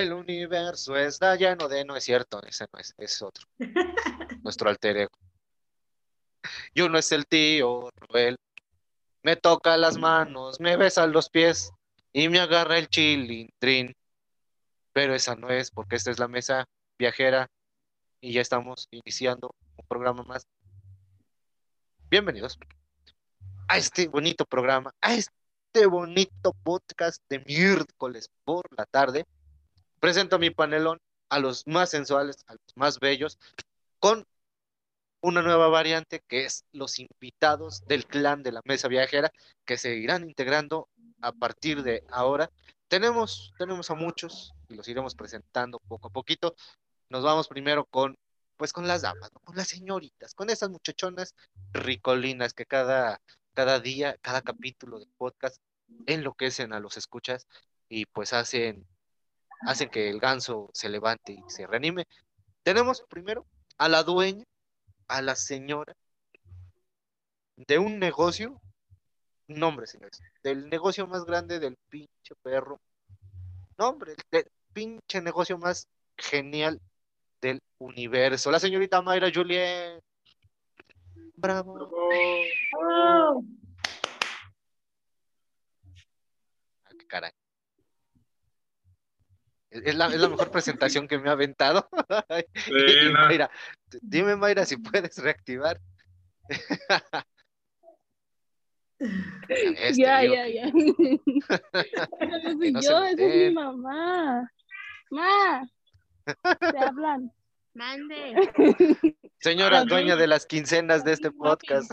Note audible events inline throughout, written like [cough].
El universo está lleno de. No es cierto, ese no es, es otro. [laughs] Nuestro alter ego. Y uno es el tío Ruel. Me toca las manos, me besa los pies y me agarra el chilindrín. Pero esa no es, porque esta es la mesa viajera y ya estamos iniciando un programa más. Bienvenidos a este bonito programa, a este bonito podcast de miércoles por la tarde. Presento mi panelón, a los más sensuales, a los más bellos, con una nueva variante que es los invitados del clan de la mesa viajera que se irán integrando a partir de ahora. Tenemos, tenemos a muchos y los iremos presentando poco a poquito. Nos vamos primero con, pues con las damas, con las señoritas, con esas muchachonas ricolinas que cada, cada día, cada capítulo de podcast enloquecen a los escuchas y pues hacen, hacen que el ganso se levante y se reanime. Tenemos primero a la dueña a la señora de un negocio, nombre, señores, del negocio más grande del pinche perro. Nombre, del pinche negocio más genial del universo. La señorita Mayra Julien. Bravo. Ah, qué caray. Es la, mejor presentación que me ha aventado. [laughs] dime, Mayra, si puedes reactivar. [laughs] Este, ya, ya, ya. [laughs] no yo, esa es mi mamá. Ma, te hablan. Mande. Señora dueña de las quincenas de este podcast.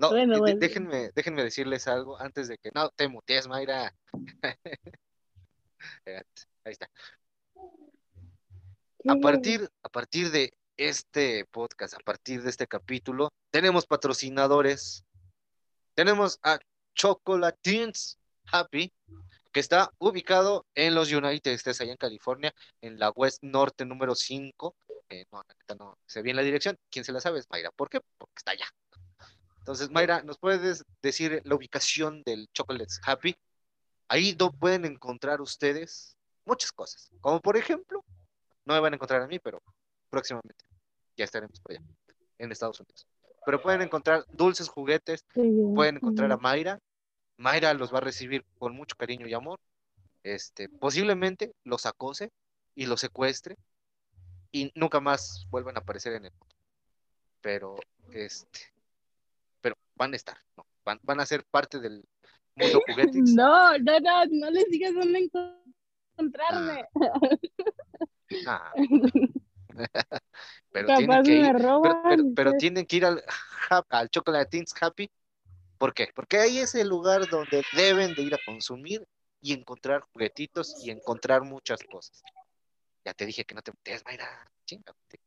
No, Déjenme, déjenme decirles algo antes de que. No, te mutees, Mayra. [laughs] Ahí está. A partir, a partir de este podcast, a partir de este capítulo, tenemos patrocinadores. Tenemos a Chocolatines Happy, que está ubicado en los United States, allá en California, en la West Norte número 5. Eh, no, no, se ve en la dirección. ¿Quién se la sabe? Es Mayra. ¿Por qué? Porque está allá. Entonces, Mayra, ¿nos puedes decir la ubicación del Chocolates Happy? Ahí pueden encontrar ustedes muchas cosas, como por ejemplo, no me van a encontrar a mí, pero próximamente ya estaremos por allá, en Estados Unidos. Pero pueden encontrar dulces juguetes, pueden encontrar a Mayra. Mayra los va a recibir con mucho cariño y amor. Este, posiblemente los acose y los secuestre y nunca más vuelvan a aparecer en el mundo. Pero este, van a estar, no, van, van a ser parte del mundo [laughs] juguetes. No, no, no, no les digas dónde encontrarme. Ah. [laughs] pero, tienen que ir, pero, tienen que ir al, al Chocolatines Happy. ¿Por qué? Porque ahí es el lugar donde deben de ir a consumir y encontrar juguetitos y encontrar muchas cosas. Ya te dije que no te metes, Mayra. Chingate.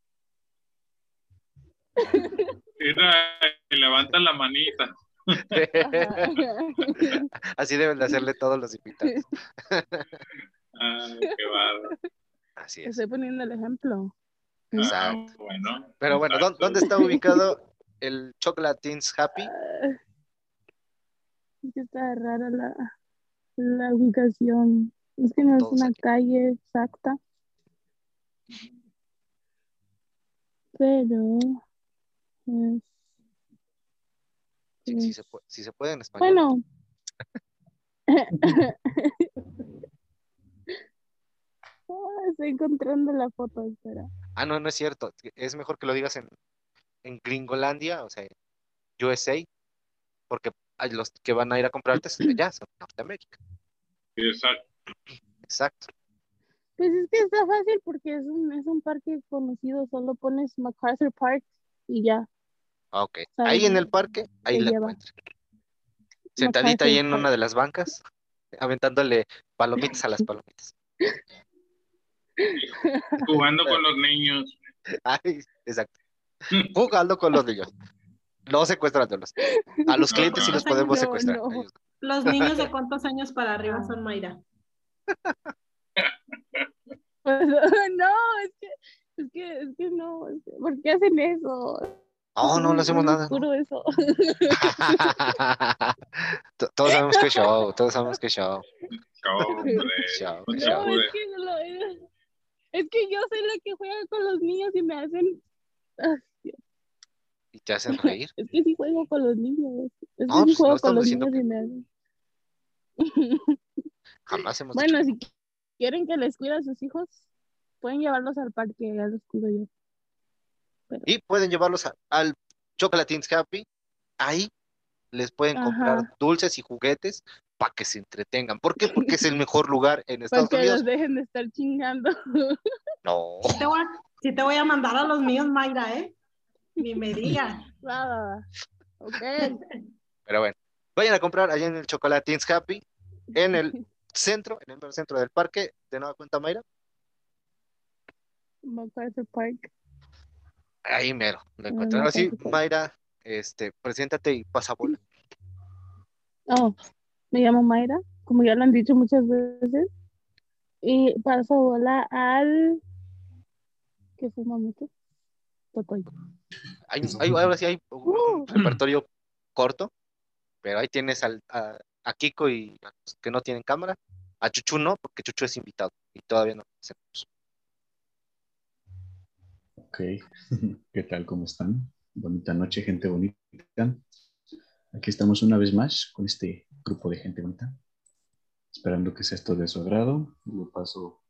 Y levanta la manita. [laughs] Así deben de hacerle todos los invitados. Ay, qué bárbaro. Así es. Estoy poniendo el ejemplo. Exacto. bueno, Pero bueno, ¿dónde está ubicado el Chocolatines Happy? está rara la, la ubicación. Es que no es una calle exacta. Pero si, se puede, si se puede en español. Bueno. [laughs] [laughs] Estoy encontrando la foto, espera. Ah, no, no es cierto. Es mejor que lo digas en, en Gringolandia, o sea, USA, porque los que van a ir a comprarte allá son Norteamérica. Exacto. Exacto. Pues es que está fácil porque es un, es un parque conocido, solo pones MacArthur Park y ya. Ah, ok. Ahí en el parque, ahí la encuentras. Sentadita ahí en una de las bancas, aventándole palomitas a las palomitas. [laughs] Jugando con los niños. Ay, exacto. Jugando con los niños. No secuestrándolos. A los clientes sí los [laughs] podemos secuestrar. Los niños de [laughs] cuántos años para arriba son Mayra. no, es que, es que, es que no, ¿por qué hacen eso? No, no, no hacemos nada. oscuro eso. [laughs] To- Todos sabemos que show, todos sabemos que show. Show, hombre. [laughs] show, No te show. No, apures. es que, lo- es que yo soy la que juega con los niños y me hacen. Ah, Y te hacen [laughs] reír. Es que sí juego con los niños. Es que No, sí pues, juego no con los niños y me hacen. Jamás hemos Bueno, si quieren que les cuide a sus hijos, pueden llevarlos al parque, ya los cuido yo. Y pueden llevarlos a- al Chocolatines Happy. Ahí les pueden comprar Ajá. dulces y juguetes para que se entretengan. ¿Por qué? Porque es el [laughs] mejor lugar en Para Estados que Unidos. los dejen de estar chingando. [laughs] No. Sí te, voy a, sí te voy a mandar a los míos, Mayra, ¿eh? Ni me [laughs] digas. Ok. Pero bueno, vayan a comprar allá en el Chocolatines Happy, en el centro, en el centro del parque. De nueva cuenta, Mayra. MacArthur Park. Ahí mero, lo Ah, encontraron. no Así, sé. Mayra, este, preséntate y pasa bola. Oh, me llamo Mayra, como ya lo han dicho muchas veces. Y paso bola al. ¿Qué fuma mucho? Totoy. Hay, hay- ahora sí hay un Uh. repertorio corto, pero ahí tienes al- a, a Kiko y a los que no tienen cámara. A Chuchu no, porque Chuchu es invitado y todavía no. conocemos. Ok, ¿qué tal? ¿Cómo están? Bonita noche, gente bonita. Aquí estamos una vez más con este grupo de gente bonita, esperando que sea esto de su agrado. Le paso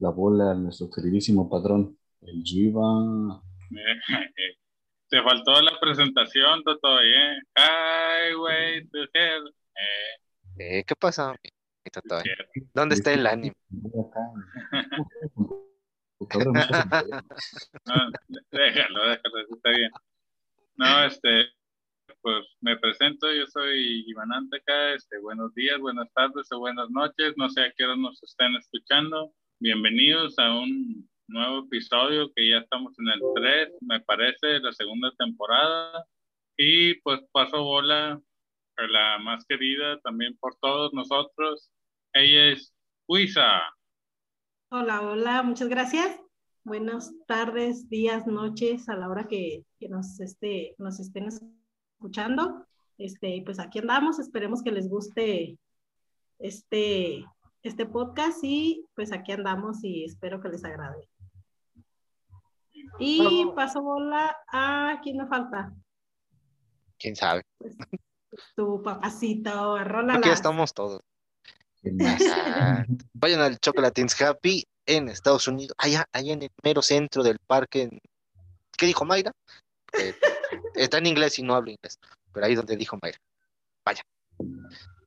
la bola a nuestro queridísimo padrón, el Jiva. [laughs] Te faltó la presentación, Toto, ¿eh? Highway to Hell. Eh, ¿Qué pasa? ¿Dónde está el anime? [laughs] [laughs] No déjalo, déjalo, está bien. No, este, pues me presento, yo soy Iván Anteca, este, buenos días, buenas tardes o buenas noches, no sé a qué nos estén escuchando. Bienvenidos a un nuevo episodio que ya estamos en el 3, me parece, la segunda temporada. Y pues paso bola a la más querida también por todos nosotros. Ella es Huiza. Hola, hola, muchas gracias. Buenas tardes, días, noches, a la hora que, que nos, este, nos estén escuchando. Este, pues aquí andamos, esperemos que les guste este, este podcast y pues aquí andamos y espero que les agrade. Y paso bola a quién me falta. ¿Quién sabe? Pues, tu papacito, Ronald. Aquí estamos todos. Ah, Vayan al Chocolatines Happy en Estados Unidos, allá, allá en el mero centro del parque. en- ¿Qué dijo Mayra? Eh, está en inglés y no hablo inglés, pero ahí donde dijo Mayra. Vaya.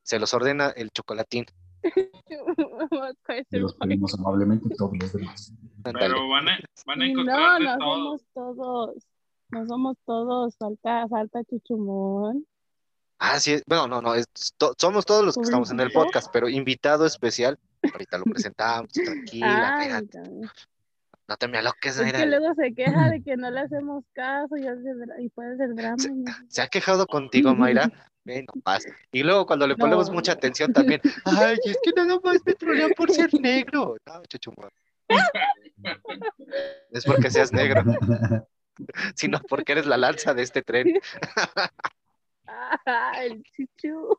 Se los ordena el chocolatín. [laughs] Y los pedimos amablemente todos los demás. Pero van a, van a encontrar No, de no todo. somos todos. No somos todos. Falta, falta Chuchumón. Ah, sí, bueno, no, no, es to- somos todos los que estamos en el podcast, pero invitado especial, ahorita lo presentamos, tranquila, Ay, también. no te me aloques, Es que luego se queja de que [laughs] no le hacemos caso y, hace y puede ser drama. no. Se ha quejado contigo, Mayra. Ve nomás. Y luego cuando le ponemos No. mucha atención también, ay, es que nada más me por ser negro. No, chuchumón. Es porque seas negro, [laughs] [laughs] sino porque eres la lanza de este tren. Ah, el chuchu.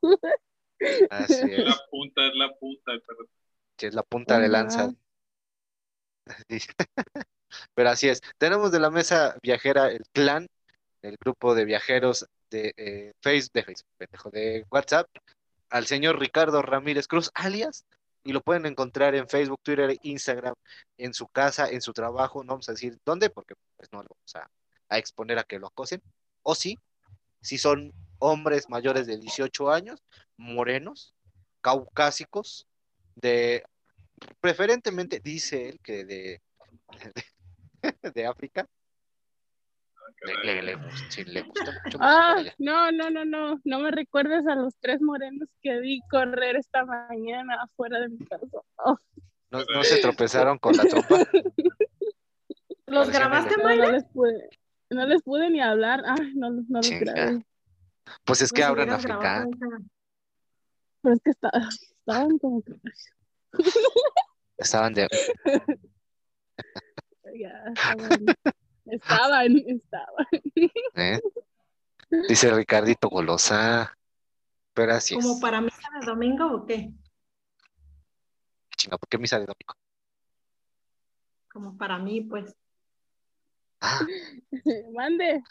Así [laughs] Es es, la punta, es la punta, pero sí, es la punta de lanza. [laughs] Pero así es. Tenemos de la mesa viajera el clan, el grupo de viajeros de eh, Facebook, de Facebook, pendejo, de WhatsApp, al señor Ricardo Ramírez Cruz, alias, y lo pueden encontrar en Facebook, Twitter, Instagram, en su casa, en su trabajo. No vamos a decir dónde, porque pues no lo vamos a, a exponer a que lo acosen. O sí, si son hombres mayores de 18 años, morenos, caucásicos, de preferentemente, dice él, que de, de, [laughs] de África. Le, le- le le gusta mucho Ah, no, no, no, no. No me recuerdes a los tres morenos que vi correr esta mañana afuera de mi casa. Oh, No, no se tropezaron con la tropa. [laughs] ¿Los grabaste, Mayra? no les pude. No les pude ni hablar. Ay, no, no los grabé. Pues es que hubieras grabado, africano. hija. Pero es que está- estaban como que. [laughs] Estaban de. [laughs] Ya, estaban Estaba, estaba. ¿Eh? Dice Ricardito Golosa. Gracias. ¿Como para misa de domingo o qué? Chinga, ¿por qué misa de domingo? Como para mí, pues. Ah, [laughs] Mande.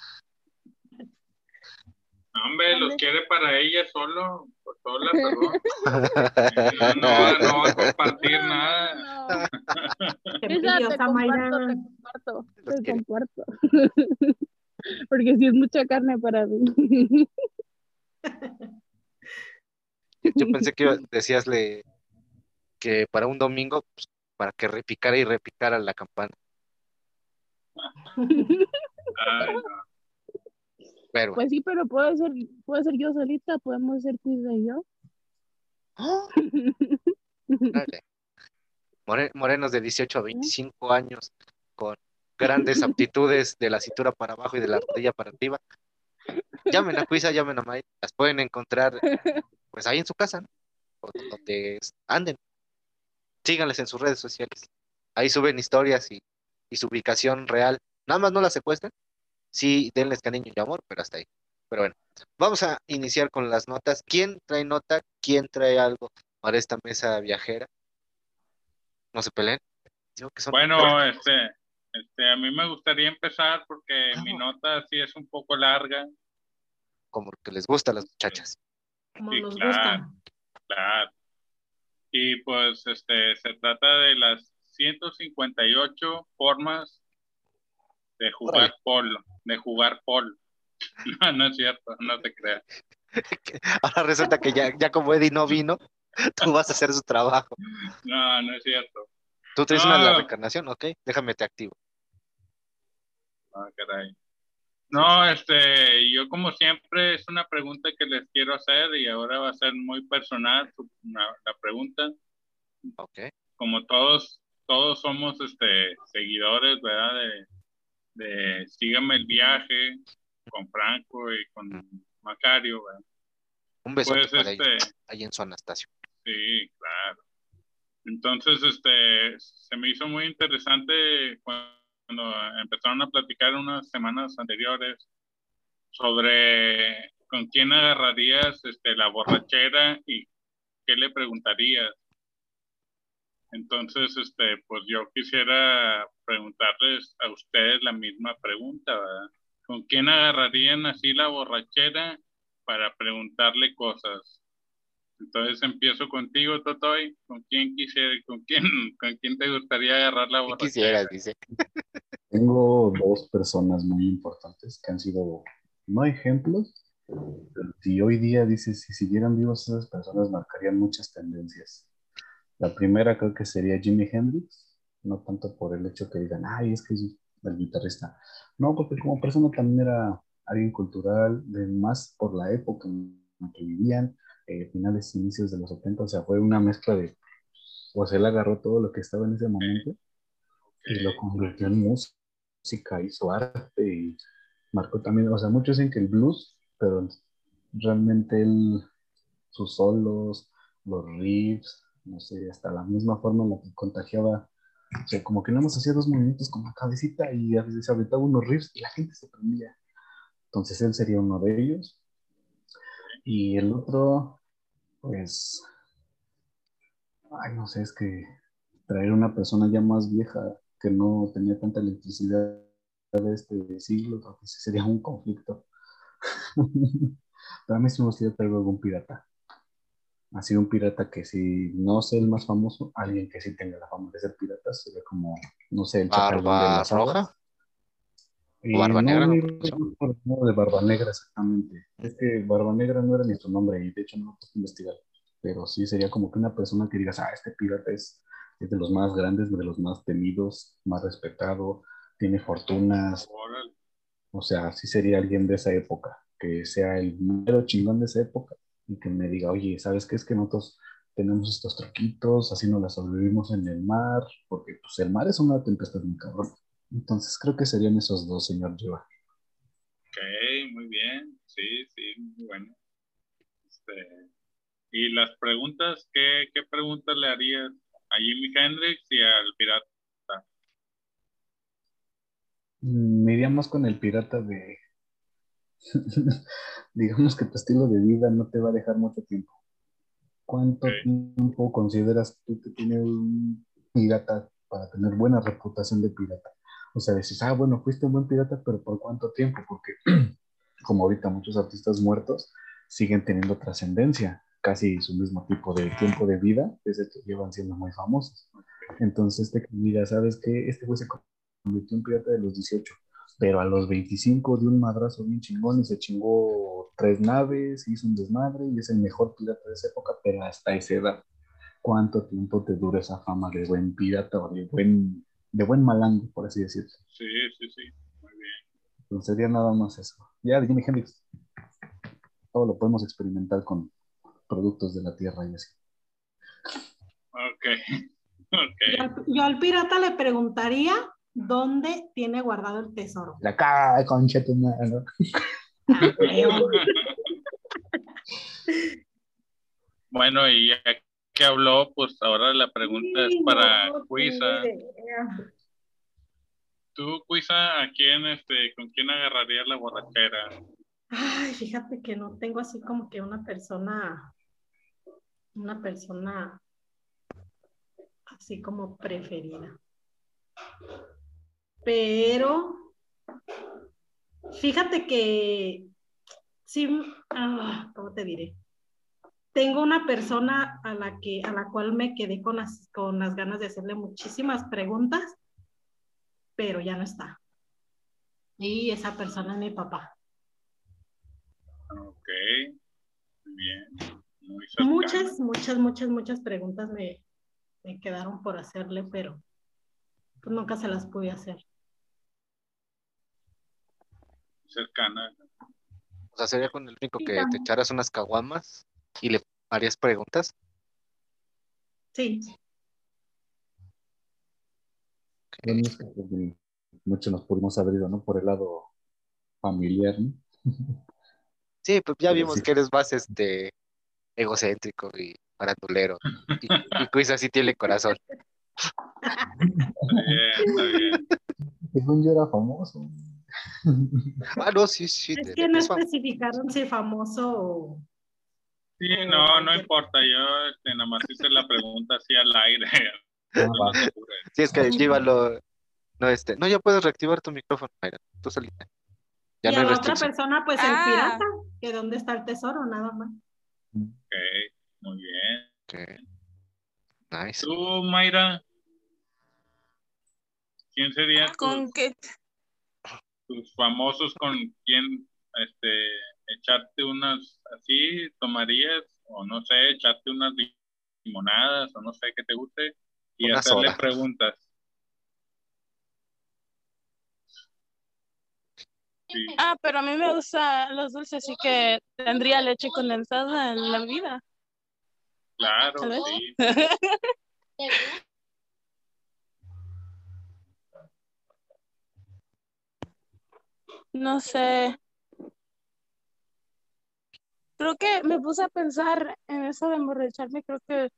Hombre, los quiere para ella solo, por sola, perdón. [laughs] [laughs] No, no va a compartir nada. No. [laughs] Te comparto. Porque si es mucha carne para mí. yo pensé que decíasle que para un domingo, pues, para que repicara y repicara la campana. Ay, no. Pues sí, pero puede ser, puede ser yo solita, podemos ser Cuida y yo. Morenos de 18 a 25 años con grandes aptitudes de la cintura para abajo y de la rodilla para arriba. Llamen a Cuisa, llamen a May. Las pueden encontrar pues ahí en su casa, ¿no? O donde anden. Síganles en sus redes sociales. Ahí suben historias y, y su ubicación real. Nada más no las secuestren. Sí, denles cariño y amor, pero hasta ahí. Pero bueno, vamos a iniciar con las notas. ¿Quién trae nota? ¿Quién trae algo para esta mesa viajera? No se peleen. Que son- Bueno, este, este, a mí me gustaría empezar porque Ah. mi nota sí es un poco larga. como que les gusta a las muchachas. Como Sí, nos claro. gusta. Claro. Y pues este se trata de las 158 formas de jugar polo, de jugar polo. [laughs] No, no es cierto, no te creas. [laughs] Ahora resulta que ya, ya como Eddie no vino, [laughs] tú vas a hacer su trabajo. No, no es cierto. Tú traes una de la No. reencarnación, ok, déjame te activo. Ah, caray. No, este, yo como siempre es una pregunta que les quiero hacer y ahora va a ser muy personal una- la pregunta. Ok, Como todos, todos somos este seguidores, ¿verdad? De, de Sígame el viaje con Franco y con Macario, ¿verdad? un besote Pues este, ahí en su Anastasio. Sí, claro. Entonces, este, se me hizo muy interesante cuando empezaron a platicar unas semanas anteriores sobre con quién agarrarías este, la borrachera y qué le preguntarías. Entonces, este, pues yo quisiera preguntarles a ustedes la misma pregunta, ¿verdad? ¿Con quién agarrarían así la borrachera para preguntarle cosas? Entonces empiezo contigo, Totoy. ¿Con quién quisiera, con quién, [laughs] con quién te gustaría agarrar la ¿Qué borrachera? quisieras? Dice. [laughs] Tengo dos personas muy importantes que han sido, no ejemplos, pero si hoy día dices, si siguieran vivos esas personas marcarían muchas tendencias. La primera creo que sería Jimi Hendrix, no tanto por el hecho que digan, ay, es que es el guitarrista. No, porque como persona también era alguien cultural, de más por la época en la que vivían, eh, finales, inicios de los 70, o sea, fue una mezcla de, pues él agarró todo lo que estaba en ese momento y lo convirtió en música, hizo arte y marcó también, o sea, muchos dicen que el blues, pero realmente él, sus solos, los riffs, no sé, hasta la misma forma en la que contagiaba, o sea, como que nada más hacía dos movimientos con la cabecita y a veces aventaba unos riffs y la gente se prendía. Entonces él sería uno de ellos. Y el otro, pues, ay, no sé, es que traer una persona ya más vieja que no tenía tanta electricidad de este siglo, creo que sería un conflicto. [laughs] Pero a mí sí me gustaría traer algún pirata. Así un pirata que si no sé el más famoso, alguien que sí tenga la fama de ser pirata, sería como, no sé, el de ¿Barba las aguas. roja? Y ¿O Barba no, Negra, no? de Barba Negra, exactamente. Es que Barba Negra no era ni su nombre y de hecho no lo puedo investigar. Pero sí sería como que una persona que digas, ah, este pirata es, es de los más grandes, de los más temidos, más respetado, tiene fortunas. O sea, sí sería alguien de esa época, que sea el mero chingón de esa época y que me diga, oye, ¿sabes qué? Es que nosotros tenemos estos truquitos, así nos la sobrevivimos en el mar, porque pues el mar es una tempestad muy cabrón. Entonces creo que serían esos dos, señor Jiva. Ok, muy bien. Sí, sí, muy bueno. Este, y las preguntas, ¿qué, qué preguntas le harías a Jimi Hendrix y al pirata? Mm, Me sigamos con el pirata de... [laughs] Digamos que tu estilo de vida no te va a dejar mucho tiempo. ¿Cuánto tiempo consideras tú que tiene un pirata para tener buena reputación de pirata? O sea, dices, ah, bueno, fuiste un buen pirata, pero ¿por cuánto tiempo? Porque [clears throat] como ahorita muchos artistas muertos siguen teniendo trascendencia, casi su mismo tipo de tiempo de vida, desde que llevan siendo muy famosos. Entonces, te mira, ¿sabes qué? Este güey se convirtió en pirata de los 18, pero a los 25 dio un madrazo bien chingón y se chingó tres naves, hizo un desmadre y es el mejor pirata de esa época, pero hasta esa edad. ¿Cuánto tiempo te dura esa fama de buen pirata o de buen, de buen malango, por así decirlo? Sí, sí, sí, muy bien. Entonces sería nada más eso. Ya, Jimi Hendrix, todo lo podemos experimentar con productos de la tierra y así. Ok. [laughs] Yo, al pirata le preguntaría dónde tiene guardado el tesoro. La cara, concha tu mano. [laughs] bueno, y ya que habló, pues ahora la pregunta es para Cuisa. Tú, Cuisa, ¿a quién, este, con quién agarrarías la borrachera? Ay, fíjate que no tengo así como que una persona, una persona así como preferida. Pero fíjate que sí, ah, ¿cómo te diré? Tengo una persona a la que a la cual me quedé con las, con las ganas de hacerle muchísimas preguntas, pero ya no está. Y esa persona es mi papá. Ok, bien. muchas, muchas, muchas, muchas preguntas me, me quedaron por hacerle, pero nunca se las pude hacer. Cercana. O sea, sería con el único que te echaras unas caguamas y le harías preguntas. Sí. mucho nos pudimos haber ido, ¿no? Por el lado familiar, ¿no? [laughs] Sí, pues ya vimos que eres más este egocéntrico y paratulero. Y, y Quiz así tiene corazón. [laughs] Está bien, está bien. [laughs] Según yo era famoso. Ah, no, sí, sí. Es que no especificaron si famoso o... Sí, no, no importa. Yo este, nada más hice la pregunta así al aire. Ah, sí, es que llévalo. No, este, no, ya puedes reactivar tu micrófono, Mayra, tú. Ya y no a la otra persona, pues el ah. pirata, que dónde está el tesoro, nada más. Ok. Muy bien. Okay. Nice. ¿Tú, Mayra? ¿Quién sería ¿Con qué? Tus famosos con quién este, echarte unas así, tomarías? O no sé, echarte unas limonadas o no sé qué te guste y hacerle preguntas. Ah, pero a mí me gustan los dulces, así que tendría leche condensada en la vida. Claro, sí. [laughs] no sé. Creo que me puse a pensar en eso de emborracharme. Creo que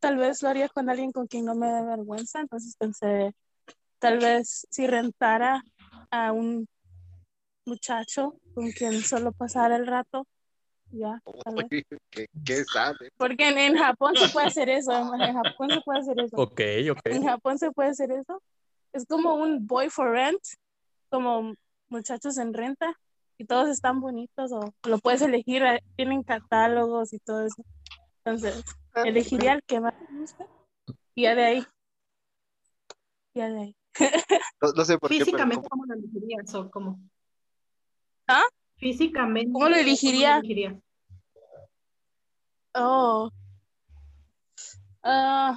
tal vez lo haría con alguien con quien no me dé vergüenza. Entonces pensé, tal vez si rentara a un muchacho con quien solo pasara el rato, ya. [laughs] ¿Qué, sabe? Porque en, Japón se puede hacer eso. En Japón se puede hacer eso. Ok, ok. En Japón se puede hacer eso. Es como un boy for rent, como muchachos en renta y todos están bonitos o lo puedes elegir, eh, tienen catálogos y todo eso. Entonces, ah, elegiría el que más me gusta y ya de ahí. Ya de ahí. [laughs] No, sé por Físicamente, ¿cómo lo elegirías o cómo? ¿Ah? Físicamente. ¿Cómo lo elegiría? Oh. Uh,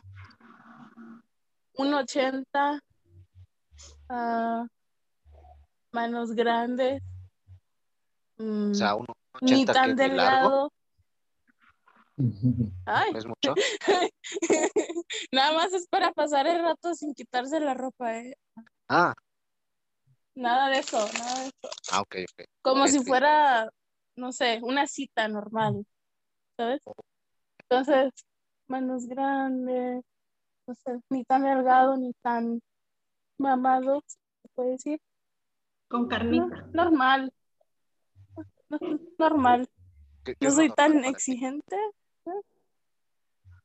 un 80. Uh, manos grandes. o sea, un 80 ni tan delgado. [laughs] Ay. ¿No es mucho? [laughs] Nada más es para pasar el rato sin quitarse la ropa, ¿eh? Ah, Nada de eso, nada de eso. Ah, ok, ok. Como si fuera, no sé, una cita normal, ¿sabes? Entonces, manos grandes, no sé, ni tan delgado ni tan mamado, se puede decir. Con carnita. No, normal. No, normal. ¿Qué- qué No es soy tan exigente. ¿no?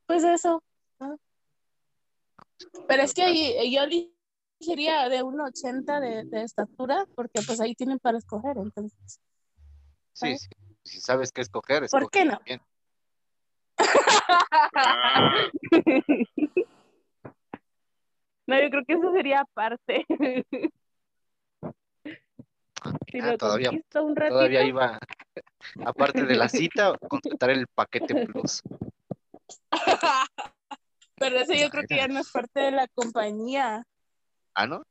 Pues eso. Pero es que ahí- yo elegiría de 1,80 de, de estatura, porque pues ahí tienen para escoger, entonces. Sí, sí. Si sabes qué escoger, ¿Por qué no? bien. [laughs] No, yo creo que eso sería aparte. [laughs] [laughs] Si Ah, todavía- un Todavía iba, aparte de la cita, [laughs] contratar el paquete plus. [laughs] pero eso yo creo que ya no es parte de la compañía. Ah, ¿no?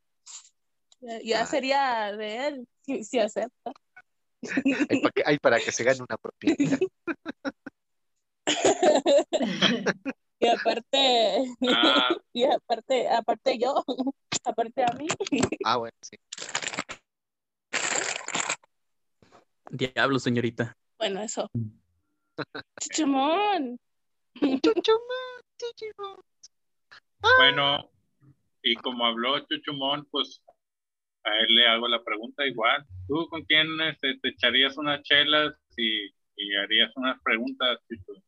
Ya, ya Ah. sería de él, si, si acepta. Hay para que, hay para que se gane una propiedad. Y aparte, ah, y aparte, aparte yo, aparte a mí. Ah, bueno, sí. Diablo, señorita. Bueno, eso. Chichimón. [laughs] bueno, y como habló Chuchumón, pues a él le hago la pregunta igual. ¿Tú con quién este, te echarías unas chelas y, y harías unas preguntas? Chuchu?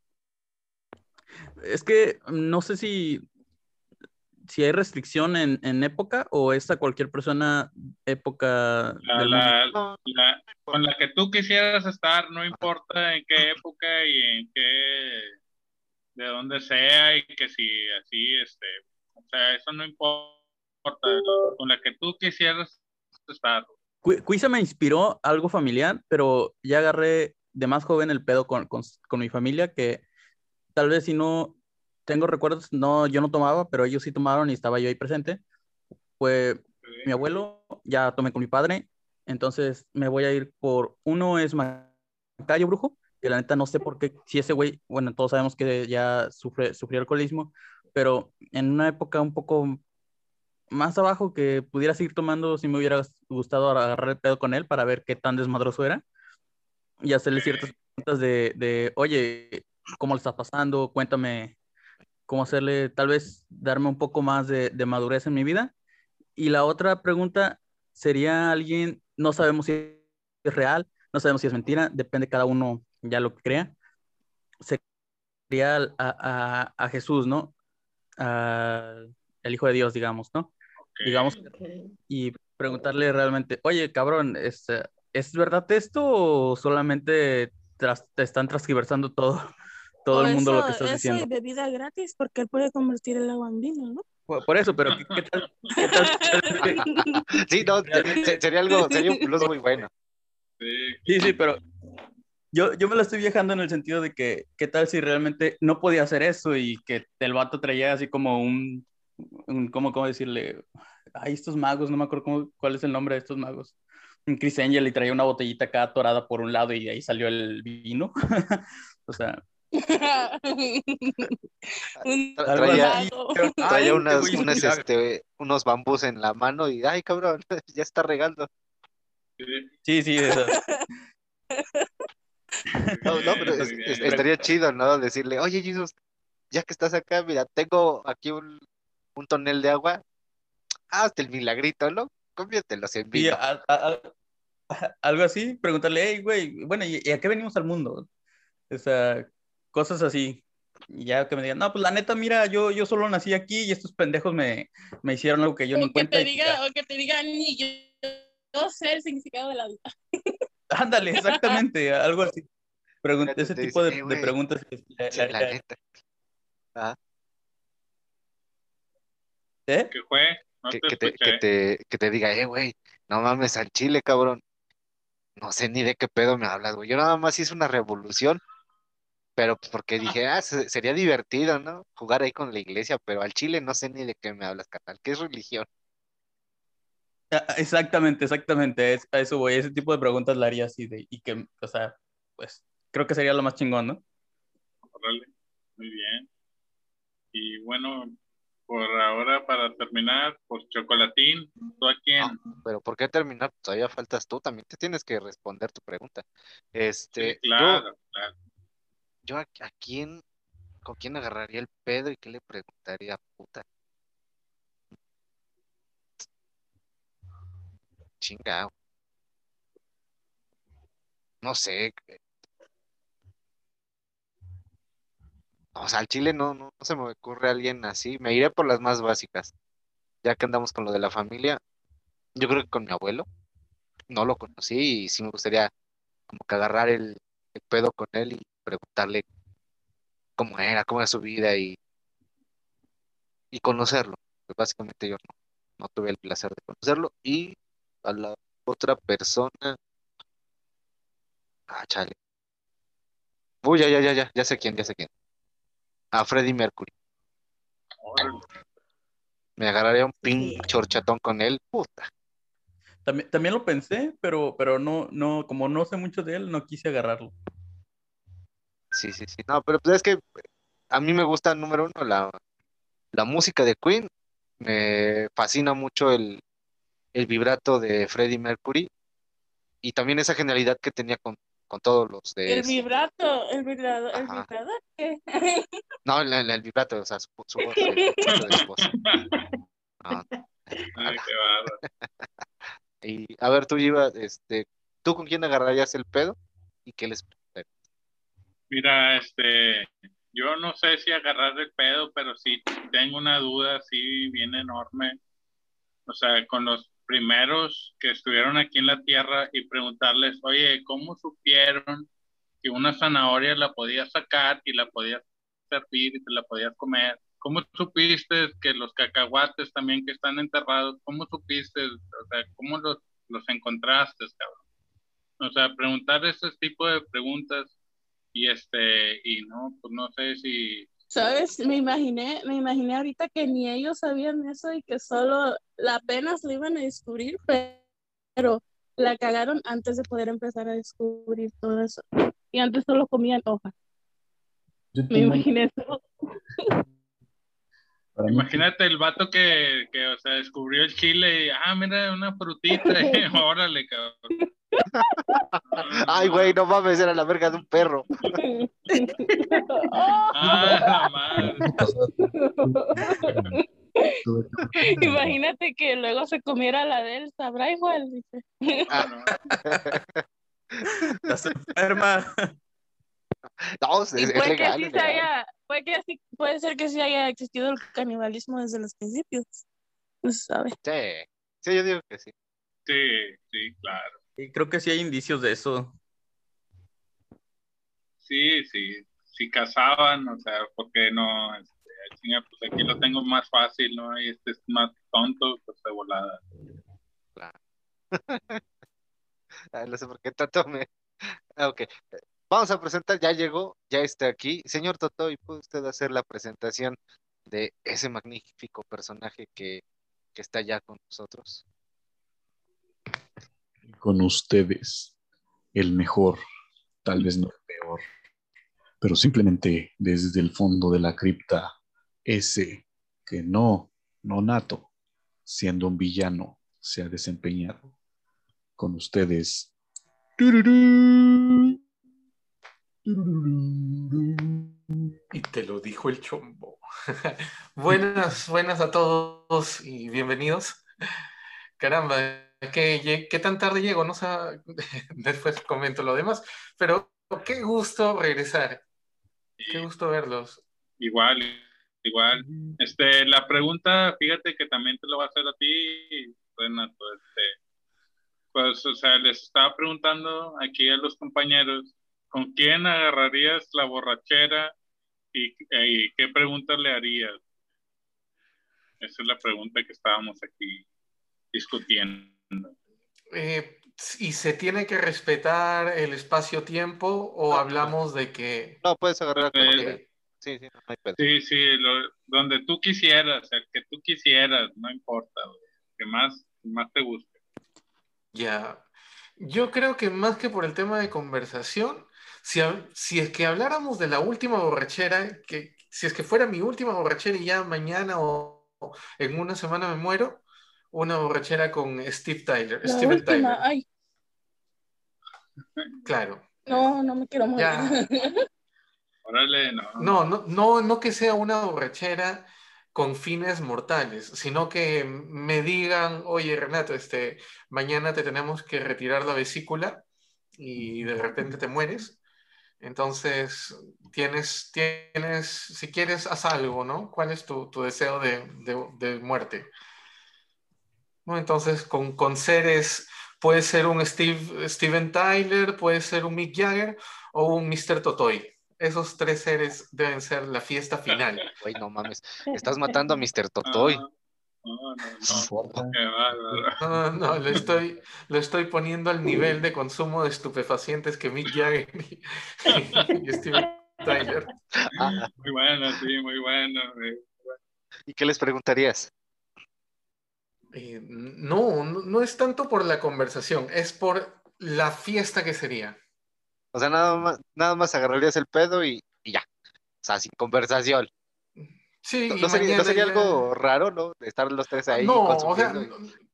Es que no sé si, si hay restricción en, en época o es a cualquier persona época La- la- No, la- con la que tú quisieras estar, no importa en qué época y en qué, de dónde sea y que si así, este, o sea, eso no importa, con la que tú quisieras estar. Cu- Cuisa me inspiró algo familiar, pero ya agarré de más joven el pedo con, con- con mi familia, que tal vez si no tengo recuerdos, no, yo no tomaba, pero ellos sí tomaron y estaba yo ahí presente. Fue mi abuelo, ya tomé con mi padre, entonces me voy a ir por uno es Macayo Brujo, que la neta no sé por qué, si ese güey, bueno, todos sabemos que ya sufre, sufrió alcoholismo, pero en una época un poco más abajo que pudiera seguir tomando, si me hubiera gustado agarrar el pedo con él para ver qué tan desmadroso era y hacerle ciertas preguntas de, de oye, ¿cómo le está pasando? Cuéntame cómo hacerle, tal vez darme un poco más de, de madurez en mi vida. Y la otra pregunta sería alguien, no sabemos si es real, no sabemos si es mentira, depende cada uno ya lo que crea. Sería a, a- a Jesús, ¿no? A- el Hijo de Dios, digamos, ¿no? Digamos, Ok. y preguntarle realmente, oye, cabrón, ¿es, eh, ¿es verdad esto o solamente tras- te están transgiversando todo, todo O el mundo lo eso- que estás eso diciendo? y bebida gratis, porque él puede convertir el agua en vino, ¿no? Por, por eso, pero ¿qué, qué tal? qué tal- [laughs] Sí, no, se- se- sería algo, sería un plus muy bueno. Sí, Sí, pero yo, yo me la estoy viajando en el sentido de que, ¿qué tal si realmente no podía hacer eso y que el vato traía así como un, un ¿cómo, cómo decirle? Ay, estos magos, no me acuerdo cómo- cuál es el nombre de estos magos. Un Chris Angel y traía una botellita acá atorada por un lado y de ahí salió el vino. [laughs] o sea, [laughs] Un Tra- Algo Traía. Ay, traía unas, milagro. este, unos bambús en la mano y, ay, cabrón, [laughs] ya está regando. sí. sí, sí, de esas. [laughs] No, no, pero Muy es- bien. es- estaría chido, ¿no? Decirle, oye, Jesús, ya que estás acá, mira, tengo aquí un, un tonel de agua, hazte el milagrito, ¿no? Conviértelos en vino. a- a- a- algo así, preguntarle, hey, güey, bueno, ¿y, y a qué venimos al mundo? O sea, cosas así. Y ya que me digan, no, pues la neta, mira, yo, yo solo nací aquí y estos pendejos me, me hicieron algo que yo ni O que cuenta. te y diga, o que te diga, ni yo, yo sé el significado de la vida. [laughs] Ándale, exactamente, algo así. Pregun- Fíjate, ese tipo de, "Eh, preguntas. que la neta. ¿Eh? ¿Qué fue? No Que, te que te, que, te, que te diga, eh, güey, no mames al chile, cabrón. No sé ni de qué pedo me hablas, güey. Yo nada más hice una revolución, pero pues porque dije, ah, se- sería divertido, ¿no? Jugar ahí con la iglesia, pero al chile no sé ni de qué me hablas, carnal. ¿Qué es religión? Ah, Exactamente, exactamente, es- a eso voy, ese tipo de preguntas la haría así de, y que, o sea, pues, creo que sería lo más chingón, ¿no? Órale, Muy bien. Y bueno, por ahora, para terminar, pues Chocolatín, ¿tú a quién? Ah, pero ¿por qué terminar? Todavía faltas tú, también te tienes que responder tu pregunta. Sí, Este, yo, claro, claro. Yo a, quién, con quién agarraría el pedo y qué le preguntaría, puta. Chingado. no sé. O sea, al chile no, no, no se me ocurre alguien así. Me iré por las más básicas. Ya que andamos con lo de la familia, yo creo que con mi abuelo. No lo conocí y sí me gustaría como que agarrar el, el pedo con él y preguntarle cómo era, cómo era su vida y, y conocerlo. Pues básicamente yo no, no tuve el placer de conocerlo. Y a la otra persona. Ah, chale. Uy, ya, ya, ya, ya, ya sé quién, ya sé quién. A Freddie Mercury. Me agarraría un pinche horchatón con él, puta. También, también lo pensé, pero, pero no, no, como no sé mucho de él, no quise agarrarlo. Sí, sí, sí. No, pero pues es que a mí me gusta, número uno, la, la música de Queen. Me fascina mucho el, el vibrato de Freddie Mercury y también esa genialidad que tenía con, con todos los de... El vibrato, el vibrato, el vibrato. ¿qué? [laughs] No, el, el- el vibrato, o sea, su, su voz, el [laughs] vibrato de su voz. No, Ay, qué. [laughs] Y a ver, tú, Iba, este, ¿tú con quién agarrarías el pedo? ¿Y qué les? Mira, este, yo no sé si agarrar el pedo, pero sí tengo una duda así bien enorme. O sea, con los primeros que estuvieron aquí en la Tierra y preguntarles, oye, ¿cómo supieron que una zanahoria la podías sacar y la podías servir y te la podías comer? ¿Cómo supiste que los cacahuates también que están enterrados, cómo supiste, o sea, cómo los, los encontraste, cabrón? O sea, preguntar ese tipo de preguntas y este, y no, pues no sé si, ¿Sabes? Me imaginé, me imaginé ahorita que ni ellos sabían eso y que solo la apenas lo iban a descubrir, pe- pero la cagaron antes de poder empezar a descubrir todo eso. Y antes solo comían hojas. Me imaginé eso. [laughs] para mí, imagínate el vato que, que, o sea, descubrió el chile y, ah, mira, una frutita, y, [laughs] [laughs] órale, cabrón. Ay, güey, no mames, era la verga de un perro. [laughs] Ah, la madre. Imagínate que luego se comiera la de él, sabrá igual, dice. No, Estás enferma. [laughs] No, es, Y es puede que sí se haya, puede que sí, puede ser que sí haya existido el canibalismo desde los principios. No se sabe. Sí, sí, yo digo que sí. sí, sí, claro. Y creo que sí hay indicios de eso. Sí, sí, sí cazaban, o sea, porque no, este, chinga, pues aquí lo tengo más fácil, ¿no? Y este es más tonto, pues de volada. Ay, [laughs] no sé por qué tanto me... Ah, Ok, vamos a presentar, ya llegó, ya está aquí. Señor Totoy, ¿puede usted hacer la presentación de ese magnífico personaje que, que está ya con nosotros? con ustedes el mejor, tal vez no el peor, pero simplemente desde el fondo de la cripta, ese que no, no nato, siendo un villano, se ha desempeñado. Con ustedes. tururú. Y te lo dijo el chombo. [laughs] buenas, buenas a todos y bienvenidos. Caramba, ¿qué, qué tan tarde llego? No sé, [laughs] después comento lo demás, pero qué gusto regresar. Qué gusto verlos. Igual, igual. Este, la pregunta, fíjate que también te lo va a hacer a ti, Renato, este, pues, o sea, les estaba preguntando aquí a los compañeros, ¿con quién agarrarías la borrachera y, y qué preguntas le harías? Esa es la pregunta que estábamos aquí discutiendo. Eh, ¿Y se tiene que respetar el espacio-tiempo o hablamos de que... No, puedes agarrar como Eh. Sí, sí, no, no hay pedo. Sí, sí, lo- donde tú quisieras, el que tú quisieras, no importa, que más, más te guste. Ya, yo creo que más que por el tema de conversación, si, si es que habláramos de la última borrachera, que si es que fuera mi última borrachera y ya mañana o, o en una semana me muero, una borrachera con Steve Tyler, La Steven última, Tyler, ay, claro. no, no me quiero morir. Ya. [laughs] Órale, no. No, no, no, no que sea una borrachera con fines mortales, sino que me digan, oye Renato, este, mañana te tenemos que retirar la vesícula y de repente te mueres. Entonces, tienes, tienes, si quieres, haz algo, ¿no? ¿Cuál es tu, tu deseo de, de, de muerte? ¿No? Entonces, con, con seres, puede ser un Steve, Steven Tyler, puede ser un Mick Jagger o un Mr. Totoy. Esos tres seres deben ser la fiesta final. Güey, no mames. Estás matando a Mr. Totoy. No, no, no. No, no, lo estoy, lo estoy poniendo al nivel de consumo de estupefacientes que Mick Jagger y, y Steven Tyler. Muy bueno, sí, muy bueno. ¿Y qué les preguntarías? Eh, no, no, no es tanto por la conversación, es por la fiesta que sería. O sea, nada más, nada más agarrarías el pedo y, y ya. O sea, sin conversación. Sí, ¿No, sería, mañana no sería ya- algo raro, no? De estar los tres ahí No, o sea,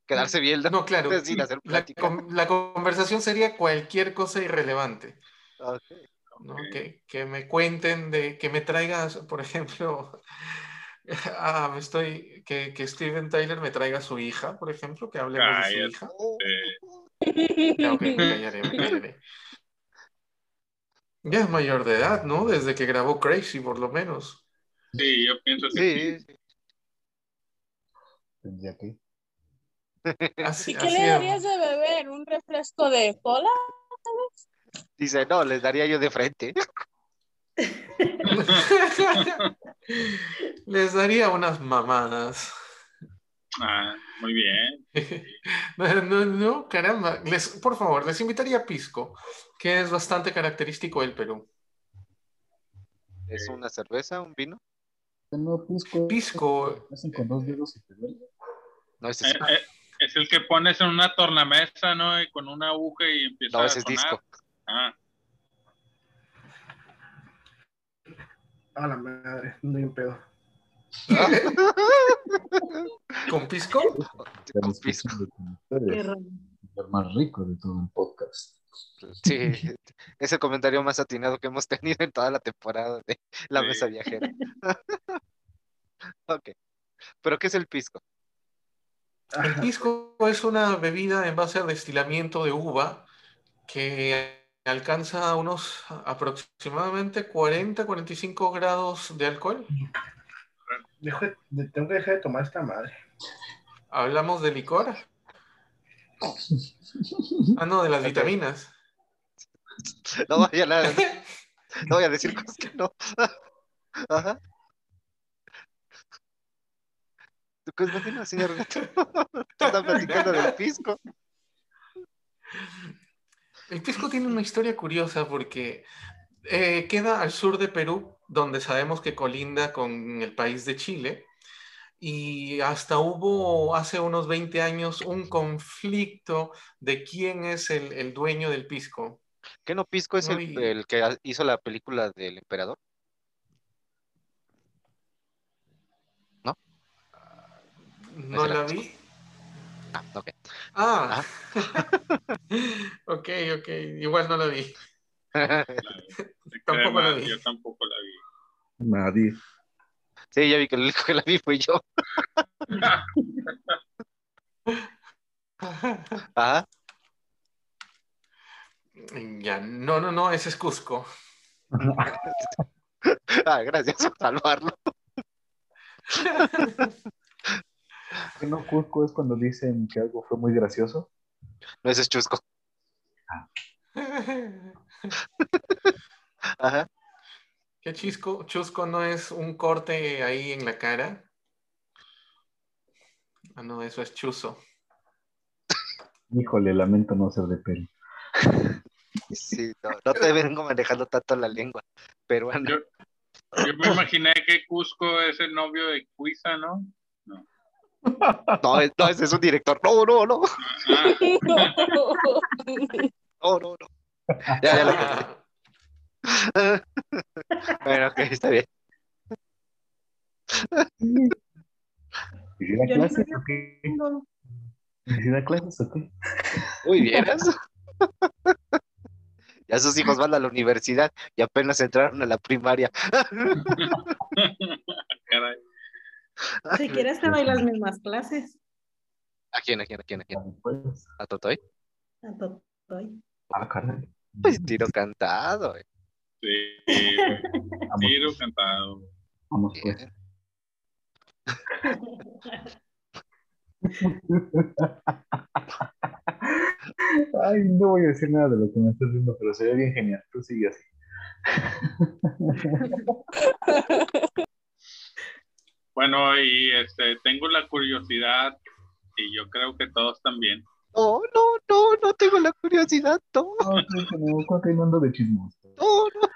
quedarse viendo. no, claro. sin hacer La, la conversación sería cualquier cosa irrelevante. Que, que me cuenten de, que me traigas, por ejemplo, [laughs] ah, me estoy, que, que Steven Tyler me traiga a su hija, por ejemplo, que hablemos de su hija. Me callaré, me callaré. Ya es mayor de edad, ¿no? Desde que grabó Crazy, por lo menos. Sí, yo pienso que sí. Sí. Tendría que. Así, ¿Y qué así le darías de beber? ¿Un refresco de cola? Dice, no, les daría yo de frente. [laughs] Les daría unas mamadas. Ah, muy bien. No, [laughs] no, no, caramba. Les, por favor, les invitaría a Pisco, que es bastante característico del Perú. ¿Es una cerveza, un vino? No, pisco. Pisco, Hacen con dos dedos y te duele. No, ese Eh, es, eh, es el que pones en una tornamesa, ¿no? Y con una aguja y empieza no, ese a es disco. Ah, A la madre, no hay un pedo. [laughs] ¿con Pisco? Con pisco. El más rico de todo el podcast. Sí, [laughs] es el comentario más atinado que hemos tenido en toda la temporada de La Sí. Mesa Viajera. Ok. ¿Pero qué es el pisco? El pisco es una bebida en base a destilamiento de uva que alcanza unos aproximadamente 40-45 grados de alcohol. Dejo de- tengo que dejar de tomar esta madre. Hablamos de licor. [laughs] Ah, no, de las vitaminas. No vaya a, [laughs] no voy a decir cosas que no. [laughs] Ajá. Pues continúa, señor Gato. Te están platicando del pisco. El pisco tiene una historia curiosa porque eh, queda al sur de Perú, donde sabemos que colinda con el país de Chile. Y hasta hubo hace unos 20 años un conflicto de quién es el, el dueño del pisco. ¿Qué no pisco es el, el que hizo la película del emperador? No Ese la vi. Ah, ok. Ah, [laughs] ok, ok, igual no la vi. [laughs] Tampoco la vi. Yo tampoco la vi. Nadie. Sí, ya vi que el único que la vi fue yo. [laughs] Ajá. Ya, no, no, no, ese es Cusco. [laughs] Ah, gracias por salvarlo. [laughs] ¿Qué no Cusco es cuando dicen que algo fue muy gracioso? No, ese es chusco. Ajá. ¿Qué chisco? Chusco no es un corte ahí en la cara. Ah, no, eso es chuzo. Híjole, lamento no ser de pelo. Sí, no, no te vengo manejando tanto la lengua peruana. Yo, yo me imaginé que Cusco es el novio de Cuiza, ¿no? No, es- no, ese es un director. No, no, no. Ah, No, no, no. Ya, ya lo. [laughs] Bueno, ok, está bien. ¿Y si da Yo no clases o qué? cuándo. ¿Y si da clases o qué? Muy bien. [laughs] Ya sus hijos van a la universidad y apenas entraron a la primaria. [laughs] caray. Si quieres te doy las mismas clases. ¿A quién, a quién, a quién, a quién? Pues, ¿A Totoy? A Totoy. ah, caray. Pues tiro cantado. eh. Sí, tiro cantado. vamos pues. Ay, no voy a decir nada de lo que me estás viendo, pero se ve bien genial. Tú sigue así. Bueno, y este, tengo la curiosidad, y yo creo que todos también. No, no, no, no tengo la curiosidad. No, No, no, continuando de chismoso. No, no,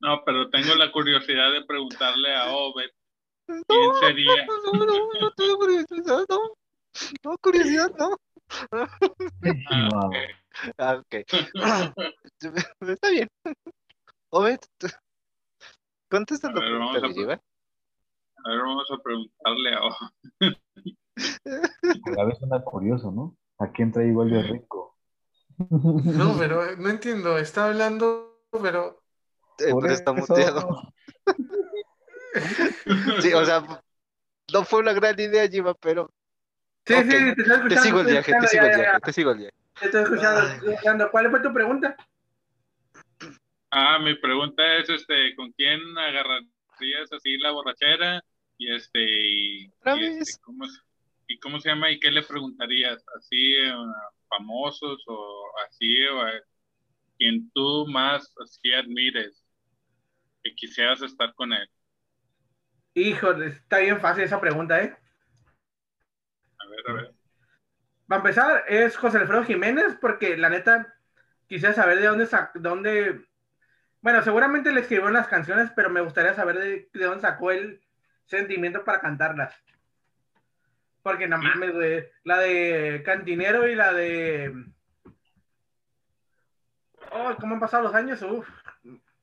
No, pero tengo la curiosidad de preguntarle a Obed no, quién sería. no, no, no, no tengo curiosidad, no. No, curiosidad, no. Wow. Ah, ok. Está bien. Obed, contesta la ver, pregunta vamos a- de Giva. A ver, vamos a preguntarle a Obed. A la vez suena curioso, ¿no? ¿A quién trae igual de rico? No, pero eh, no entiendo. Está hablando, pero. Por está eso. muteado. [laughs] Sí, o sea, no fue una gran idea, Giva, pero Sí, sí, te estoy escuchando. te sigo el viaje, te sigo el viaje, te sigo el viaje. Te estoy escuchando, te estoy escuchando. ¿Cuál fue tu pregunta? Ah, mi pregunta es, este, ¿con quién agarrarías así la borrachera? Y este, y, este. ¿cómo, se- ¿y cómo se llama? ¿Y qué le preguntarías? ¿Así eh, famosos o así o a quien tú más así admires que quisieras estar con él? Híjole, está bien fácil esa pregunta, ¿eh? A ver, a ver. Para empezar, es José Alfredo Jiménez, porque la neta quisiera saber de dónde sacó, dónde, bueno, seguramente le escribió las canciones, pero me gustaría saber de, de dónde sacó el sentimiento para cantarlas. Porque nada más me la de Cantinero y la de... Oh, ¿cómo han pasado los años? Uf.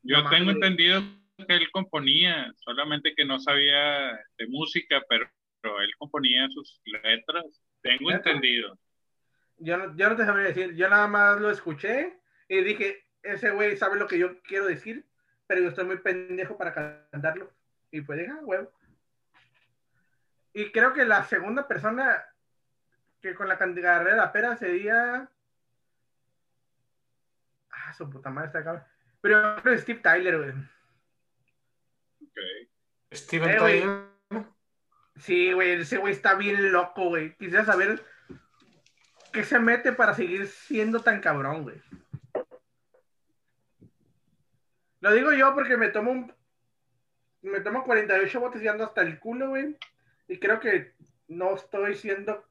Yo tengo entendido que él componía, solamente que no sabía de música, pero, pero él componía sus letras. Tengo ¿Neta? entendido. Yo no, yo no te sabría decir, yo nada más lo escuché y dije, ese güey sabe lo que yo quiero decir, pero yo estoy muy pendejo para cantarlo. Y pues dije, ah, huevo. Y creo que la segunda persona que con la carrera de la pera sería... Ah, su puta madre está acá. Pero yo creo que Steve Tyler, güey. Ok. Steven Eh, güey. Tyler. Sí, güey, ese güey está bien loco, güey. Quisiera saber qué se mete para seguir siendo tan cabrón, güey. Lo digo yo porque me tomo un... Me tomo 48 botes y ando hasta el culo, güey. Y creo que no estoy siendo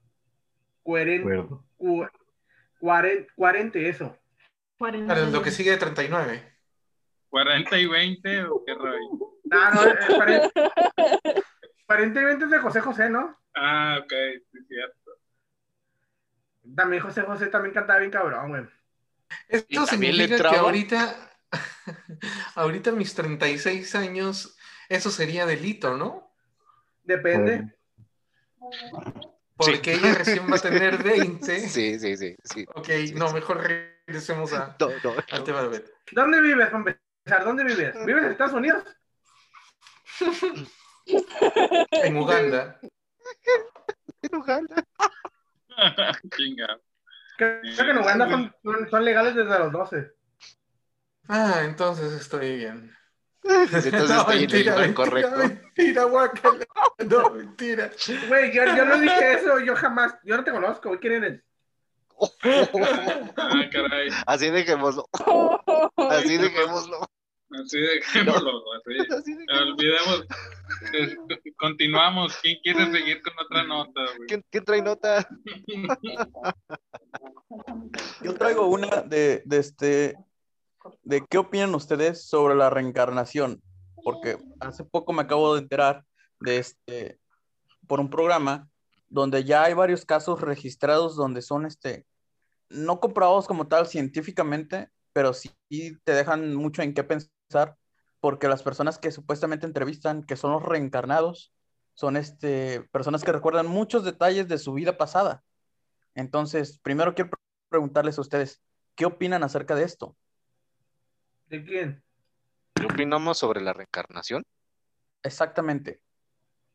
cu- Coherente eso. Cuarenta Para lo que sigue de 39. 40 y 20 o qué rollo? No, no, eh, pare- aparentemente es de José José, ¿no? Ah, ok, sí, cierto. También José José también cantaba bien cabrón, güey. Y Esto significa que ahorita, [laughs] ahorita mis 36 años, eso sería delito, ¿no? Depende. Porque ella recién va a tener [laughs] 20. Sí, sí, sí, sí. Ok, Sí, no, sí. mejor regresemos a, No, no, al no. tema de Bet. ¿Dónde vives, para empezar? ¿Dónde vives? ¿Vives en Estados Unidos? [laughs] En Uganda. En Uganda. [laughs] Chinga. Creo que en Uganda son, son- legales desde los 12. Ah, entonces estoy bien. Entonces [laughs] no, estoy en el mentira, lugar mentira, correcto. mentira. No, mentira. Güey, yo, yo no dije eso, yo jamás, yo no te conozco, ¿quién eres? Ah, caray. Así dejémoslo. Así dejémoslo. Así dejémoslo. Así. [laughs] Así dejémoslo. Olvidemos. Eh, Continuamos. ¿Quién quiere seguir con otra nota, güey? ¿Quién, quién trae nota? [laughs] Yo traigo una de, de este, de qué opinan ustedes sobre la reencarnación, porque hace poco me acabo de enterar de este, por un programa donde ya hay varios casos registrados donde son este, no comprobados como tal científicamente, pero sí te dejan mucho en qué pensar, porque las personas que supuestamente entrevistan, que son los reencarnados, son este, personas que recuerdan muchos detalles de su vida pasada. Entonces, primero quiero pre- preguntarles a ustedes, ¿qué opinan acerca de esto? ¿De quién? ¿Qué opinamos sobre la reencarnación? Exactamente.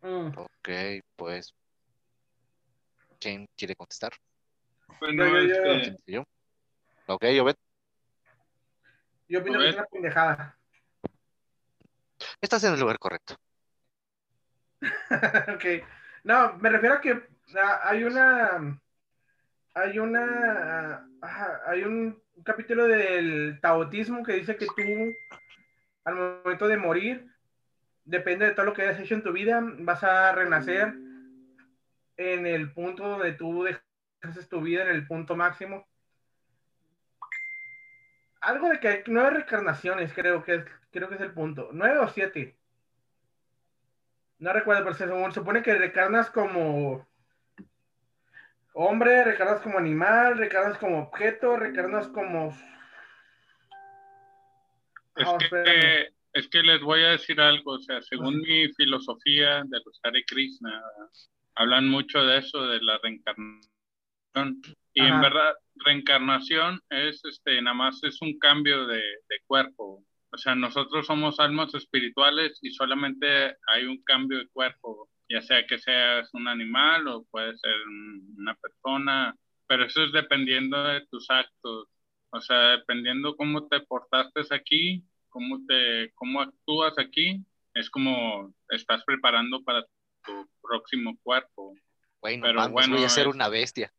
Mm. Ok, pues. ¿Quién quiere contestar? Bueno, Yo, yo, yo. este, ¿Yo? Ok, opino que es una pendejada. Estás en el lugar correcto. [laughs] ok. No, me refiero a que hay una. Hay una. hay un capítulo del taotismo que dice que tú, al momento de morir, depende de todo lo que hayas hecho en tu vida, vas a renacer en el punto donde tú dejaste tu vida, en el punto máximo. Algo de que hay nueve reencarnaciones, creo que es, creo que es el punto. Nueve o siete. No recuerdo, pero se supone que reencarnas como hombre, reencarnas como animal, reencarnas como objeto, reencarnas como... Es Ah, que, es que les voy a decir algo, o sea, según mi filosofía de los Hare Krishna, hablan mucho de eso, de la reencarnación. Y en verdad, reencarnación es, este, nada más es un cambio de, de cuerpo. O sea, nosotros somos almas espirituales y solamente hay un cambio de cuerpo, ya sea que seas un animal o puede ser un- una persona, pero eso es dependiendo de tus actos. O sea, dependiendo cómo te portaste aquí, cómo te, cómo actúas aquí, es como estás preparando para tu próximo cuerpo. Güey, no Pero mames, bueno, voy a ser una bestia.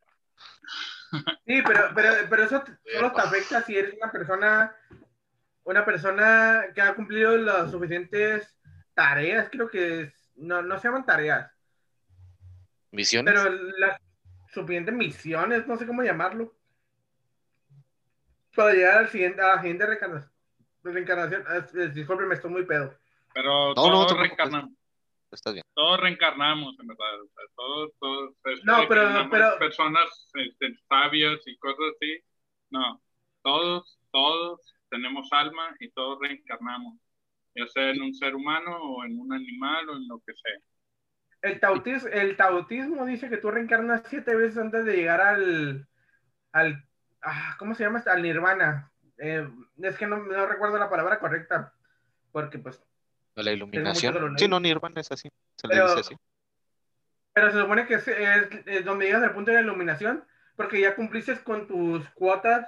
Sí, pero, pero, pero eso solo te afecta si eres una persona, una persona que ha cumplido las suficientes tareas, creo que es- no, no se llaman tareas, ¿Misiones? pero las suficientes misiones, no sé cómo llamarlo, para llegar al siguiente, a la siguiente reencarnación. reencarnación. Eh, eh, Discúlpeme, estoy muy pedo. Pero No, no, todos, te preocupes. Reencarnamos, Estás bien. todos reencarnamos, en verdad. O sea, todos, todos. este, No, pero- pero- Personas este, sabias y cosas así. No, todos, todos tenemos alma y todos reencarnamos. Ya sea en un ser humano o en un animal o en lo que sea. El, tautis, el tautismo dice que tú reencarnas siete veces antes de llegar al, al ah, ¿cómo se llama? Al nirvana. Eh, es que no, no recuerdo la palabra correcta, porque pues, La iluminación. Sí, no, Nirvana es así. Se le Pero- dice así. pero se supone que es, es- es donde llegas al punto de la iluminación, porque ya cumpliste con tus cuotas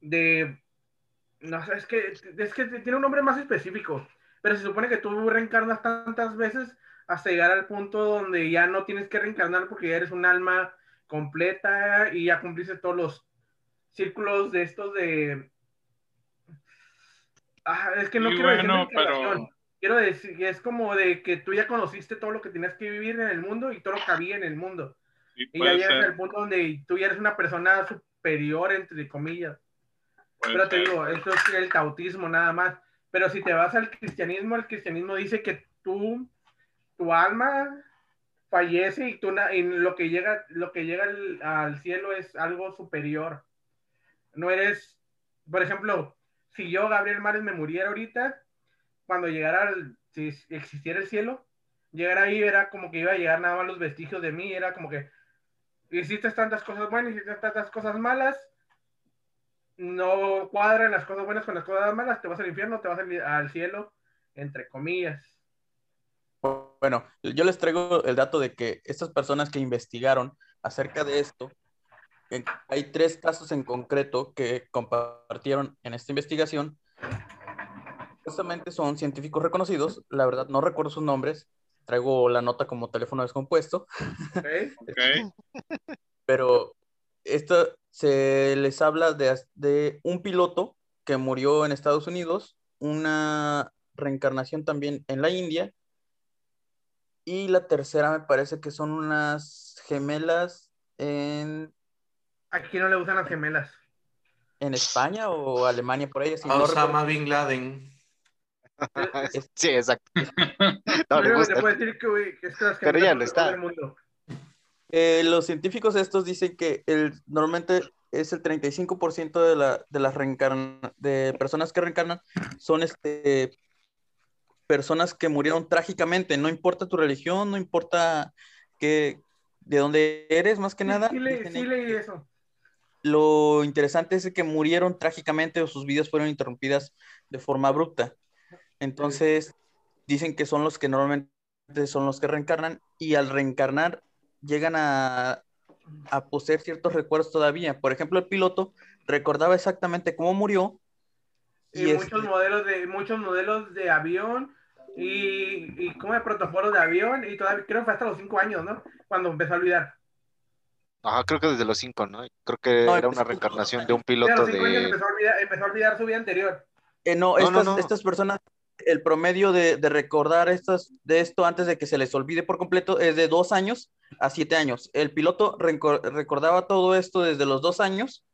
de, no sé, es que, es que tiene un nombre más específico, pero se supone que tú reencarnas tantas veces hasta llegar al punto donde ya no tienes que reencarnar porque ya eres un alma completa y ya cumpliste todos los círculos de estos de... Ah, es que no Y quiero decir bueno, pero Quiero decir que es como de que tú ya conociste todo lo que tenías que vivir en el mundo y todo lo que había en el mundo. sí Y ya llegas al punto donde tú ya eres una persona superior, entre comillas. puede Pero te ser. digo, eso es el tautismo nada más. Pero si te vas al cristianismo, el cristianismo dice que tú, tu alma fallece y, tú, y lo que llega, lo que llega al, al cielo es algo superior. No eres, por ejemplo, si yo, Gabriel Mares, me muriera ahorita, cuando llegara, al- si existiera el cielo, llegar ahí era como que iba a llegar nada más los vestigios de mí, era como que hiciste tantas cosas buenas, hiciste tantas cosas malas, no cuadran las cosas buenas con las cosas malas, te vas al infierno, te vas al, al cielo, entre comillas. Bueno, yo les traigo el dato de que estas personas que investigaron acerca de esto, hay tres casos en concreto que compartieron en esta investigación. Justamente son científicos reconocidos, la verdad no recuerdo sus nombres, traigo la nota como teléfono descompuesto, [laughs] pero esto se les habla de, de un piloto que murió en Estados Unidos, una reencarnación también en la India, y la tercera me parece que son unas gemelas en, Aquí no le gustan las gemelas. en España o Alemania, por ahí. así, no Osama recuerdo. Bin Laden. [laughs] Sí, exacto. [laughs] No le Pero gusta. te puedo decir que, güey, que es que las Pero ya no está. todo el mundo. Eh, los científicos estos dicen que el, normalmente es el 35% de, la, de las reencarna, de personas que reencarnan son este, personas que murieron trágicamente. No importa tu religión, no importa que, de dónde eres, más que Sí, nada. sí, le- dicen sí leí eso. lo interesante es que murieron trágicamente o sus vidas fueron interrumpidas de forma abrupta. Entonces, dicen que son los que normalmente son los que reencarnan y al reencarnar llegan a, a poseer ciertos recuerdos todavía. Por ejemplo, el piloto recordaba exactamente cómo murió y, Y muchos este- modelos de muchos modelos de avión y, y como de protocolos de avión y todavía creo que fue hasta los cinco años, ¿no? Cuando empezó a olvidar. Ajá, creo que desde los cinco, ¿no? Creo que No, era una reencarnación de un piloto los cinco años de... empezó a olvidar, empezó a olvidar su vida anterior. Eh, no, No, no, estas, no. estas personas, el promedio de, de recordar estas, de esto antes de que se les olvide por completo es de dos años a siete años. El piloto recordaba todo esto desde los dos años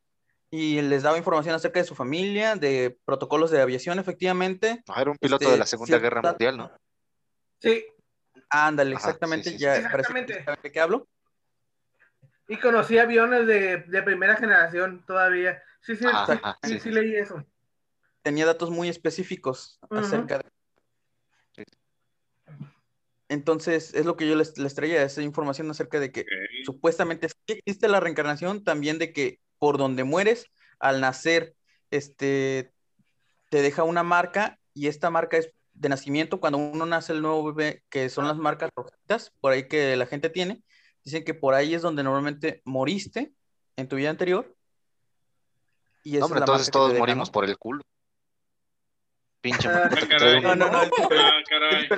y les daba información acerca de su familia, de protocolos de aviación, efectivamente. Ah, era un piloto Este, de la Segunda Guerra cierta- Mundial, ¿no? Sí, Ándale, Ajá, exactamente, sí, sí, sí. ya parece que Exactamente. de qué hablo. y conocí aviones de, de primera generación todavía. Sí, sí, Ajá, sí, ajá, sí, sí, sí sí. leí eso. Tenía datos muy específicos acerca de... Entonces, es lo que yo les, les traía, esa información acerca de que supuestamente sí existe la reencarnación, también de que por donde mueres, al nacer, este, te deja una marca y esta marca es de nacimiento, cuando uno nace el nuevo bebé, que son las marcas rojitas, por ahí que la gente tiene, dicen que por ahí es donde normalmente moriste en tu vida anterior. Y No, entonces todos deja, morimos ¿no? por el culo. Pinche Ah, caray. No, no, no, Ah, caray.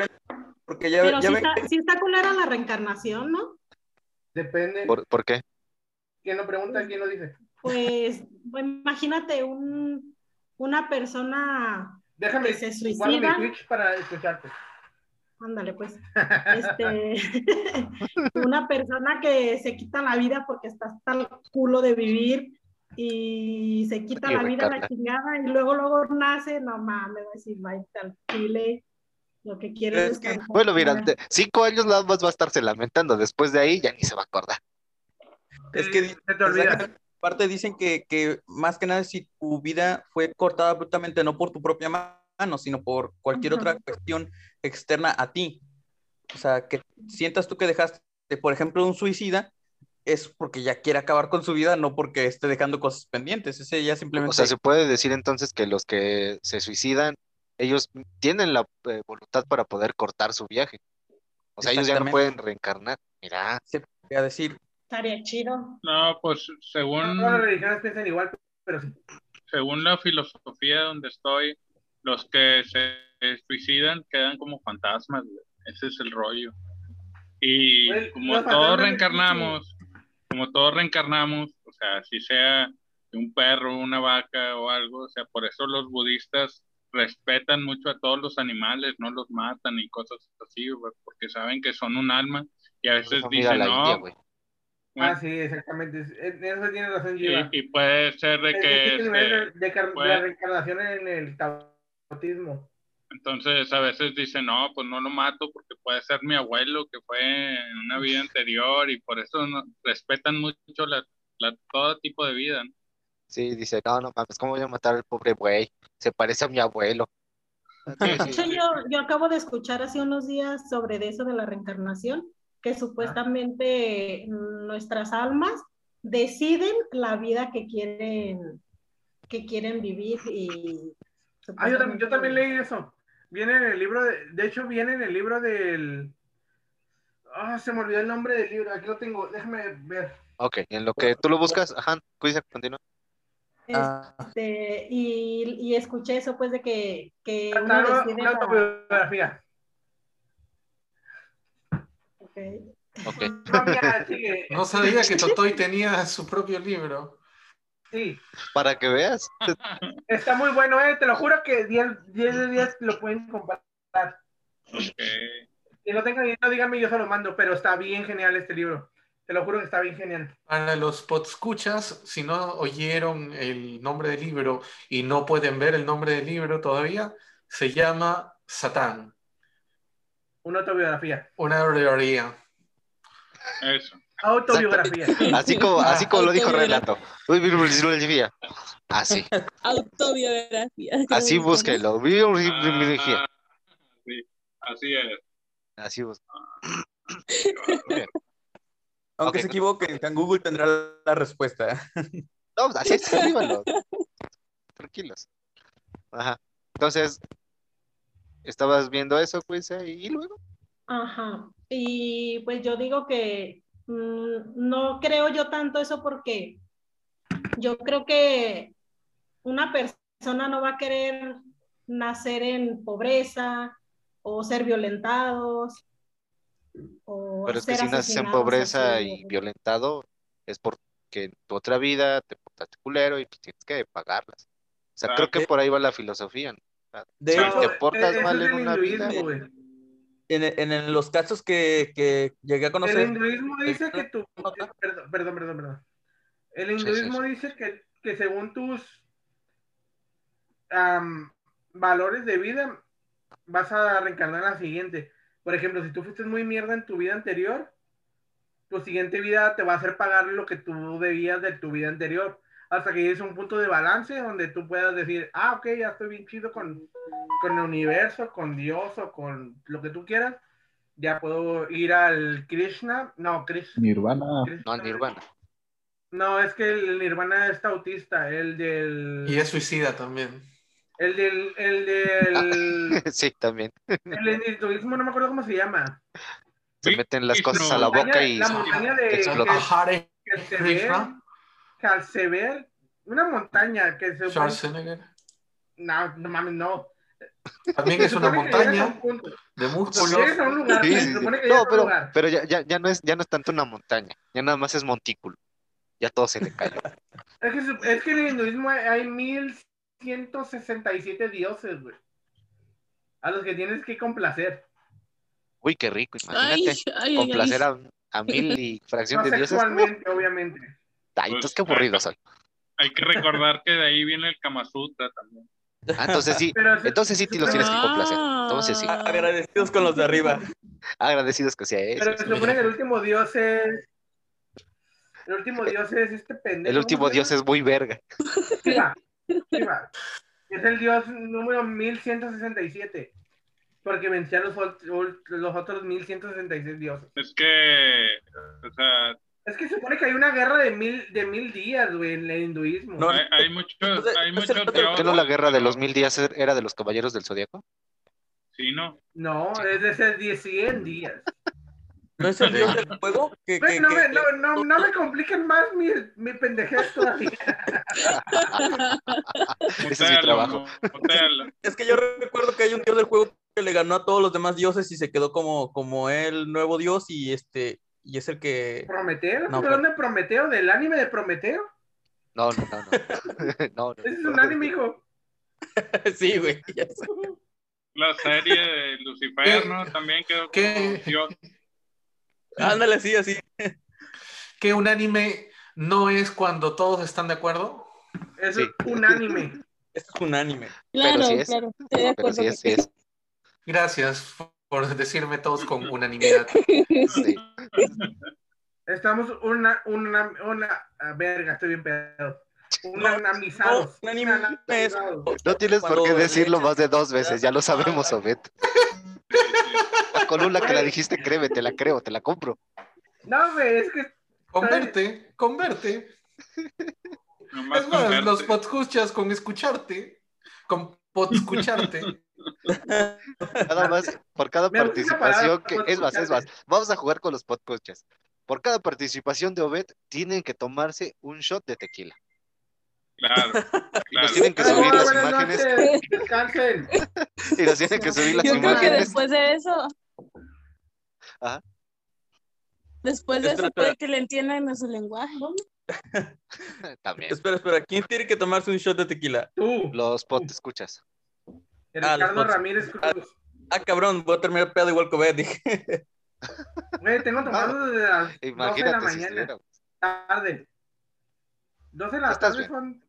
porque ya, Pero ya sí ven está, está culera la reencarnación, ¿no? Depende. ¿Por, por qué? ¿Quién lo pregunta? ¿Quién lo dice? Pues, pues, imagínate un, una persona Déjame, que se suicida. Twitch para escucharte. Ándale, pues. Este, [laughs] una persona que se quita la vida porque está hasta el culo de vivir y se quita Y la vida a la chingada y luego luego nace, no mames, va a decir, va al chile, lo que quiere Es es que-. Bueno, mira, de- cinco años nada más va a estarse lamentando. Después de ahí ya ni se va a acordar. Es que Sí, se te olvida. aparte dicen que, que más que nada si tu vida fue cortada abruptamente no por tu propia mano, sino por cualquier Ajá. otra cuestión externa a ti. O sea, que sientas tú que dejaste, por ejemplo, un suicida, es porque ya quiere acabar con su vida, no porque esté dejando cosas pendientes. Ese ya simplemente... O sea, se puede decir entonces que los que se suicidan, ellos tienen la eh, voluntad para poder cortar su viaje. O sea, ellos ya no pueden reencarnar. Mira, se podría decir, Estaría chido. No, pues según, Todas las religiones piensan igual, pero sí. según la filosofía donde estoy, los que se suicidan quedan como fantasmas. Ese es el rollo. Y Pues, como todos reencarnamos, como todos reencarnamos, o sea, si sea de un perro, una vaca o algo, o sea, por eso los budistas respetan mucho a todos los animales, no los matan y cosas así, porque saben que son un alma y a veces dicen, la no, bueno, Ah, sí, exactamente. En eso tiene razón, y, Giva. y puede ser de que el nivel este, de, de puede- reencarnación en el tautismo. Entonces a veces dicen, no, pues no lo mato porque puede ser mi abuelo que fue en una vida anterior y por eso no- respetan mucho la, la- todo tipo de vida. ¿no? Sí, dice, no, no mames, ¿cómo voy a matar al pobre güey? Se parece a mi abuelo. [laughs] De hecho, yo, yo acabo de escuchar hace unos días sobre eso de la reencarnación, que supuestamente nuestras almas deciden la vida que quieren, que quieren vivir y Ah, yo, tam- yo también leí eso. Viene en el libro, de, de hecho viene en el libro del... Ah, se me olvidó el nombre del libro, aquí lo tengo, déjame ver. Ok, en lo que tú lo buscas, ajá, cuídate, continúa. ah, Este, y, y escuché eso pues de que, que uno una la- autobiografía. ok. Ok. No, mira, sigue. No sabía que Totoy tenía su propio libro. Sí, Para que veas. [laughs] está muy bueno, eh, te lo juro que 10 10 de 10 lo pueden comprar. Ok. Si no tengan dinero, díganme, yo se lo mando, pero está bien genial este libro. Te lo juro que está bien genial. Para los podscuchas, si no oyeron el nombre del libro y no pueden ver el nombre del libro todavía, se llama Satán, Una autobiografía. una teoría. Eso. Autobiografía. Así como, así como lo dijo. Renato. Uy, bibliografía. [laughs] Así, Autobiografía. así búsquelo. Bibliografía. Ah, sí, así es. Así búsquelo. aunque Ok. se equivoquen, en Google tendrá la respuesta. [laughs] No, pues, así escríbanlo. Tranquilos. Ajá. Entonces, estabas viendo eso, pues, y luego. Ajá. Y pues yo digo que no creo yo tanto eso porque yo creo que una persona no va a querer nacer en pobreza o ser violentados. O Pero es que si naces en pobreza y violentado, es porque en tu otra vida te portaste culero y pues tienes que pagarlas. O sea, Ah, creo que por ahí va la filosofía. ¿no? De Si hecho, te portas eso mal en una vida. En, en- en los casos que, que llegué a El conocer, hinduismo dice que. Nota. Perdón, perdón, perdón. perdón. El Sí, sí, hinduismo sí. dice que, que según tus am, valores de vida vas a reencarnar en la siguiente. Por ejemplo, si tú fuiste muy mierda en tu vida anterior, tu siguiente vida te va a hacer pagar lo que tú debías de tu vida anterior. Hasta que llegues a un punto de balance donde tú puedas decir, ah, ok, ya estoy bien chido con, con el universo, con Dios o con lo que tú quieras. Ya puedo ir al Krishna. No, Krishna. Nirvana. no al nirvana. No, es que el Nirvana está autista, el del. Y es suicida también. El del. El del. [laughs] sí, también. el del hinduismo, no me acuerdo cómo se llama. Se meten las cosas a la boca y la montaña de. explota. que- que se ve- Ve una montaña que se. Schwarzenegger. No, no mames, no. También es una montaña de músculos. No, pero, lugar. pero ya, ya, ya no es, ya no es tanto una montaña, ya nada más es montículo. Ya todo se le cayó. Es que, es que en el hinduismo hay- hay 1167 dioses, güey. A los que tienes que complacer. Uy, qué rico, imagínate. ay, ay, complacer ay. a, a mil y fracción No de dioses. sexualmente, obviamente. Ay, entonces qué aburrido soy. Hay que recordar que de ahí viene el Kama Sutra también. Ah, entonces sí, entonces sí te los tienes que complacer. Entonces sí, Ah. agradecidos con los de arriba. agradecidos que sea eso. Pero se supone que el último dios es. El último dios es este pendejo. El último ¿cómo se dios es muy verga. Es el dios número 1167. Porque venció a los, los otros 1166 dioses. Es que, o sea, Es que se supone que hay una guerra de mil, de mil días, güey, en el hinduismo. No, hay, hay muchos, hay muchos ¿por ¿Qué no la guerra de los mil días era de los caballeros del zodiaco? Sí, no. No, es de ser 10, 100 días. ¿No es el dios del? Que, que- no, que- me, no, no, no me compliquen más mi, mi pendejez todavía. Ese es mi trabajo. Es que yo recuerdo que hay un dios del juego que le ganó a todos los demás dioses y se quedó como, como el nuevo dios y este y es el que ¿Prometeo? No, ¿Estás pero- hablando de Prometeo? ¿Del anime de Prometeo? No, no, no, no. [laughs] no, no, Ese es un anime, hijo. [laughs] sí, güey. La serie de Lucifer, ¿no? También quedó ¿Qué? como Dios. Ándale, así, así. Que un anime no es cuando todos están de acuerdo. Eso Sí. [laughs] es un anime. Esto es un anime. Claro, sí es. claro. Estoy de Pero acuerdo sí sí es. Gracias por decirme todos con [laughs] unanimidad. Sí. Estamos una, una, una, verga, estoy bien pedo. Unanimizados. No. No tienes por qué decirlo más de dos veces, ya lo sabemos, Obed. Con una que la dijiste, créeme, te la creo, te la compro. No, güey, es que Converte, converte. Nomás Es más, los verte. podescuchas con escucharte, con podscucharte. [laughs] Nada más, por cada [laughs] Me participación que. Es más, es más, vamos a jugar con los podcasts. Por cada participación de Obed, tienen que tomarse un shot de tequila. Claro, [laughs] Y nos claro. tienen que subir las imágenes. Descansen. [laughs] Y nos tienen que subir las Yo creo que imágenes. después de eso. Ajá. Después de Espera, eso puede espera. que le entiendan a su lenguaje. También. Espera, espera. ¿Quién tiene que tomarse un shot de tequila? Los pod escuchas. Ah, Ricardo bots. Ramírez Cruz. Ah, cabrón, voy a terminar pedo igual que Obed, dije. [laughs] Güey, tengo tomado desde las 12 de la mañana. Tarde. 12 de la Estás tarde bien. son.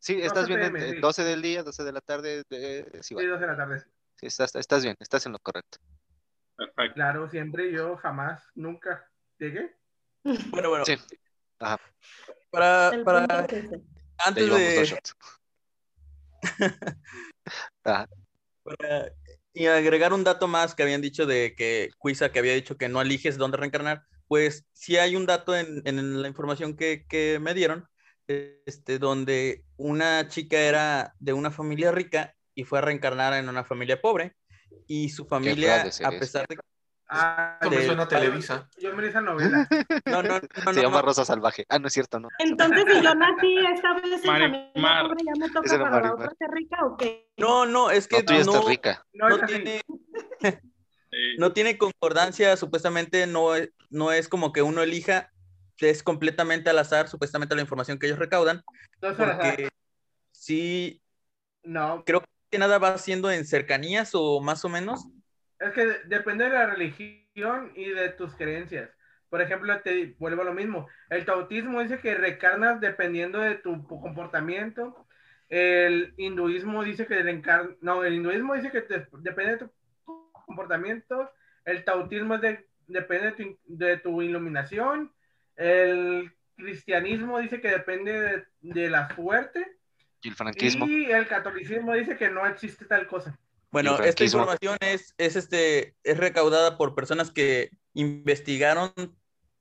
Sí, estás 12 bien, PM, en- sí. 12 del día, 12 de la tarde. de- sí, Sí, vale. 12 de la tarde. Sí, estás, estás bien, estás en lo correcto. Perfecto. Claro, siempre yo jamás, nunca. ¿De qué? Bueno, bueno. Sí. Para, El para. Ya antes de shots. [laughs] Para- y agregar un dato más que habían dicho de que Cuisa que había dicho que no eliges dónde reencarnar, pues sí hay un dato en, en la información que, que me dieron, este, donde una chica era de una familia rica y fue a reencarnar en una familia pobre y su familia, a pesar de Ah, Esto me de- suena a Televisa. Yo me esa novela. [laughs] No, no, no, Se no, llama no. Rosa Salvaje. Ah, no es cierto, no. Entonces, si yo nací esta vez en Marimar. familia pobre, ¿ya me toca para la otra ser rica o qué? No, no, es que No, tú ya no, estás rica. No, tiene, [laughs] Sí. no tiene concordancia, supuestamente no es, no es como que uno elija, es completamente al azar, supuestamente la información que ellos recaudan, porque sí, No, creo que nada va siendo en cercanías o más o menos. Es que de- depende de la religión y de tus creencias. Por ejemplo, te vuelvo a lo mismo. El tautismo dice que reencarnas dependiendo de tu comportamiento. El hinduismo dice que reencarnas. No, el hinduismo dice que te- depende de tu comportamiento. El tautismo es de- depende de tu, de tu iluminación. El cristianismo dice que depende de, de la suerte. Y el franquismo. Y el catolicismo dice que no existe tal cosa. Bueno, esta información es, es, este, es recaudada por personas que investigaron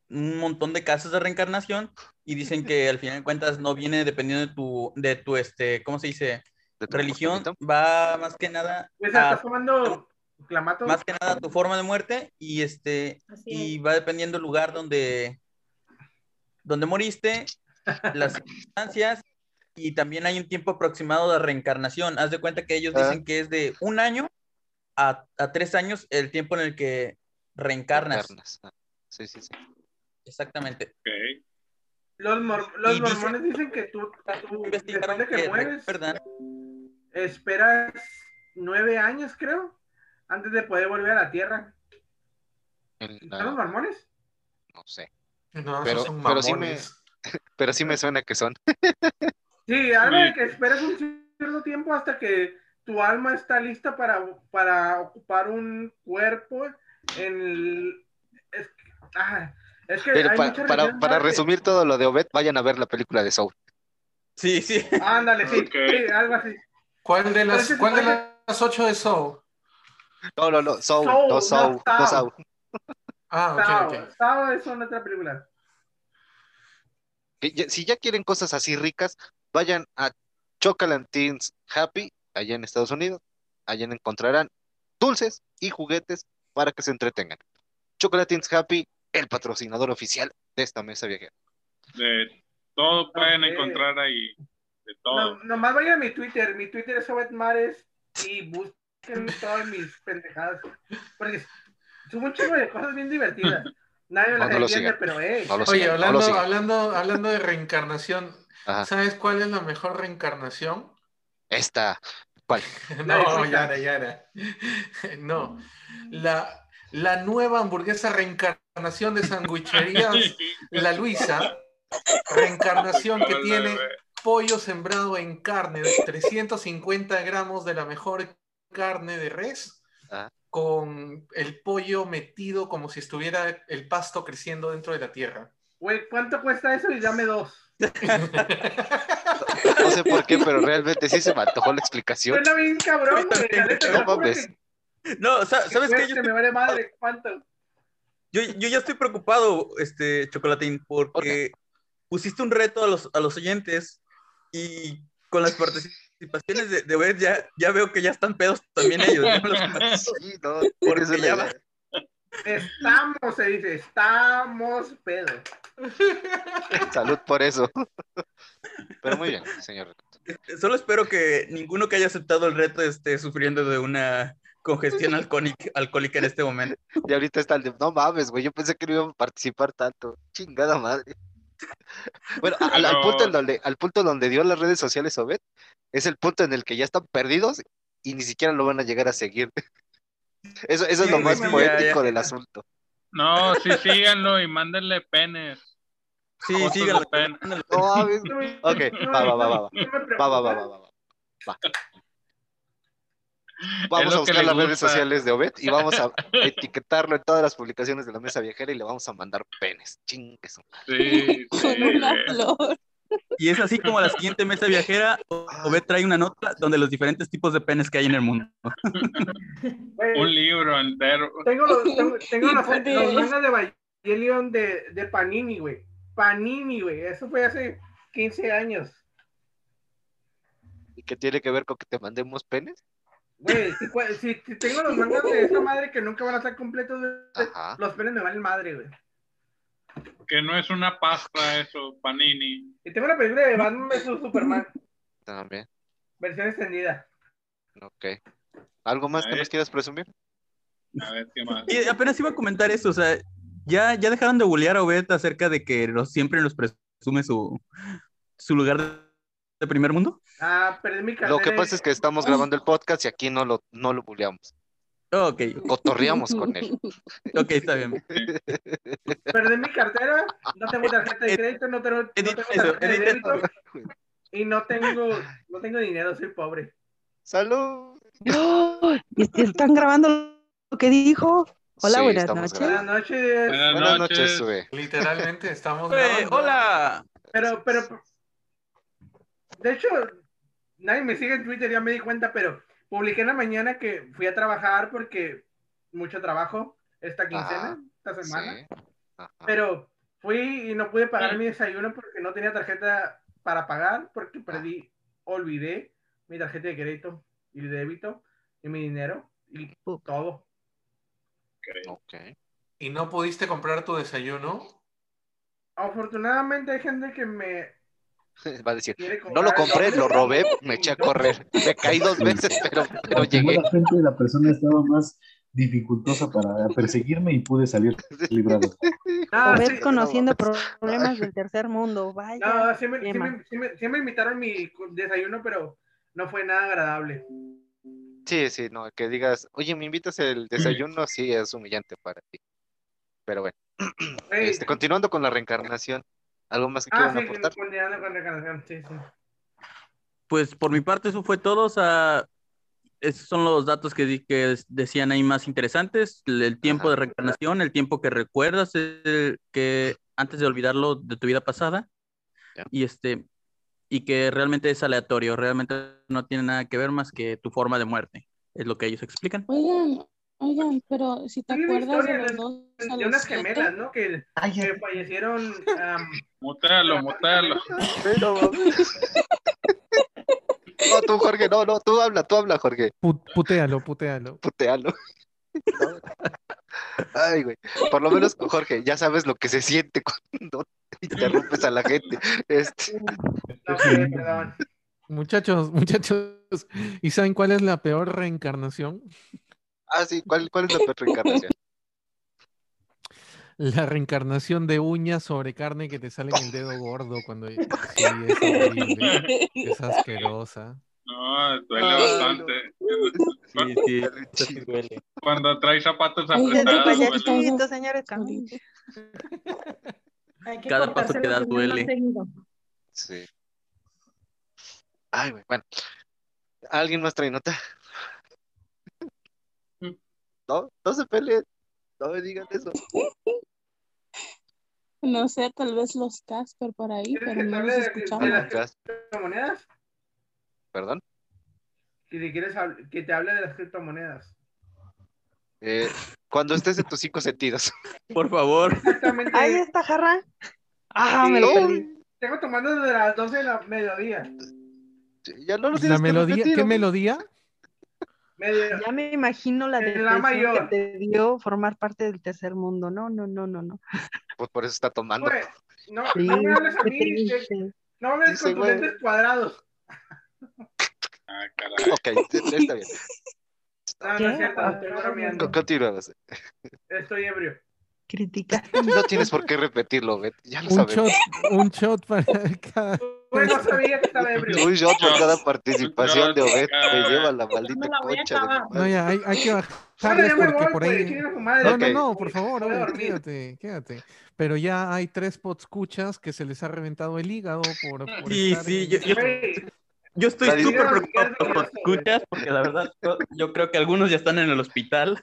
un montón de casos de reencarnación y dicen que al final de cuentas no viene dependiendo de tu, de tu este, ¿cómo se dice? de tu Religión, va más que nada Pues a estás tomando clamato. más que nada tu forma de muerte y este y va dependiendo el lugar donde donde moriste, las [laughs] circunstancias y también hay un tiempo aproximado de reencarnación. Haz de cuenta que ellos Ah. dicen que es de un año a, a tres años el tiempo en el que reencarnas. Carnas. Ah, Sí, sí, sí. Exactamente. Los, mor- los mormones dicen que tú, tú Investigaron de que que mueres, esperas nueve años, creo, antes de poder volver a la tierra. En ¿Son la- los mormones? no sé. No, Pero- son pero sí mamones. [laughs] Pero sí me suena que son. [laughs] Sí, algo de que esperas un cierto tiempo hasta que tu alma está lista para, para ocupar un cuerpo en el... Es, que- ah, es que Pero hay pa- muchas para, para que- resumir todo lo de Obed, vayan a ver la película de Soul. Sí, sí. Ándale, sí, sí, algo así. ¿Cuál de las, cuál de las ocho de Soul? No, no, no, Soul, Soul, no no Soul, no. Soul. Ah, Sao, ok, ok. Sao es una otra película. Si ya quieren cosas así ricas, vayan a Chocolantines Happy, allá en Estados Unidos. Allá encontrarán dulces y juguetes para que se entretengan. Chocolatines Happy, el patrocinador oficial de esta mesa viajera. De todo pueden encontrar ahí. De todo. No, nomás vayan a mi Twitter. Mi Twitter es Obed Mares y busquen todas mis pendejadas. Porque subo un chingo de cosas bien divertidas. [laughs] Nadie No, las no entiende, pero eh. No Oye, hablando, hablando, hablando de reencarnación, Ajá. ¿sabes cuál es la mejor reencarnación? Esta, ¿cuál? [laughs] No, Yara, Yara. [laughs] No. La, la nueva hamburguesa reencarnación de sandwicherías [laughs] La Luisa. Reencarnación que tiene pollo sembrado en carne de 350 gramos de la mejor carne de res con el pollo metido como si estuviera el pasto creciendo dentro de la tierra. Güey, ¿cuánto cuesta eso? Y dame dos. No sé por qué, pero realmente sí se me antojó la explicación. Suena bien cabrón, No mames. que- No, ¿sabes qué? Yo, me vale madre, ¿cuánto? yo, yo ya estoy preocupado, este, Chocolatín, porque pusiste un reto a los, a los oyentes y con las participaciones de, de Obed ya, ya veo que ya están pedos también ellos. Sí, no, [laughs] Porque ya va. Estamos, se dice, estamos pedo. [laughs] Salud por eso. Pero muy bien, señor. Solo espero que ninguno que haya aceptado el reto esté sufriendo de una congestión alcohólica, en este momento. Y ahorita está el de, no mames, güey, yo pensé que no iba a participar tanto. Chingada madre. Bueno, al, al punto en donde, al punto donde dio las redes sociales Obed, es el punto en el que ya están perdidos y ni siquiera lo van a llegar a seguir. Eso, eso es Sí, lo más poético ya. del asunto. No, sí, síganlo y mándenle penes. Sí, síganlo. de pene. No mames. Ok, va, va, va, va, va. Va, va, va, va, va, va. Va. Vamos a buscar las redes sociales de Obed y vamos a [laughs] etiquetarlo en todas las publicaciones de la mesa viajera y le vamos a mandar penes. Chingue su madre. Sí, Con sí, [laughs] una flor. Y es así como la siguiente mesa viajera, Obed trae una nota donde los diferentes tipos de penes que hay en el mundo. Un libro entero. Tengo los, tengo, tengo los, Híjole. los mangas de Evangelion de, de Panini, güey. Panini, güey. Eso fue hace 15 años. ¿Y qué tiene que ver con que te mandemos penes? Güey, si, tengo los mangas de esta madre que nunca van a estar completos, Ajá. los pelos me valen madre, güey. Que no es una pasta eso, Panini. Y tengo la película de Batman vs Superman, También. versión extendida. Ok. ¿Algo más que nos quieras presumir? A ver qué más. Y apenas iba a comentar eso, o sea, ya, ya dejaron de bullear a Obed acerca de que los- siempre nos presume su, su lugar de, primer mundo. Ah, perdí mi cartera. Lo que pasa es que estamos grabando el podcast y aquí no lo, no lo buleamos. Ok, Cotorreamos con él. [laughs] ok, está bien. Perdí mi cartera, no tengo tarjeta de crédito, no tengo, no tengo tarjeta de y no tengo, no tengo dinero, soy pobre. ¡Salud! ¿Y ¿Están grabando lo que dijo? Hola, Sí, buenas noches. Buenas noches. Buenas, Buenas noches. noches, sube. Literalmente estamos Eh, grabando. hola. Pero, pero, de hecho, nadie me sigue en Twitter, ya me di cuenta, pero publiqué en la mañana que fui a trabajar porque mucho trabajo esta quincena, esta semana. Sí. Pero fui y no pude pagar mi desayuno porque no tenía tarjeta para pagar, porque perdí, olvidé mi tarjeta de crédito y de débito y mi dinero y todo. Ok. ¿Y no pudiste comprar tu desayuno? Afortunadamente hay gente que me [laughs] Va a decir, no lo compré, lo robé, me eché a correr. Me caí dos veces, [laughs] pero, pero llegué. La gente, la persona estaba más dificultosa para perseguirme y pude salir [laughs] librado. No, sí, conociendo problemas del tercer mundo. Vaya. No, sí me, sí me- sí me- sí me invitaron mi desayuno, pero no fue nada agradable. Sí, sí, no, que digas, oye, ¿me invitas el desayuno? Sí, es humillante para ti. Pero bueno, [clears throat] este, continuando con la reencarnación, ¿algo más que ah, quieran sí, aportar? continuando con la canción, sí, sí. Pues por mi parte eso fue todo, o sea, esos son los datos que, di- que decían ahí más interesantes, el, el tiempo Ajá. de reencarnación, el tiempo que recuerdas, el que antes de olvidarlo de tu vida pasada, y este, y que realmente es aleatorio, realmente no tiene nada que ver más que tu forma de muerte, es lo que ellos explican. Oigan, oigan, pero si te acuerdas de los dos a De los unas siete, gemelas, ¿no? Que, que fallecieron. am, [laughs] Mutealo, mutealo. Pero- No, tú, Jorge, no, no, tú habla, tú habla, Jorge. Pu- putéalo, putéalo. Putealo. Ay, güey. Por lo menos, Jorge, ya sabes lo que se siente cuando interrumpes a la gente. Este, no, sí, perdón. Muchachos, muchachos, ¿y saben cuál es la peor reencarnación? Ah, sí, ¿cuál, cuál es la reencarnación? La reencarnación de uñas sobre carne que te sale en el dedo gordo cuando... Sí, es es asquerosa. No, duele Ay, bastante. Sí, sí, sí duele. Cuando trae zapatos apretados, pues ya duele. señores. Hay que Cada paso que das duele. Sí. Ay, güey, bueno. ¿Alguien más trae nota? No, no se peleen. No me digan eso. no sé, tal vez los Casper por ahí, ¿Quieres pero no los de- de escuchamos. las criptomonedas? Perdón. Si te quieres que te hable de las criptomonedas. Eh, cuando estés en tus cinco sentidos. [laughs] Por favor. Exactamente. Ahí está, jarra. Ah, me lo Sí. perdí. Tengo tomando desde las 12 de la mediodía. Ya no lo La tienes que melodía, ¿qué melodía? Medio- Ya me imagino la depresión mayor. que te dio formar parte del tercer mundo. No, no, no, no, no. Pues por eso está tomando. Güey, no, Sí, no me hables a mí, que- triste. no me hables con tus güey. lentes cuadrados. Ah, caray. Ok, está bien. No, no es cierto, estoy Continuamos. Estoy ebrio. Critica. No tienes por qué repetirlo, Bet. Ya lo Un sabes. shot, un shot para cada... No sabía que estaba ebrio. Un shot por cada participación de Obed. Me lleva la maldita la voy a concha de. No, ya, hay, hay que me porque voy, por ahí... No, no, no, por favor, Obed, quédate, quédate. Pero ya hay tres podscuchas que se les ha reventado el hígado por, por Sí, estar sí, en- yo, yo- yo estoy súper preocupado por los escuchas, porque la verdad, yo, creo que algunos ya están en el hospital.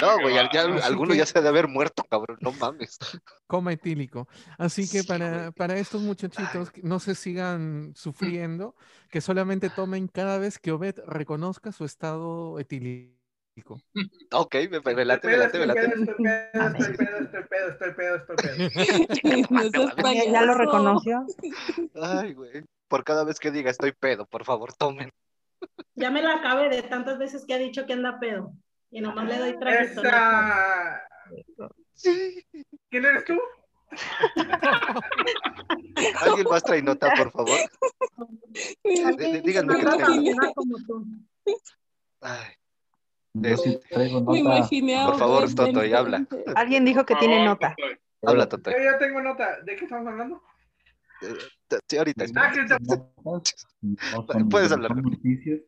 No, güey, ya, va. ya se ha de haber muerto, cabrón. No mames. coma etílico. Así que Sí, para, para estos muchachitos que no se sigan sufriendo, que solamente tomen cada vez que Obed reconozca su estado etílico. Ok, me, me, late, me Estoy late, me pedo, late. estoy pedo, estoy pedo, estoy pedo, estoy pedo, estoy pedo. [laughs] No seas Ya, lo reconoció. Ay, güey. Por cada vez que diga estoy pedo, por favor, tomen. Ya me la acabé de tantas veces que ha dicho que anda pedo. Y nomás le doy traguito. ¿no? Esa... ¿Quién eres tú? [laughs] ¿Alguien más trae nota, por favor? Díganme que como tú. Ay, Yo sí traigo Me nota. imaginé a Por favor, Toto, y habla. Alguien dijo que Por tiene favor, nota. Totoy. habla, Toto. Yo ya tengo nota. ¿De qué estamos hablando? Eh, sí, ahorita. Puedes hablar.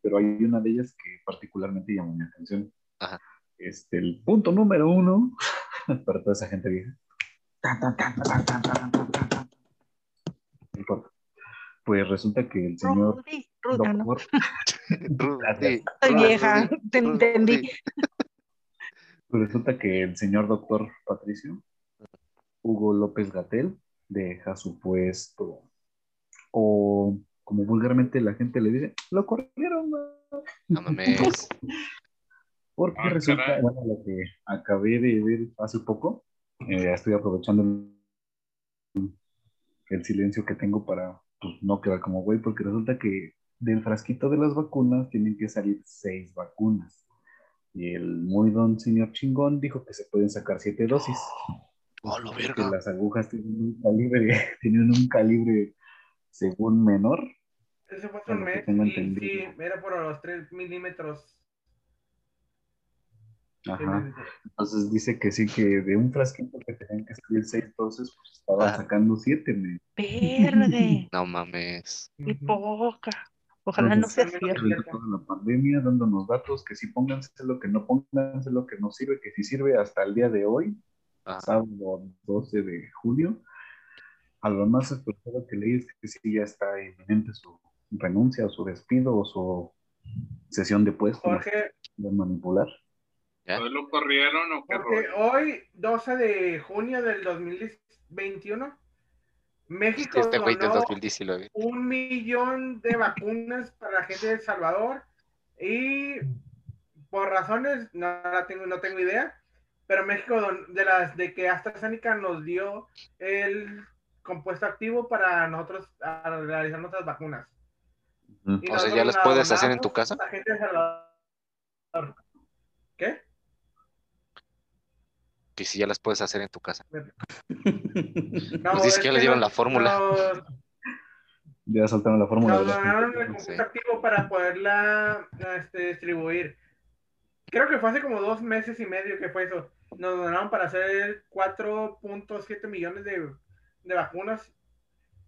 pero hay una de ellas que particularmente llamó mi atención. Este, el punto número uno [laughs] para toda esa gente vieja. Pues resulta que el señor. Rudy, Rudy, ah, doctor, [laughs] [laughs] no. Rudy, Estoy vieja, te entendí. Pues resulta que el señor doctor Patricio Hugo López Gatel deja su puesto o como vulgarmente la gente le dice, lo corrieron. güey". No mames. [laughs] Porque Ah, resulta, caray. bueno, lo que acabé de ver hace poco, eh, estoy aprovechando el, el silencio que tengo para pues, no quedar como güey, porque resulta que del frasquito de las vacunas tienen que salir seis vacunas. Y el muy don señor chingón dijo que se pueden sacar siete dosis. Oh, lo Que verga. las agujas tienen un calibre, [laughs] tienen un calibre según menor. Ese fue un lo mes. entendido. sí, era por los 3 milímetros. Ajá. Entonces dice que sí, que de un frasquito que tenían que salir seis dosis, pues estaban Ah. sacando siete. me- Verde. [laughs] No mames. Y poca. Ojalá no sea cierto. La pandemia, dándonos datos que sí pónganse lo que no pónganse lo que no sirve, que sí sirve hasta el día de hoy, Ajá. sábado 12 de julio. A lo más escuchado que leí es que sí ya está inminente su renuncia o su despido o su sesión de puesto, Jorge, de manipular. ¿Ya? ¿Hoy lo corrieron o qué Porque rollo? hoy, 12 de junio del 2021, México Este donó 2019. un millón de vacunas para la gente de El Salvador y por razones, no, la tengo, no tengo idea, pero México don- de las de que AstraZeneca nos dio el compuesto activo para nosotros a realizar nuestras vacunas. Y O sea, ¿ya las la puedes hacer en tu casa? a la gente de El Salvador. ¿Qué? Que si ya las puedes hacer en tu casa. [laughs] No, Pues dice es que ya le dieron no- la fórmula. nos- Ya saltaron la fórmula. Nos donaron el compuesto activo para poderla este, distribuir. Creo que fue hace como dos meses y medio que fue eso. Nos donaron para hacer 4.7 millones de, de vacunas.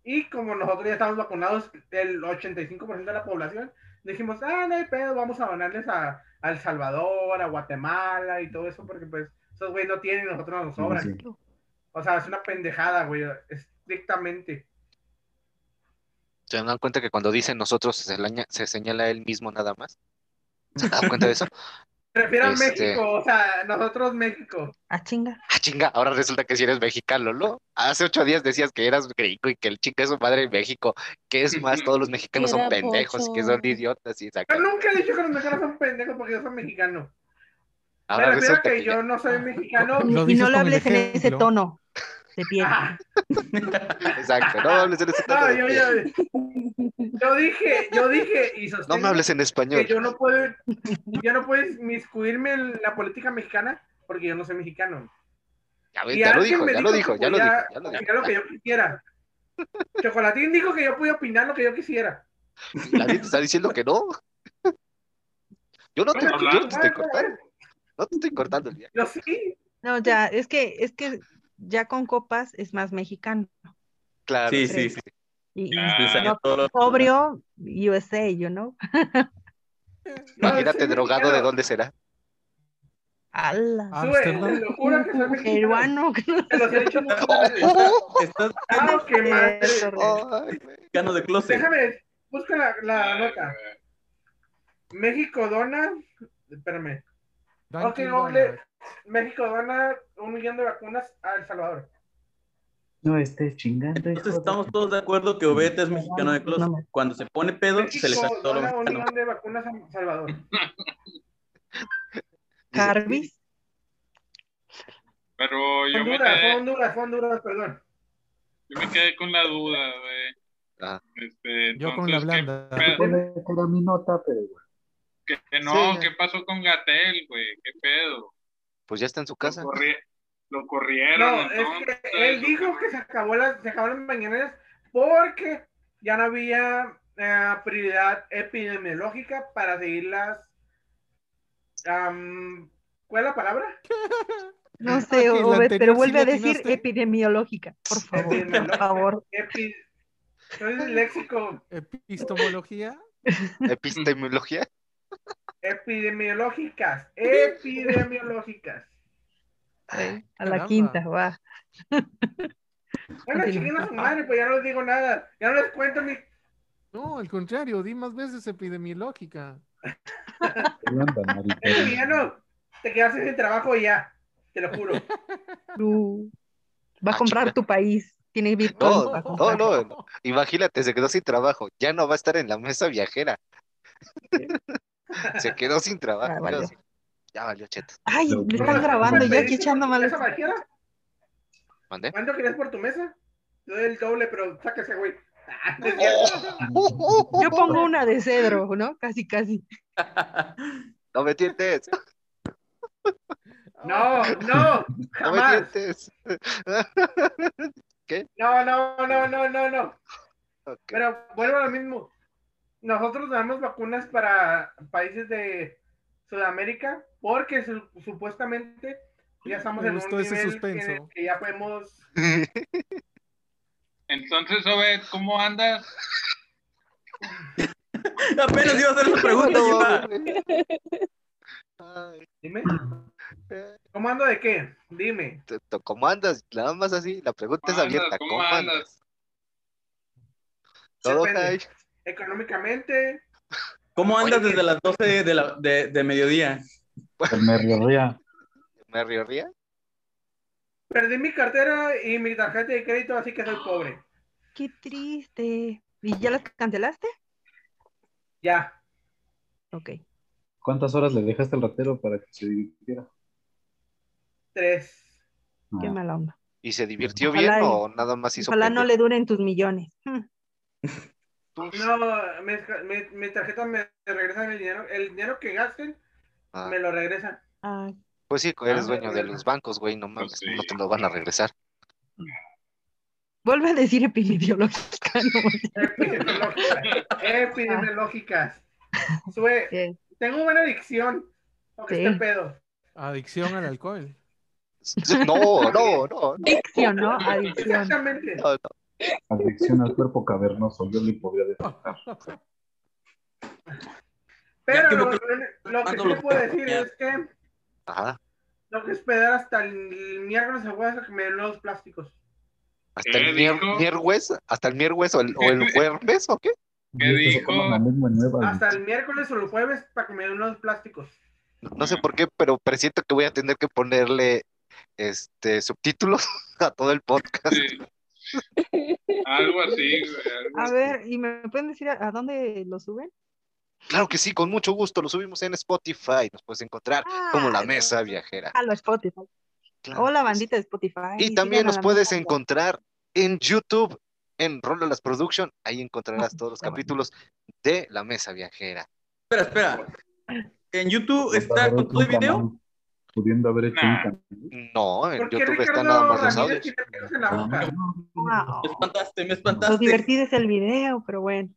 Y como nosotros ya estamos vacunados, el 85% de la población, dijimos, ah, no hay pedo, vamos a donarles a, a El Salvador, a Guatemala y todo eso, porque pues esos güey no tienen y nosotros nos sobran. Sí. O sea, es una pendejada, güey, estrictamente. ¿Se dan cuenta que cuando dicen nosotros se, señala- se señala él mismo nada más? ¿Se dan [laughs] cuenta de eso? Me refiero Este- a México, o sea, nosotros México. A chinga. Ah, chinga, ahora resulta que si eres mexicano, ¿no? Hace ocho días decías que eras gringo y que el chinga es su madre en México. que es más? Todos los mexicanos son pendejos y que son pocho. idiotas y Yo sacan. nunca he dicho que los mexicanos son pendejos porque yo soy mexicano. Ahora Me refiero a que que yo no soy [laughs] mexicano. Lo Y no el hables en ese tono Ah, [laughs] Exacto, no me hables en ese no, yo, piel. yo, yo dije, yo dije y No me hables en que español. yo no puedo, yo no puedo inmiscuirme en la política mexicana porque yo no soy mexicano. Ya, ves, ya lo dijo, me ya lo que dijo, ya lo dijo, ya lo dijo. opinar lo que yo quisiera. Chocolatín dijo que yo podía opinar lo que yo quisiera. La gente está diciendo que no. Yo no te, No, yo no te estoy cortando. No te estoy cortando el día. Yo sí. No, ya, es que, es que ya con copas es más mexicano. Claro. Sí, sí, sí. Y, y Ah. Sí, salió no, todo lo- sobrio, USA, you know. [laughs] Imagínate soy drogado, ¿de dónde será? Ala. Te lo juro que soy mexicano. Peruano. [laughs] Te los he veces. [laughs] Estás Ah, madre. De closet. Déjame, busca la, la Ay, nota. México dona, espérame. Dunkin' Ok, Donuts. México dona un millón de vacunas a El Salvador. No estés chingando. Entonces de- estamos todos de acuerdo que Obed es mexicano de closet. No, no. Cuando se pone pedo, se le México sale todo lo dona un mexicano. millón de vacunas a El Salvador. [laughs] Carbis. Pero yo me, Honduras, fue quedé, Honduras, fue Honduras, perdón. yo me quedé con la duda, güey. Ah. Este, Yo con la entonces, ¿qué blanda. era mi nota, pero bueno. Que, que no, Sí. ¿qué pasó con Gatel, güey? ¿Qué pedo? Pues ya está en su Lo, casa. corri- lo corrieron. No, es entonces, que él ¿o dijo que se acabó las, se acabaron las mañaneras porque ya no había eh, prioridad epidemiológica para seguir las. ¿Cuál es la palabra? [laughs] No sé, [laughs] Obed, pero sí vuelve a decir epidemiológica, por favor, por Epidemiológica. favor. Epi- Soy disléxico. Epistemología. Epistemología. Epidemiológicas. [laughs] Epidemiológicas. A la Caramba. quinta, va. Bueno, a su madre, pues ya no les digo nada. Ya no les cuento mi. No, al contrario, di más veces epidemiológica. [laughs] Marica. Emiliano, te quedaste sin trabajo y ya. Te lo juro. [laughs] Tú. Va a Ah, comprar tu país. Tiene Bitcoin No, no, no, no. Imagínate, se quedó sin trabajo. Ya no va a estar en la mesa viajera. Se quedó sin trabajo. Ah, quedó valió. sin- Ya valió cheto. Ay, ¿Cómo- están grabando, ¿Cómo yo aquí echando bajera? ¿Mandé? ¿Cuánto querías por tu mesa? Te doy el doble, pero sáquese, güey. [laughs] Ah, no cierto. Yo pongo una de cedro, ¿no? Casi, casi. No me tientes. No, no, No me jamás. tientes. No, no, no, no, no, no. Ok. Pero vuelvo a lo mismo. Nosotros damos vacunas para países de Sudamérica porque su- supuestamente ya estamos en un nivel suspenso. en el que ya podemos. [laughs] Entonces, Obed, ¿cómo andas? [laughs] Apenas iba a hacer esa pregunta, [laughs] Dime, ¿cómo ando de qué? Dime. ¿Cómo andas? Nada más así. La pregunta es ¿Cómo andas? abierta. ¿Cómo ¿Cómo andas? Todo Depende. Económicamente, ¿Cómo andas Oye. desde las 12 de, la, de, de mediodía? Me ría. ¿Me río? perdí mi cartera y mi tarjeta de crédito, así que soy pobre. Qué triste. ¿Y ya las cancelaste? Ya. Ok. ¿Cuántas horas le dejaste al ratero para que se divirtiera? Tres. Qué Ah, mala onda. ¿Y se divirtió Ojalá bien y- o nada más hizo Ojalá no le duren tus millones. No, mi, mi- mi tarjeta me regresan el dinero. El dinero que gasten, Ah, me lo regresan. Ah, pues sí, eres Ah, dueño de los bancos, güey. No mames, sí. no te lo van a regresar. vuelve a decir epidemiológica. ¿no? Epidemiológicas. Epidemiológicas. Sue, ¿Qué? tengo buena adicción. Aunque Sí. esté pedo. Adicción al alcohol. [laughs] No, no, no, no. Adicción, ¿no? [laughs] Adicción. Exactamente. no, no. Adicción al cuerpo cavernoso, yo le podría decir. Pero que lo, me- lo que sí puedo decir es que Ajá. tengo que esperar hasta el miércoles a jueves a que me den los plásticos. Hasta ¿Qué el miércoles, hasta el miércoles o el, o el [laughs] jueves, ¿o qué? ¿Qué Y esto se dijo? Hasta el miércoles o el jueves para que me den los plásticos. No, no sé por qué, pero presiento que voy a tener que ponerle este subtítulos [laughs] a todo el podcast. Sí. [laughs] Algo así, güey. algo A así. ver, ¿y me pueden decir a, a dónde lo suben? Claro que sí, con mucho gusto. Lo subimos en Spotify. Nos puedes encontrar como la Ah, mesa viajera. A lo Spotify. Claro Hola, bandita de Spotify. Y también nos puedes mesa. encontrar en YouTube, en Rolas Production. Ahí encontrarás todos los capítulos de la mesa viajera. Espera, espera. ¿En YouTube está con todo el video? Pudiendo haber hecho Nah. un canal. No, en ¿Por qué YouTube Ricardo están nada más los audios. Wow. Me espantaste, me Lo espantaste. divertido es el video, pero bueno.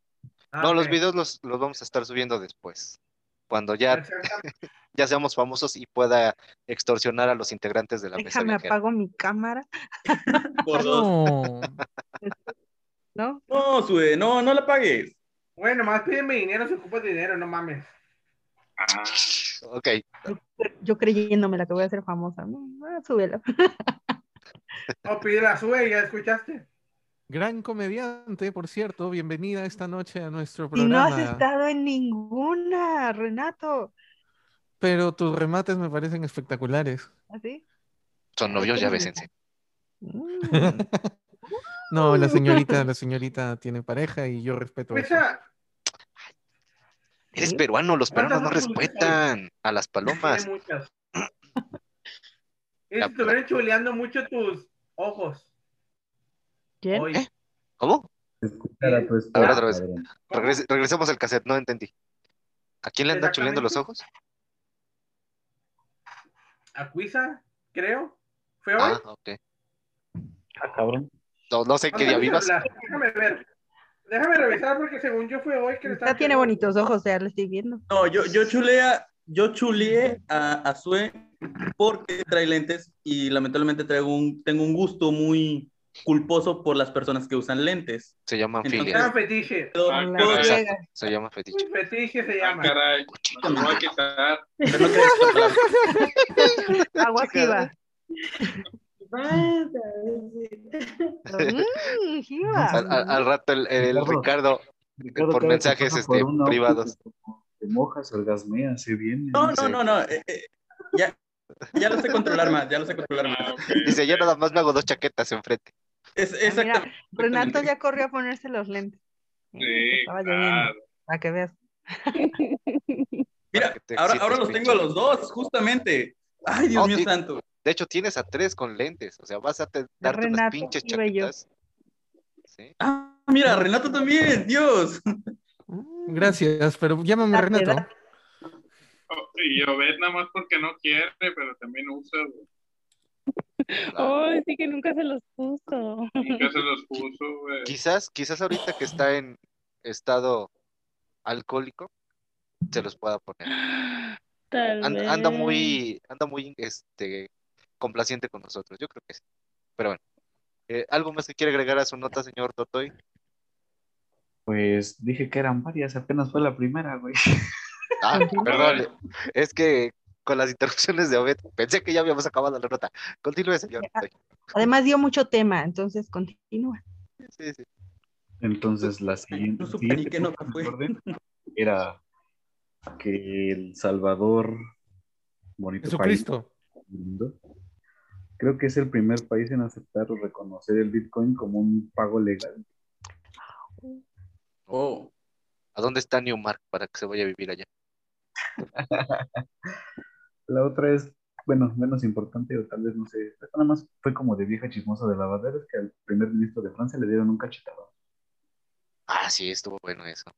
Ah, No, los ok. videos los, los vamos a estar subiendo después. Cuando ya, [laughs] ya seamos famosos y pueda extorsionar a los integrantes de la mesa Déjame apago mi cámara, [laughs] Por dos. No. ¿no? No, Sue, no, no la pagues. Bueno, más pídeme dinero si ocupas dinero, no mames. Ah, Ok, Yo creyéndome la que voy a hacer famosa. No, ah, súbelo. [laughs] O pide la sube, ya escuchaste. Gran comediante, por cierto. Bienvenida esta noche a nuestro Y no has programa. estado en ninguna, Renato. Pero tus remates me parecen espectaculares. ¿Así? son novios, ya bésense. Mm. [laughs] No, la señorita, [laughs] la señorita tiene pareja y yo respeto eso. Eres peruano, los peruanos no ¿Cuántas veces respetan a las palomas. [clears throat] estuvieran chuleando mucho tus ojos. ¿Quién? ¿Eh? ¿Cómo? Escuchar a ver, otra vez. regresemos al cassette, no entendí. ¿A quién le andan chuleando los ojos? A Cuisa, creo. ¿Fue hoy? Ah, ok. Ah, cabrón. No, no sé qué día vivas. Déjame ver. Déjame revisar porque según yo fue hoy que le estaba Ya tiene bonitos ojos, ya lo estoy viendo. No, yo, yo chuleé a, yo chuleé a, a Sue porque trae lentes y lamentablemente traigo un, tengo un gusto muy culposo por las personas que usan lentes. Se Entonces- llama filias. fetiche. Ah. Exacto, se llama fetiche. Fetiche se Ah, llama. caray, no me voy a quitar. no. [laughs] Agua Mm. Al, al- al rato el, el Ricardo. Ricardo, Ricardo, por mensajes, este, por privados. Te, mojas, orgasmeas, se viene. No, no, no, no. eh, eh, ya, ya lo sé controlar más, ya lo sé controlar Ah, más. ok. dice, yo nada más me hago dos chaquetas enfrente. Es, Ah, mira, exactamente. Renato ya corrió a ponerse los lentes. Sí, Estaba lloviendo, claro. para que veas. Mira, Para que te ahora, ahora los tengo a los dos, justamente. Ay, Dios Oh, mío sí. santo. De hecho, tienes a tres con lentes. O sea, vas a te- darte unas Renato pinches y Bello. chaquetas. Sí. Ah, mira, Renato también, Dios. Mm, Gracias, pero llámame La Renato. edad. Oh, Y Obed nada más porque no quiere, pero también usa, güey. Ay, sí que nunca se los puso. Nunca se los puso, güey. Quizás, quizás ahorita que está en estado alcohólico, se los pueda poner. Tal An- anda vez. muy, anda muy este, complaciente con nosotros. Yo creo que sí. Pero bueno. Eh, ¿Algo más que quiere agregar a su nota, señor Totoy? Pues dije que eran varias, apenas fue la primera, güey. Ah, perdón. Es que con las interrupciones de Obed, pensé que ya habíamos acabado la nota. Continúe, señor. Ya. Además dio mucho tema, entonces continúa. Sí, sí. Entonces la siguiente, No siguiente qué nota punto fue. era que El Salvador, bonito país Jesucristo. mundo, creo que es el primer país en aceptar o reconocer el Bitcoin como un pago legal. Oh, ¿A dónde está Newmark para que se vaya a vivir allá? [laughs] La otra es, bueno, menos importante o tal vez no sé, nada más fue como de vieja chismosa de lavadera, es que al primer ministro de Francia le dieron un cachetado. Ah, sí, estuvo bueno eso.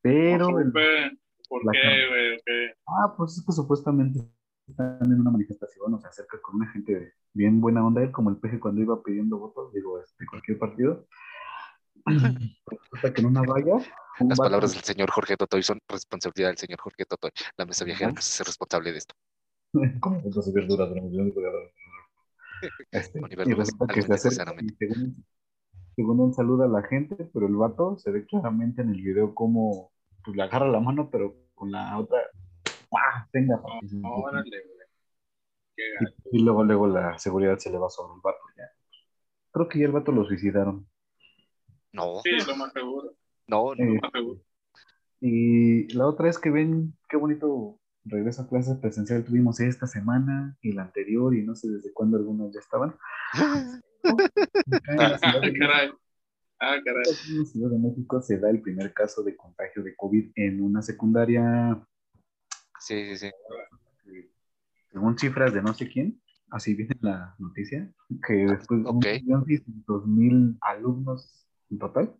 Pero, Supe. ¿Por qué, güey? Ah, pues es que supuestamente están en una manifestación, o se acerca con una gente bien buena onda, él como el peje cuando iba pidiendo votos, digo, este, cualquier partido. Resulta que en una valla, un Las vato- palabras del señor Jorge Totoy son responsabilidad del señor Jorge Totoy. La mesa viajera se hace responsable de esto. [laughs] ¿Cómo y verduras? Este, y resulta que se acerca y según, según él saluda a la gente, pero el vato se ve claramente en el video como pues, le agarra la mano, pero con la otra, ¡pah! No, enfoque. órale, güey. Qué y, luego, luego la seguridad se le va sobre el vato. Ya. Creo que ya el vato lo suicidaron. No, Sí, lo más seguro. no, no. Eh, Lo más seguro. y la otra es que ven qué bonito regreso a clases presencial tuvimos esta semana y la anterior y no sé desde cuándo algunos ya estaban. Ah, de [laughs] caray. Ah, caray. En la Ciudad de México se da el primer caso de contagio de COVID en una secundaria, Sí, sí, sí. según cifras de no sé quién, así viene la noticia, que después de Ok. un millón seiscientos mil alumnos en total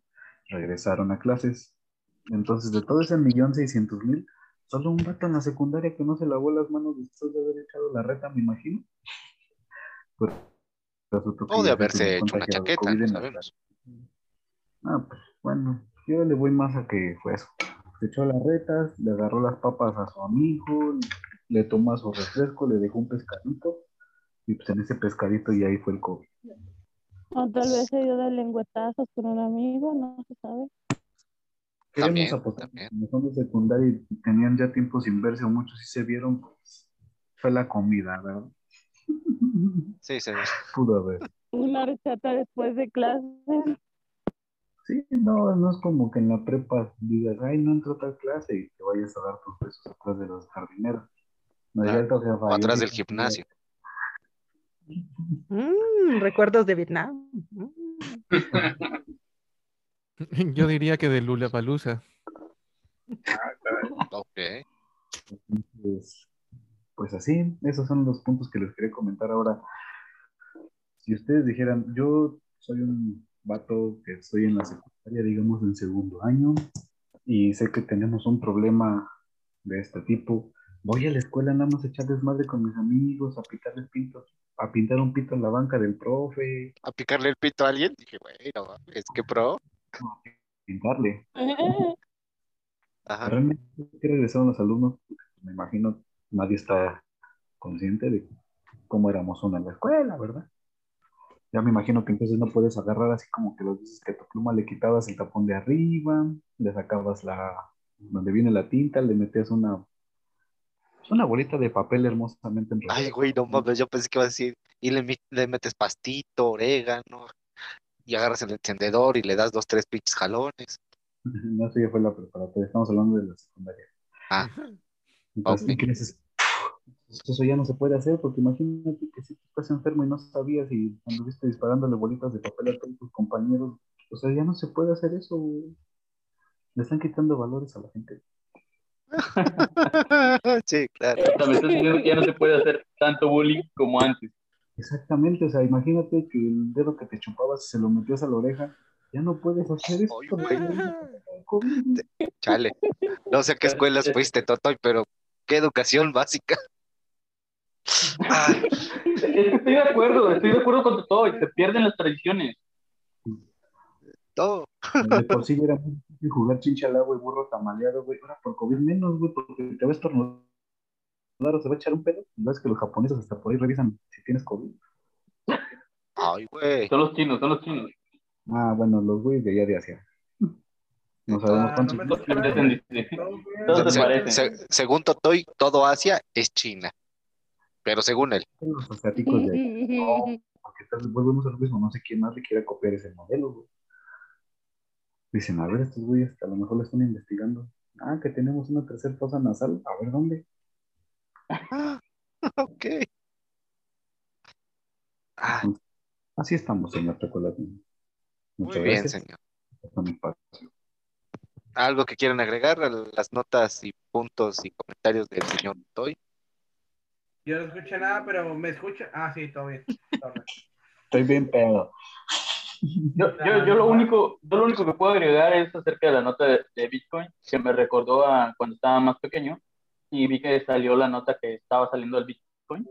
regresaron a clases. Entonces, de todo ese millón seiscientos mil, solo un vato en la secundaria que no se lavó las manos después de haber echado la reta, me imagino. Pues, O de haberse hecho una chaqueta, no sabemos. Ah, pues bueno, yo le voy más a que fue eso. Se echó las retas, le agarró las papas a su amigo, le tomó su refresco, le dejó un pescadito, y pues en ese pescadito y ahí fue el COVID. O tal vez se dio de lengüetazos con un amigo, no se sabe. Queremos También, apostar, también. como son de secundaria y tenían ya tiempo sin verse o muchos sí se vieron, pues fue la comida, ¿verdad? Sí, sí. Pudo haber. Una receta después de clase. Sí, no, no es como que en la prepa digas, ay, no entro a tal clase y te vayas a dar tus besos atrás de los jardineros. No, Claro. ya te- o sea, O atrás del gimnasio. Mm, recuerdos de Vietnam. Mm. [laughs] Yo diría que de Lula Palusa. Ah. Ok. Pues, pues así, esos son los puntos que les quería comentar ahora. Si ustedes dijeran, yo soy un vato que estoy en la secundaria, digamos, en segundo año, y sé que tenemos un problema de este tipo. Voy a la escuela nada más a echar desmadre con mis amigos, a pintarles pintos, a pintar un pito en la banca del profe, A picarle el pito a alguien. Dije, bueno, es que pro. pintarle. [laughs] Ajá. Realmente regresaron los alumnos, me imagino nadie está consciente de cómo éramos uno en la escuela, ¿verdad? Ya me imagino que entonces no puedes agarrar así como que los dices que a tu pluma le quitabas el tapón de arriba, le sacabas la, donde viene la tinta, le metías una, una bolita de papel hermosamente enrollada. Ay, güey, no mames, yo pensé que iba a decir, y le, metes pastito, orégano, y agarras el encendedor y le das dos, tres pinches jalones. [laughs] No, eso ya fue la preparatoria, estamos hablando de la secundaria. Ah, Entonces, ok. ¿y qué dices? Eso ya no se puede hacer porque imagínate que si tú estás enfermo y no sabías y anduviste disparándole bolitas de papel a todos tus compañeros, o sea, ya no se puede hacer eso. güey. Le están quitando valores a la gente. [laughs] sí, claro. O sea, me estás diciendo que ya no se puede hacer tanto bullying como antes. Exactamente, o sea, imagínate que el dedo que te chupabas se lo metías a la oreja, ya no puedes hacer eso. Chale. No sé a qué escuelas fuiste, Totoy, pero qué educación básica. Ay, Es que estoy de acuerdo, estoy de acuerdo con todo, y se pierden las tradiciones. todo. De por sí era muy difícil jugar chincha al agua y burro tamaleado, güey. Ahora por COVID menos, güey, porque te va a estornudar o se va a echar un pedo. No es que los japoneses hasta por ahí revisan si tienes COVID. Ay, güey. Son los chinos, son los chinos. Ah, bueno, los güeyes de allá de Asia. No sabemos Ah, cuántos. no me. Todos se se- según Totoy, todo Asia es China. Pero según él. los asiáticos de. No, [laughs] porque tal vez volvemos a lo mismo. No sé quién más le quiera copiar ese modelo, güey. Dicen, a ver, estos güeyes a lo mejor lo están investigando. Ah, que tenemos una tercera fosa nasal. A ver, ¿dónde? Ah, [laughs] ok. Ah, Así estamos, señor Chocolatín. muy Muchas bien, gracias. señor. Hasta mi espacio. ¿Algo que quieran agregar a las notas y puntos y comentarios del señor Toy? Yo no escuché nada, pero me escucha. Ah, sí, todo bien. Todo bien. Estoy bien pedo. Yo, yo, yo lo único, yo lo único que puedo agregar es acerca de la nota de, de Bitcoin, que me recordó a cuando estaba más pequeño y vi que salió la nota que estaba saliendo del Bitcoin.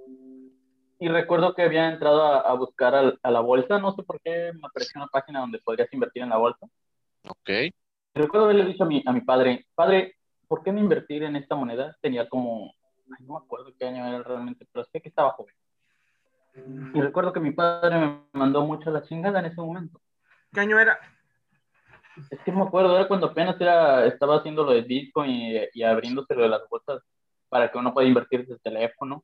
Y recuerdo que había entrado a, a buscar al- a, la bolsa, no sé por qué me apareció una página donde podrías invertir en la bolsa. Ok. Recuerdo haberle dicho a mi, a mi padre, padre, ¿por qué no invertir en esta moneda? Tenía como, ay, no qué año era realmente, pero sé que estaba joven. Y recuerdo que mi padre me mandó mucho a la chingada en ese momento. ¿Qué año era? Es que me acuerdo, era cuando apenas era, estaba haciendo lo de Bitcoin y, y abriéndose lo de las bolsas para que uno pueda invertir desde el teléfono.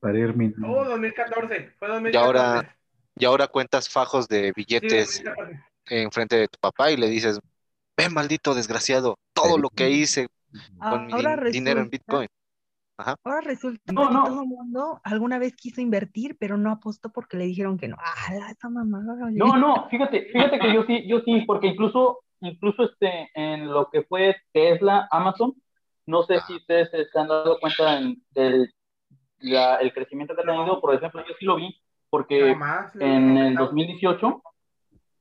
Para irme. Oh, 2014. Fue 2014. Y ahora, y ahora cuentas fajos de Sí, billetes 2014. enfrente de tu papá y le dices, ve maldito desgraciado, todo lo que hice con mi dinero en resulta- Ahora resulta No, que no. todo el mundo alguna vez quiso invertir, pero no apostó porque le dijeron que no. ¡Ah, la- esa oye! No, no, fíjate, fíjate que yo sí, yo sí, porque incluso, incluso este, en lo que fue Tesla, Amazon, no sé si ustedes se han dado cuenta en- del la- el crecimiento que ha tenido, por ejemplo, yo sí lo vi, porque lo en el pensado. 2018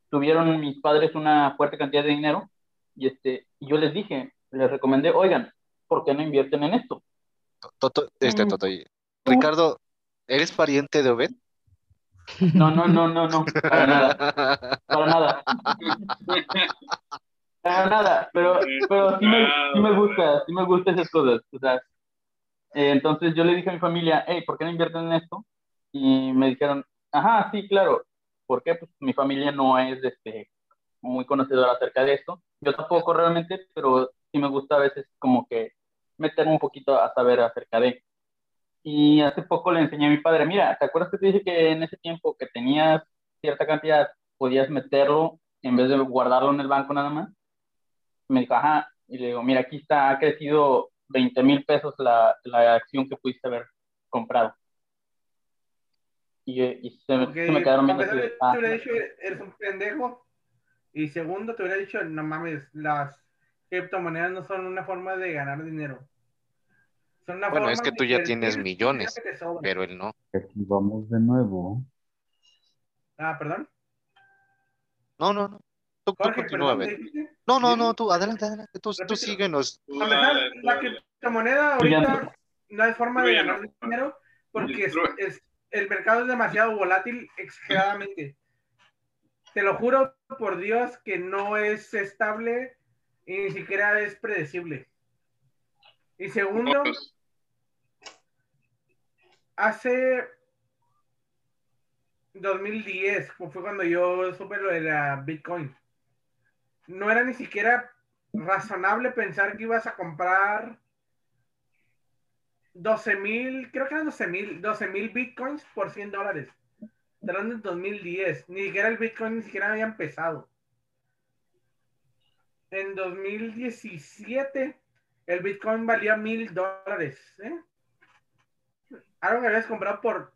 tuvieron mis padres una fuerte cantidad de dinero y este, y yo les dije, les recomendé, oigan, ¿por qué no invierten en esto? Toto, este Mm. Totoy. Ricardo, ¿eres pariente de Obed? No, no, no, no, no, para nada, para nada. Para nada, pero, pero sí, me, sí me gusta, sí me gustan esas cosas. O sea, eh, entonces yo le dije a mi familia, hey, ¿por qué no invierten en esto? Y me dijeron, ajá, sí, claro. ¿Por qué? Pues mi familia no es este, muy conocedora acerca de esto. Yo tampoco realmente, pero sí me gusta a veces como que meterme un poquito a saber acerca de. Y hace poco le enseñé a mi padre, mira, ¿te acuerdas que te dije que en ese tiempo que tenías cierta cantidad, podías meterlo en vez de guardarlo en el banco nada más? Me dijo, ajá, y le digo, mira, aquí está, ha crecido 20 mil pesos la, la acción que pudiste haber comprado. Y, y se, me, Ok, se me quedaron viendo así ah, te hubiera dicho, eres un pendejo. Y segundo, te hubiera dicho, no mames, las criptomonedas no son una forma de ganar dinero. Son una Bueno, forma es que tú ya tienes millones, pero él no. Aquí vamos de nuevo. Ah, perdón. No, no, no. tú, tú Jorge, continúa, perdón. ¿me dijiste? No, no, no, tú, adelante, adelante. Tú, tú síguenos. Tú A empezar, dale, la dale. criptomoneda ahorita no hay forma de ganar dinero porque es, es- el mercado es demasiado volátil exageradamente. Te lo juro por Dios que no es estable y ni siquiera es predecible. Y segundo, Pues, hace 2010 fue fue cuando yo supe lo de la Bitcoin. No era ni siquiera razonable pensar que ibas a comprar 12 mil, creo que eran 12 mil, 12 mil Bitcoins por 100 dólares. Hablando en 2010. Ni siquiera el Bitcoin ni siquiera había empezado. En 2017 el Bitcoin valía mil dólares. ¿eh? Algo que habías comprado por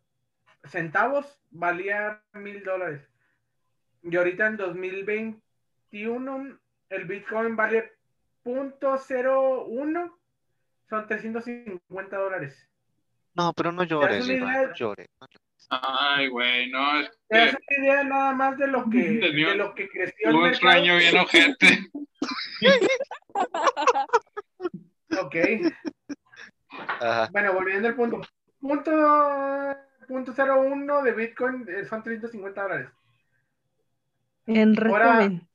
centavos valía mil dólares. Y ahorita en 2021 el Bitcoin vale .01 son 350 dólares. No, pero no llores, idea? no llores. Ay, güey, no, es que una idea nada más de lo que, [laughs] de lo que creció un sueño bien ojete. Ok. Ajá. Bueno, volviendo al punto. Punto, punto 01 de Bitcoin eh, son 350 dólares. En Ahora- resumen,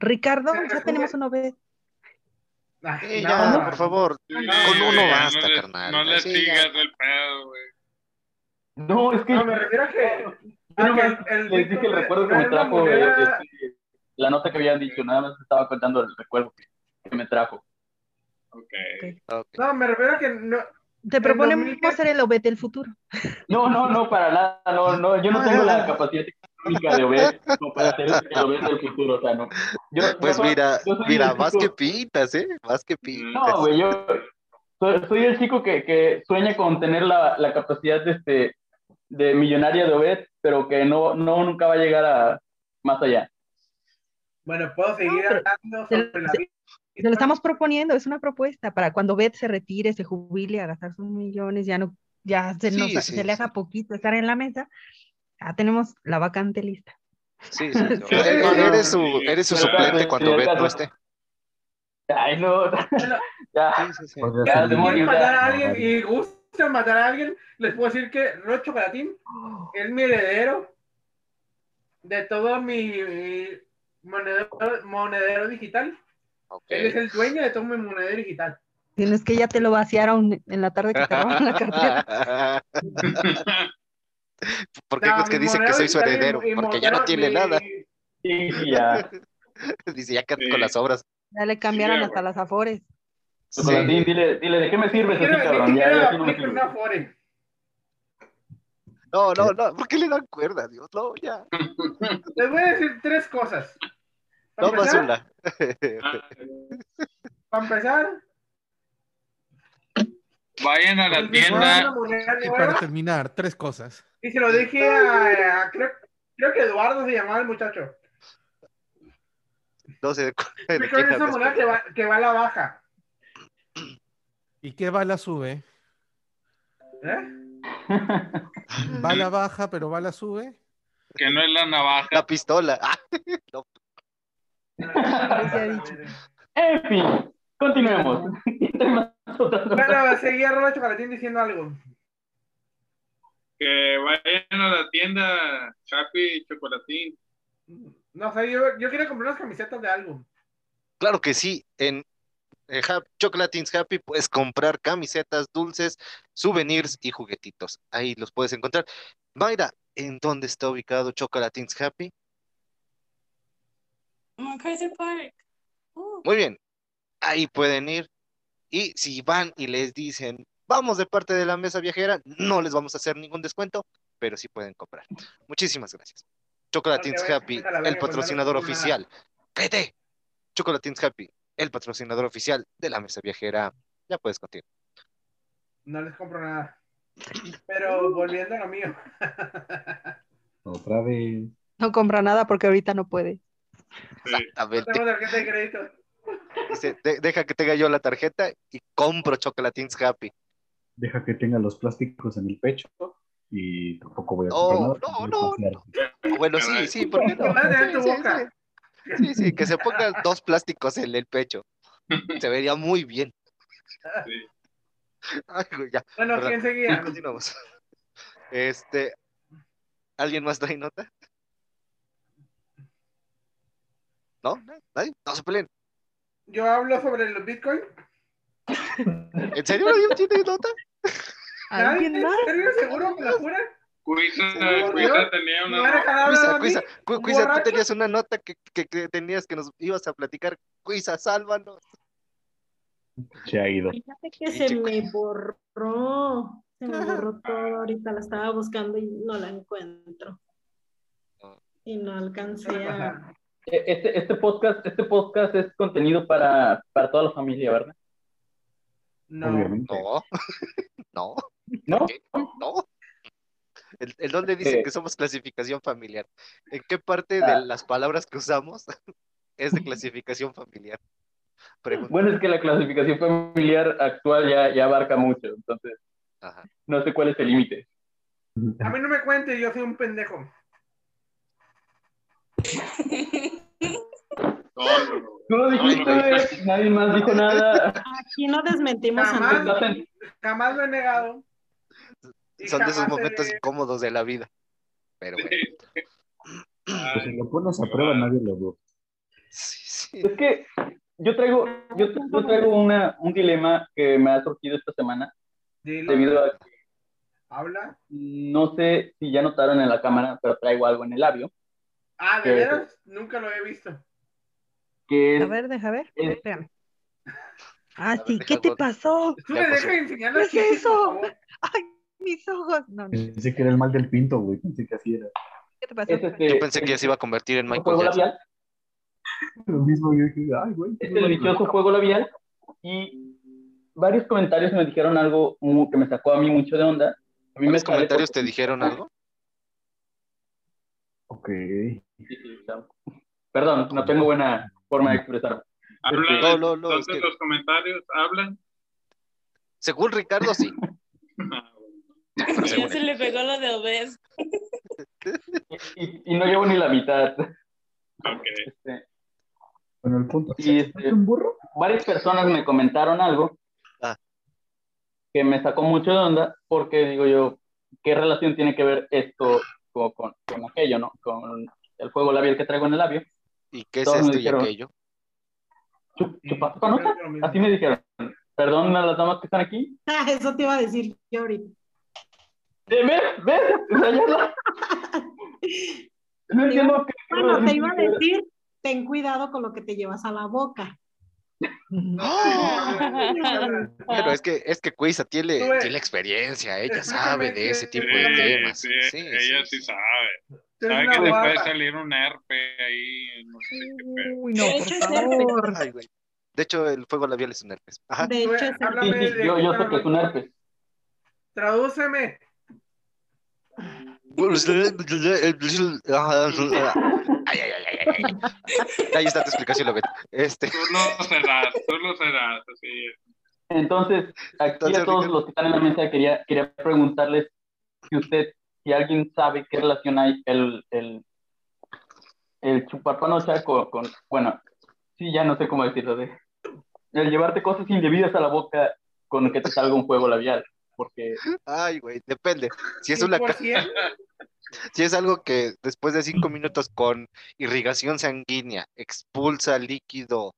Ricardo, ya resumen- tenemos una vez. Ah, Sí, no, ya, no. por favor. Sí, Con uno ya basta, no le, carnal. No le Sí, ya. sigas el pedo, güey. No, es que No, me refiero a que, [laughs] que nomás el, el les dije el recuerdo que no me trajo eh, moneda- este, la nota que habían dicho, nada más estaba contando el recuerdo que, que me trajo. Ok. Ok. No, me refiero a que no. Te En proponemos 2010 ser el Obed del futuro. No, no, no, para nada, no, no, yo no tengo la capacidad económica de Obed como para ser el Obed del futuro, o sea, no. Yo, Pues mira, yo mira, más chico- que pintas, ¿eh? Más que pintas. No, güey, yo soy, soy el chico que, que sueña con tener la, la capacidad de, este, de millonaria de Obed, pero que no, no nunca va a llegar a más allá. Bueno, puedo seguir hablando se- sobre la se- vida. Te lo estamos proponiendo, es una propuesta para cuando Beth se retire, se jubile a gastar sus millones, ya no, ya se, nos- Sí, se sí, le haga sí. poquito estar en la mesa. Ya tenemos la vacante lista. Sí, [laughs] sí, Eres, su, eres su suplente cuando Beth no esté. Ay, no, [laughs] ya, Sí, sí, sí. Podría Ya, demonio, matar a alguien y gustan matar a alguien, les puedo decir que Ro Chocolatín es mi heredero de todo mi mi monedero, monedero digital. Ok. Él es el dueño de todo mi monedero digital. Tienes que ya te lo vaciaron en la tarde que te robaron la cartera. [laughs] [laughs] ¿Por qué No, crees que soy su y- heredero? y Porque ya no tiene mi- nada. sí, ya. [laughs] Dice, ya Sí. con las obras. Ya le cambiaron Sí, hasta las afores. Chocolatín, dile, dile, ¿de qué me sirves así, cabrón? Ya, ya no me sirve. No, no, no. ¿Por qué le dan cuerda, Dios? No, ya. [laughs] Les voy a decir tres cosas. Para No más una. Para empezar, Vayan a la el Bitcoin es una tienda. Y para terminar, tres cosas. Y se lo dije a, a- creo, creo que Eduardo se llamaba el muchacho. No sé [laughs] de, cu- de Bitcoin quién es una hablas, moneda que va, que va a la baja. ¿Y qué bala sube? ¿eh? Bala baja, pero bala sube. Que no es la navaja. La pistola. [laughs] Ah. En fin, continuemos. Bueno, seguía Rola Chocolatín diciendo algo. Que vayan a la tienda Happy Chocolatín. No sé, yo, yo quiero comprar unas camisetas de algo. claro que sí. En eh, Chocolatines Happy puedes comprar camisetas, dulces, souvenirs y juguetitos. Ahí los puedes encontrar. Mayra, ¿en dónde está ubicado Chocolatines Happy? MacArthur Park. Oh, Muy bien. Ahí pueden ir. Y si van y les dicen, vamos de parte de la mesa viajera, no les vamos a hacer ningún descuento, pero sí pueden comprar. Muchísimas gracias. Chocolatines Porque, Happy, el patrocinador oficial. ¡Vete! Chocolatines Happy, el patrocinador oficial de la mesa viajera. Ya puedes continuar. No les compro nada. Pero volviendo a lo mío. [laughs] Otra vez. No compra nada porque ahorita no puede. Sí. No Exactamente. tengo tarjeta de crédito. Dice, "De- deja que tenga yo la tarjeta y compro Chocolatines Happy. Deja que tenga los plásticos en el pecho y tampoco voy a Oh, comprar nada. no, no, confiar. Bueno, sí, sí, ¿por qué Que no? vas a tener Sí, sí, que se pongan dos plásticos en el pecho. Se vería muy bien. Sí. Ay, güey, ya. Bueno. ¿quién seguía? [laughs] Continuamos. Este, ¿alguien más trae nota? ¿No? ¿Nadie? No se peleen. Yo hablo sobre los Bitcoin. ¿En serio nadie tiene nota? ¿Alguien ¿En más? serio? ¿Seguro? ¿Me la jura? Cuisa, ¿Por Cuisa tenía ¿Me una. van a dejar hablar Cuisa? Cuisa, Cu- ¿Un Cuisa, tú tenías una nota que, que, que tenías que nos ibas a platicar. Cuisa, sálvanos. Se ha ido. Fíjate que se me borró. Se me borró todo. Ahorita la estaba buscando y no la encuentro. Y no alcancé a. Eh, Este, este podcast, este podcast es contenido para, para toda la familia, ¿verdad? No. Obviamente. No, [laughs] no, ¿No? ¿qué? no. ¿El, el dónde dice que somos clasificación familiar? ¿En qué parte Ah. de las palabras que usamos [laughs] es de clasificación familiar? Pregunta. Bueno, es que la clasificación familiar actual ya, ya abarca mucho, entonces Ajá. no sé cuál es el límite. A mí no me cuente, yo soy un pendejo. Tú lo dijiste, nadie más dijo nada. Aquí no desmentimos a Jamás, nadie. jamás lo he negado. [laughs] Son de esos momentos incómodos de la vida. Pero bueno, Pues si lo pones a prueba, nadie lo duda. sí, sí. Es que yo traigo, yo, yo traigo una, un dilema que me ha surgido esta semana Dilo, debido a que habla. no sé si ya notaron en la cámara, pero traigo algo en el labio, Ah, ¿de veras? Nunca lo he visto. que A ver, deja ver. es- Espérame. Ah, sí, ¿qué te pasó? Tú me dejas enseñar ¿Qué es eso? Ay, mis ojos. No, no. Pensé que era el mal del pinto, güey. Pensé que así era. ¿Qué te pasó? es este, Yo pensé que ya se iba a convertir en Michael juego Jackson. labial, [laughs] Lo mismo yo dije, ay, güey. es el dichoso juego labial, y varios comentarios me dijeron algo que me sacó a mí mucho de onda. A mí me ¿Los comentarios porque- te dijeron algo? Ok. Sí, sí, claro. Perdón, no tengo buena forma de expresarme. Hablan, No, no, no, es entonces que- los comentarios hablan. Según Ricardo, sí. [laughs] [laughs] Pero [laughs] Ya según se le pegó lo de obes. Y, y no llevo ni la mitad. Ok. Este, Bueno, el punto. y este, un burro? varias personas me comentaron algo Ah. que me sacó mucho de onda porque digo yo, ¿qué relación tiene que ver esto con, con, con aquello, no? Con el juego labial que traigo en el labio. ¿Y qué es Todos esto y dijeron- aquello? Chup- chupa-. Así me dijeron. Perdón a las damas que están aquí. Ah, [laughs] Eso te iba a decir yo ahorita. Eh, ¿Ves? ¿Ves? O sea, No [laughs] entiendo qué- Bueno, te iba a decir, ten cuidado con lo que te llevas a la boca. [laughs] Bueno, es que, es que Cuisa tiene, tiene experiencia, ella sabe de ese tipo Sí, de temas. sí, Sí, ella sí, sí sabe. Sabe que te puede salir un herpe ahí, no sé qué. Uy, no, De por hecho, es favor. Ay, güey. De hecho, el fuego labial es un herpes. Ajá. De hecho, es el- háblame de yo, yo sé que es un herpes. Tradúceme. Ahí está tu explicación, Lobet. Este, lo serás, tú lo serás, así es. Entonces, aquí Entonces, a todos los que están en la mesa quería, quería preguntarles si usted, si alguien sabe qué relación hay el, el, el chupar panocha con, con, bueno, sí, ya no sé cómo decirlo, de, el llevarte cosas indebidas a la boca con que te salga un juego labial, porque ay, güey, depende. Si es una, ca- 100%. [laughs] si es algo que después de cinco minutos con irrigación sanguínea expulsa líquido,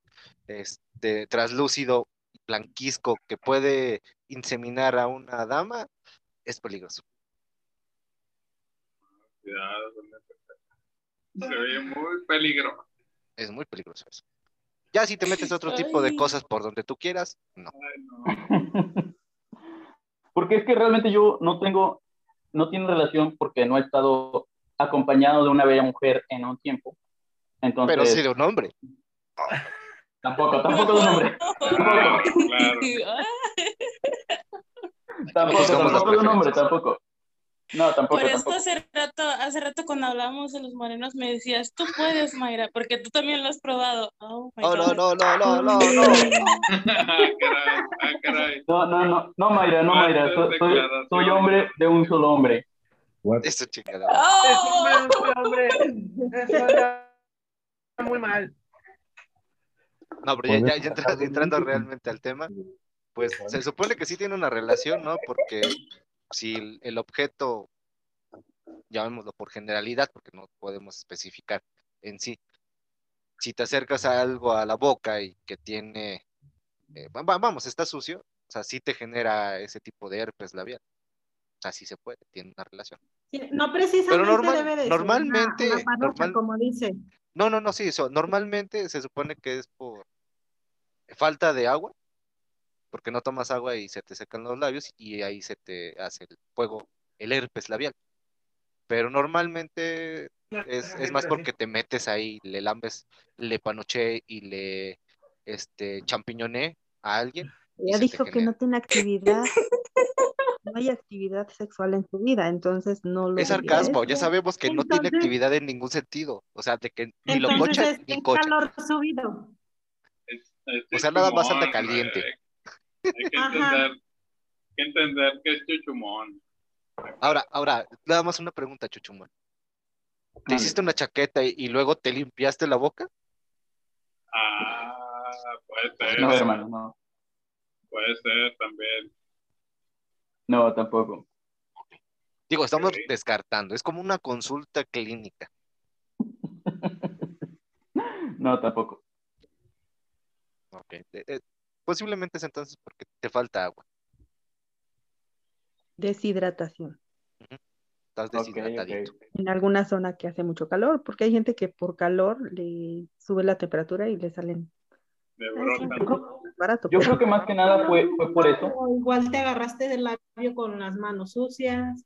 este, traslúcido, blanquisco que puede inseminar a una dama, es peligroso. Cuidado. Se ve muy peligroso. Es muy peligroso eso. Ya si te metes otro tipo de cosas por donde tú quieras, no. Ay, no. Porque es que realmente yo no tengo, no tiene relación porque no he estado acompañado de una bella mujer en un tiempo. Entonces, Pero sí de un hombre. tampoco, tampoco de un hombre. [laughs] Claro, claro. Tampoco, tampoco de un hombre, tampoco. No, tampoco, Por eso tampoco. hace rato, hace rato cuando hablábamos de los morenos me decías, tú puedes, Mayra, porque tú también lo has probado. Oh, my Oh, no, God. no, no, no, no, no. [laughs] [laughs] Ah, caray, ah, caray. No, no, no, no, Mayra, no, Mayra. so- Soy, hombre de un solo hombre. What? Eso chingada. Oh, Es un hombre. Es una muy mal. No, pero ya, ya- ya entra- entrando realmente al tema, pues se supone que sí tiene una relación, ¿no? Porque si el, el objeto, llamémoslo por generalidad, porque no podemos especificar en sí, si te acercas a algo a la boca y que tiene, eh, va- va- vamos, está sucio, o sea, sí te genera ese tipo de herpes labial. O sea, sí se puede, tiene una relación. Sí, No precisamente Pero normal- debe de ser normalmente- una, una panocha, normal- como dice. No, no, no, sí, eso. Normalmente se supone que es por falta de agua, porque no tomas agua y se te secan los labios y ahí se te hace el fuego, el herpes labial. Pero normalmente es, es más porque te metes ahí, le lambes, le panoché y le este champiñoné a alguien. y Ella se te dijo que no tiene actividad, no hay actividad sexual en su vida, entonces no lo Es sarcasmo, ya sabemos que no tiene actividad en ningún sentido. O sea, de que ni lo cocha ni cocha. calor subido. Es- es O sea, nada más anda caliente. Hay que entender, hay que entender que es chuchumón. Ahora, ahora, nada más una pregunta, Chuchumón. ¿Te hiciste una chaqueta y, y luego te limpiaste la boca? Ah, puede ser, No, hermano, no. puede ser también. No, tampoco. Digo, estamos descartando. Es como una consulta clínica. [laughs] No, tampoco. Ok. Posiblemente es entonces porque te falta agua. Deshidratación. Estás deshidratadito. En alguna zona que hace mucho calor, porque hay gente que por calor le sube la temperatura y le salen De barato. Yo pero- creo que más que nada fue, fue por eso. O igual te agarraste del labio con las manos sucias.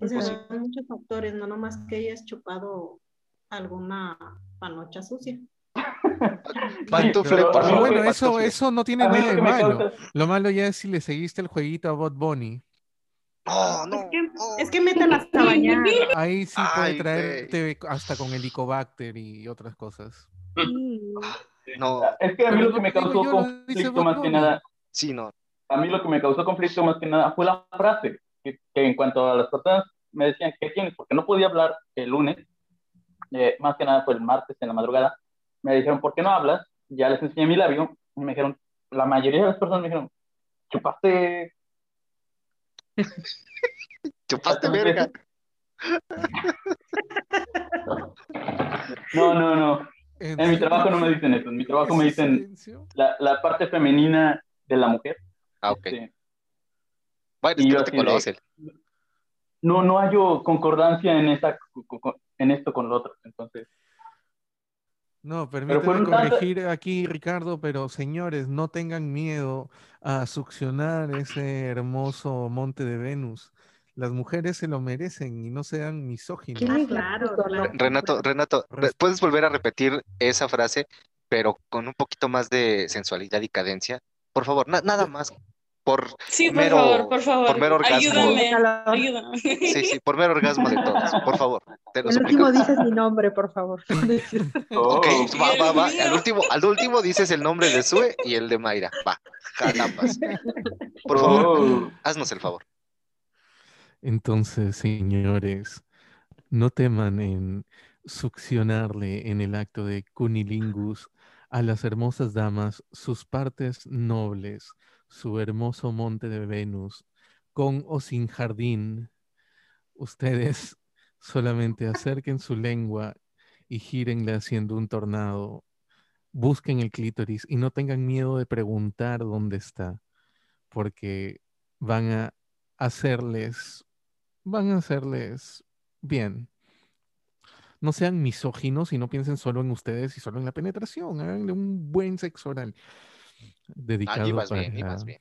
O sea, Pues son muchos factores, no nomás que hayas chupado alguna panocha sucia. [laughs] Pantufle, por favor. bueno, eso, pantufle. eso no tiene nada de malo. causa- Lo malo ya es si le seguiste el jueguito a Bot Bunny. No. Es que, no. es que mételas a bañar. Ahí sí puede Ay, traerte hasta con helicobacter y otras cosas. No, Es que a mí Pero lo que me causó yo, conflicto más que nada, sí, no. a mí lo que me causó conflicto más que nada fue la frase, que, que en cuanto a las personas me decían, ¿qué tienes? Porque no podía hablar el lunes, eh, más que nada fue el martes en la madrugada, me dijeron, ¿por qué no hablas? Ya les enseñé mi labio, y me dijeron, la mayoría de las personas me dijeron, chupaste [laughs] Chupaste verga. No, no, no. En mi trabajo no me dicen eso. En mi trabajo me ¿Ese dicen la, la parte femenina de la mujer. Ah, ok. Este, Bueno, es Y que yo no te de- no, no hallo concordancia en, esa, en esto con lo otro. Entonces, No, tanto- corregir aquí, Ricardo, pero señores, no tengan miedo a succionar ese hermoso monte de Venus. Las mujeres se lo merecen y no sean misóginos. ¿Quién Ah, la claro, claro. Renato, Renato, ¿puedes volver a repetir esa frase, pero con un poquito más de sensualidad y cadencia? Por favor, na- nada más. Por Sí, por mero, favor, por favor. por mero orgasmo. Ayúdame. Sí, sí, por mero orgasmo de todos. Por favor, te lo El último dices mi nombre, por favor. [laughs] oh, Ok, va, va, va. Dios Al último, al último dices el nombre de Sue y el de Mayra. Va, carambas. Por favor, oh. haznos el favor. Entonces, señores, no teman en succionarle en el acto de cunilingus a las hermosas damas sus partes nobles, su hermoso monte de Venus, con o sin jardín. Ustedes [laughs] solamente acerquen su lengua y gírenle haciendo un tornado. Busquen el clítoris y no tengan miedo de preguntar dónde está, porque van a hacerles van a hacerles bien. No sean misóginos y no piensen solo en ustedes y solo en la penetración. Háganle un buen sexo oral. Ah, Dedicado ibas para... bien, ibas bien.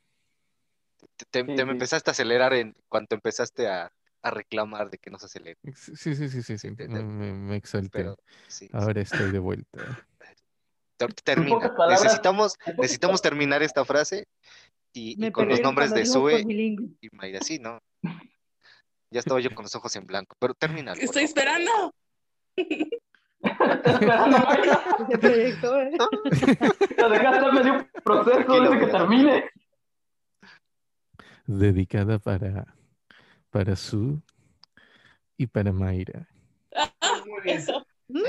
Te, te- Sí, te me empezaste a acelerar en cuanto empezaste a, a reclamar de que no se acelere. Sí, sí, sí, sí, sí. Te- Me, me- me exalté. Pero sí, sí. Ahora estoy de vuelta. Ter- termina. necesitamos, necesitamos terminar esta frase y, con los nombres de Sue y Mayra. Sí, ¿no? [laughs] Ya estaba yo con los ojos en blanco, pero termina. Estoy esperando. [laughs] Esperando, Mayra. Ese proyecto, ¿eh? La dejaste medio proceso Tranquilo, desde que termine. Dedicada para, para Su y para Mayra. Muy bien. Eso. Muy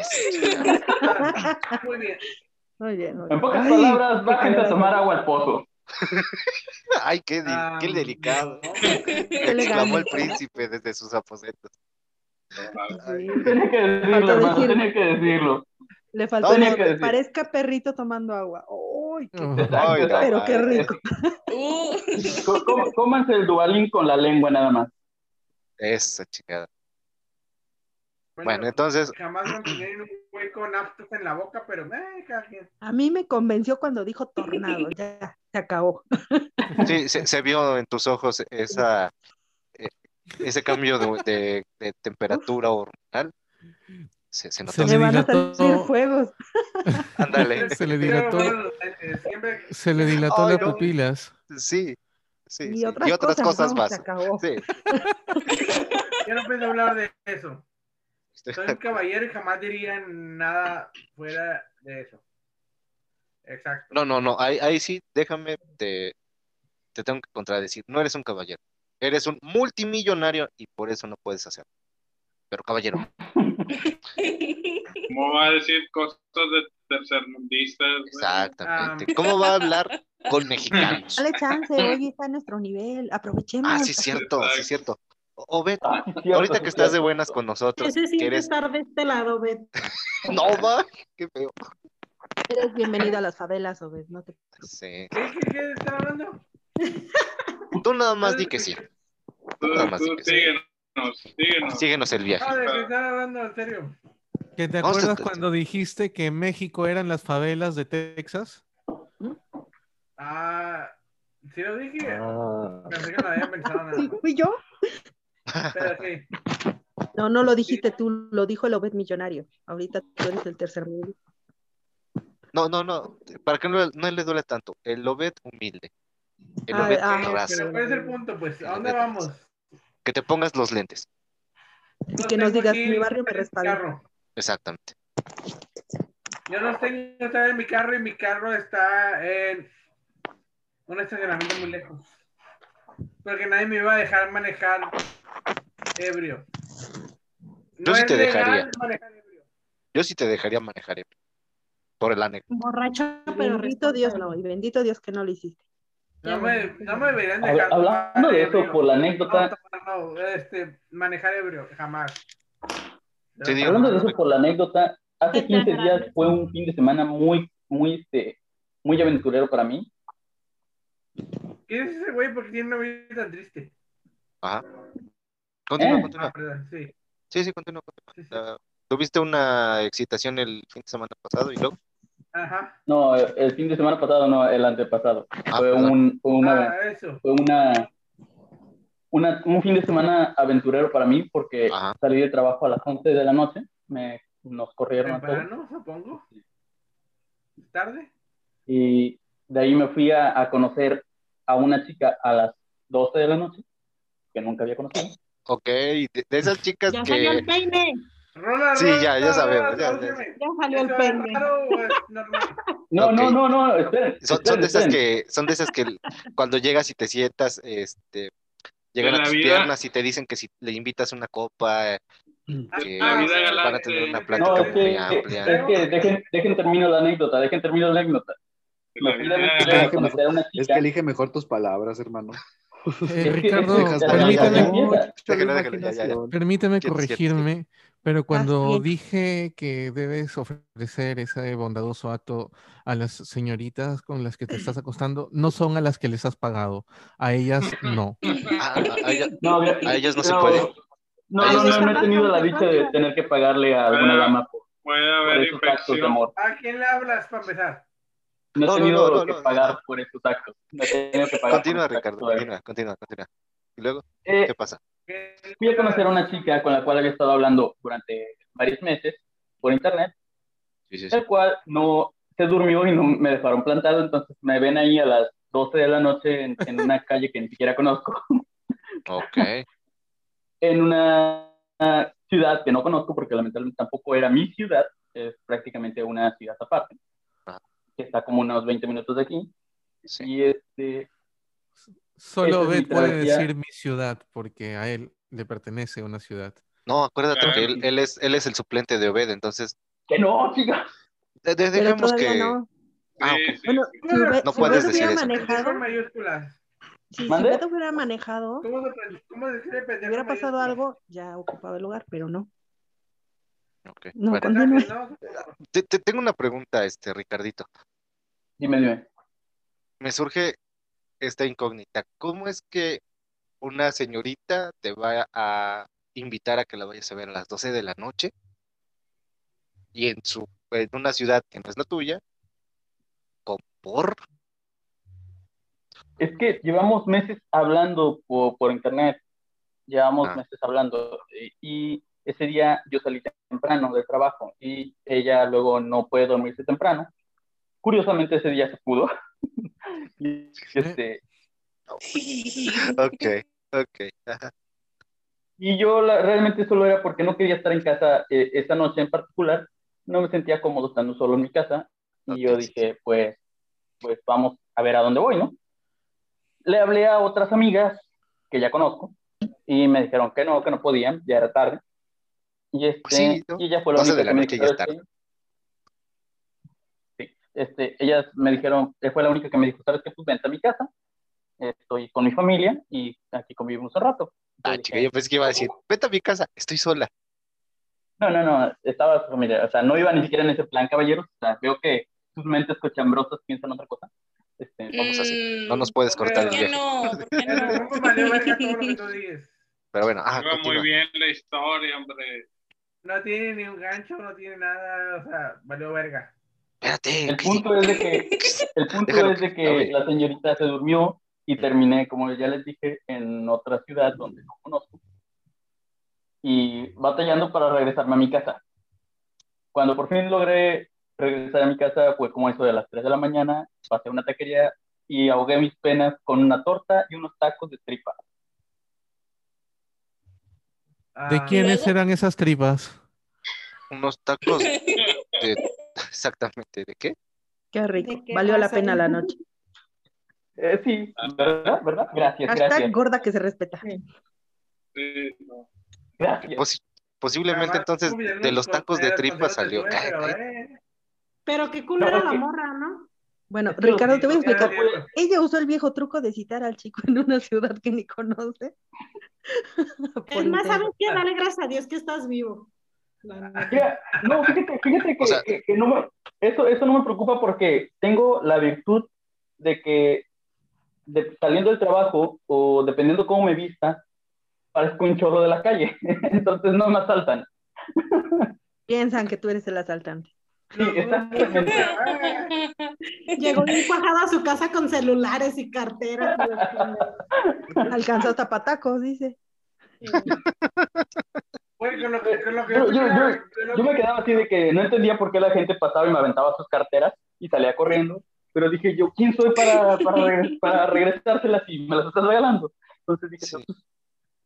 bien. Muy bien, muy En pocas Ay, palabras, bájense a tomar agua al pozo. Ay, qué, Ah, qué delicado. Qué Exclamó el príncipe desde sus aposentos. Tenía que decirlo, hermano, decir- tenía que decirlo. Le faltó que parezca perrito tomando agua. ¡Uy! qué- Ay. Pero qué rico. Có- có- Cómanse el dualín con la lengua nada más. Esa chingada. Bueno, entonces, Jamás me [clears throat] enseñé un güey con aftos en la boca, pero eh, cada quien. A mí me convenció cuando dijo tornado. Ya, se acabó. sí, se, se vio en tus ojos esa, eh, ese cambio de, de- de temperatura hormonal. Se, se notó. Se le van a dilató- salir fuegos. Ándale. [laughs] Se le dilató, se le dilató Ay, las no. pupilas. Sí, sí, Y sí. otras, Y otras cosas no, más. Se acabó. Sí. [laughs] yo no pienso hablar de eso. Soy un [laughs] caballero y jamás diría nada fuera de eso. Exacto. No, no, no. Ahí, ahí sí, déjame, te, te tengo que contradecir. No eres un caballero. Eres un multimillonario y por eso no puedes hacerlo. Pero caballero. [laughs] ¿Cómo va a decir cosas de tercermundistas? Exactamente. ¿Cómo va a hablar [laughs] con mexicanos? Dale chance, hoy está a nuestro nivel. Aprovechemos. Ah, sí, es cierto, sí, es cierto. Obed, Ah, sí, cierto, ahorita sí, que estás de buenas con nosotros, Ese que eres... estar de este lado, Bet. [laughs] No, va, qué feo. Eres bienvenido a las favelas, Obed. No te... Sí. ¿Qué, qué, qué están hablando? Tú nada más di que sí. Tú, Nada más tú di que sí. síguenos, síguenos. Síguenos el viaje. Qué están hablando, en serio. ¿Que te Vamos acuerdas cuando dijiste que México eran las favelas de Texas? Ah, sí lo dije. Ah. Pensé que lo habían pensado nada Sí, más. ¿Fui yo? Pero sí. No, no lo dijiste tú, lo dijo el Obed millonario. Ahorita tú eres el tercer mundo. No, no, no. Para que no, no le duele tanto. El Obed humilde. El Ah, Obed ah, raza. Pero ¿cuál es el punto? Pues, ¿a dónde vamos? Que te pongas los lentes. Y que nos digas, mi barrio me en respalda. carro. Exactamente. Yo los tengo está en mi carro y mi carro está en un estacionamiento muy lejos. Porque nadie me iba a dejar manejar ebrio. Yo sí te dejaría. manejar ebrio. Yo sí te dejaría manejar ebrio. Por el anécdota. Borracho, pero Bendito Dios, no. Y bendito Dios que no lo hiciste. No me, no me deberían dejar. Hablando de eso, ebrio. por la anécdota, no, no, este, manejar ebrio, jamás. Sí, digo. hablando de eso, por la anécdota, hace Te 15 días fue un fin de semana muy, muy, este, muy aventurero para mí. ¿Quién es ese güey? Porque tiene una vida tan triste. Ajá. Continúa, Eh. continúa. Ah, perdón, sí. Sí, sí, continúa. continúa. sí, sí. Ah, Tuviste una excitación el fin de semana pasado y luego. Ajá. No, el fin de semana pasado, no, el antepasado. Ah, Fue un, fue una, Ah, eso. fue una, una, un fin de semana aventurero para mí porque Ajá. salí de trabajo a las 11 de la noche, me, nos corrieron a todos Temprano, supongo. ¿Tarde? y de ahí me fui a, a conocer a una chica a las 12 de la noche que nunca había conocido. Ok, de, de esas chicas Ya salió que. el peine. Rola, Sí, ya- ya sabemos, ya- tradúceme. Ya salió el ¿Eso es es normal? [laughs] No, Ok. no, no, no, esperen. Son, son de esas que, son de esas que cuando llegas y te sientas, este, llegan a tus vida. piernas y te dicen que si le invitas una copa, eh, que Ah, van a tener una No, plática es que, muy es amplia. que dejen, dejen termino la anécdota, dejen termino la anécdota. Me fui a conocer a una Es chica. que elige mejor tus palabras, hermano. Eh, Ricardo, [laughs] permíteme cierto, corregirme, pero cuando bien. dije que debes ofrecer ese bondadoso acto a las señoritas con las que te estás acostando, no son a las que les has pagado, a ellas [laughs] no. Ah, a, a ella- No, a ellos no se puede. No, no, no, no no he tenido la dicha de tener que pagarle a alguna Ah. dama por, Puede por haber esos actos de amor. ¿A quién le hablas para empezar? No he No, tenido no, no, que pagar por esos actos. No he tenido que pagar Continúa, por Ricardo, continúa, continúa, continúa. Y luego, Eh, ¿qué pasa? ¿Qué- fui a conocer a una chica con la cual había estado hablando durante varios meses por internet, Sí, sí, sí. el cual no se durmió y no me dejaron plantado, entonces me ven ahí a las 12 de la noche en, en una [laughs] calle que ni siquiera conozco, Ok. en una una ciudad que no conozco porque lamentablemente tampoco era mi ciudad, es prácticamente una ciudad aparte. Que está como unos 20 minutos de aquí. Sí. Y este, Solo Esa es mi Beth puede decir mi ciudad porque a él le pertenece una ciudad. No, acuérdate Claro. que él, él es, él es el suplente de Obed, entonces Que no, chica. de- de- dejemos que... no. Ah, Sí, ok. sí, Bueno, sí. si Ubed, No si puedes decir hubiera eso. manejado, si, si. Beto hubiera manejado, ¿Cómo se, cómo pendejo hubiera pasado algo, ya ocupaba el lugar, pero no. No, Bueno, te, te tengo una pregunta, este, Ricardito. Dime, dime. Me surge esta incógnita. ¿Cómo es que una señorita te va a invitar a que la vayas a ver a las 12 de la noche y en su en una ciudad que no es la tuya? ¿Con por? Es que llevamos meses hablando por, por internet. Llevamos Ah. meses hablando. Y, y ese día yo salí temprano del trabajo y ella luego no puede dormirse temprano. Curiosamente ese día se pudo. [laughs] y este, Ok, ok. ajá. Y yo la- realmente solo era porque no quería estar en casa eh, esa noche en particular. No me sentía cómodo estando solo en mi casa. Y yo Ok, sí, dije, pues, pues vamos a ver a dónde voy, ¿no? Le hablé a otras amigas que ya conozco y me dijeron que no, que no podían, ya era tarde. Y, este, Pues sí, ¿no? y ella fue la 12 única de la que me noche dijo, "¿Sabes qué?". Sí, este, ellas me dijeron, eh, fue la única que me dijo, ¿sabes qué? Pues vente a mi casa, estoy con mi familia y aquí convivimos un rato. Yo Ah, dije, chica, yo pensé que iba a decir, vete a mi casa, estoy sola. No, no, no, estaba su familia, o sea, no iba ni siquiera en ese plan, caballeros, o sea, veo que sus mentes cochambrosas piensan otra cosa. Este, Vamos así. No Mm, nos puedes cortar el ¿Por qué viaje. no? ¿Por qué El no? [laughs] Pero bueno, ah, muy bien la historia, hombre. No tiene ni un gancho, no tiene nada, o sea, valió verga. Espérate, el ¿qué- punto es de que, el punto [laughs] Déjalo es de que la señorita se durmió y terminé, como ya les dije, en otra ciudad donde no conozco. Y batallando para regresarme a mi casa. Cuando por fin logré regresar a mi casa, fue como eso de las 3 de la mañana, pasé a una taquería y ahogué mis penas con una torta y unos tacos de tripa. ¿De Ah, quiénes luego- eran esas tripas? unos tacos [laughs] de... Exactamente, ¿de qué? Qué rico. ¿De qué Valió la pena la noche. Eh, sí, ¿verdad? ¿verdad? Gracias, Hashtag gracias. gorda que se respeta. Sí, no. Gracias. Posi- posiblemente entonces de los tacos de eh, tripa consejos salió. pero, cállate. eh, Pero qué culera No, es la morra, ¿no? Bueno, Ricardo, te voy a explicar. Ella usó el viejo truco de citar al chico en una ciudad que ni conoce. [laughs] Es más. ¿sabes qué? Dale gracias a Dios que estás vivo. Mira, no, fíjate, fíjate que, O sea- que- que no me- eso, eso no me preocupa porque tengo la virtud de que de- saliendo del trabajo o dependiendo cómo me vista, parezco un chorro de la calle. [laughs] Entonces no me asaltan. [laughs] Piensan que tú eres el asaltante. Sí, exactamente. [laughs] Llegó bien cuajado a su casa con celulares y carteras. [laughs] Alcanzó hasta patacos, dice. Que, que Yo, me que- quedaba así de que no entendía por qué la gente pasaba y me aventaba sus carteras y salía corriendo. Pero dije yo, ¿quién soy para, para, regres- [laughs] para regresárselas y me las estás regalando? Entonces dije, Sí. pues,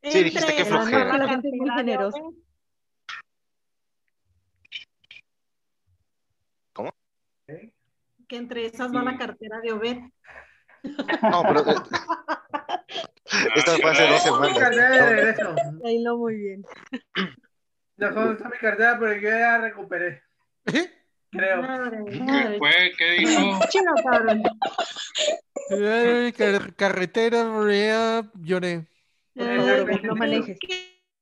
Sí, dijiste esas flojera. La gente es muy cartera de generosa. ¿Eh? Que entre esas va la Sí. cartera de Obed. No, pero eh, [laughs] esta fue hace dos Mi semanas. cartera de No, regreso. Ahí no muy bien. No, ¿dónde está mi cartera? Pero yo ya recuperé. Creo. Madre, ¿Qué fue? ¿Qué dijo? [laughs] Chido, cabrón. Car- carretera, lloré. Exactamente. no manejes.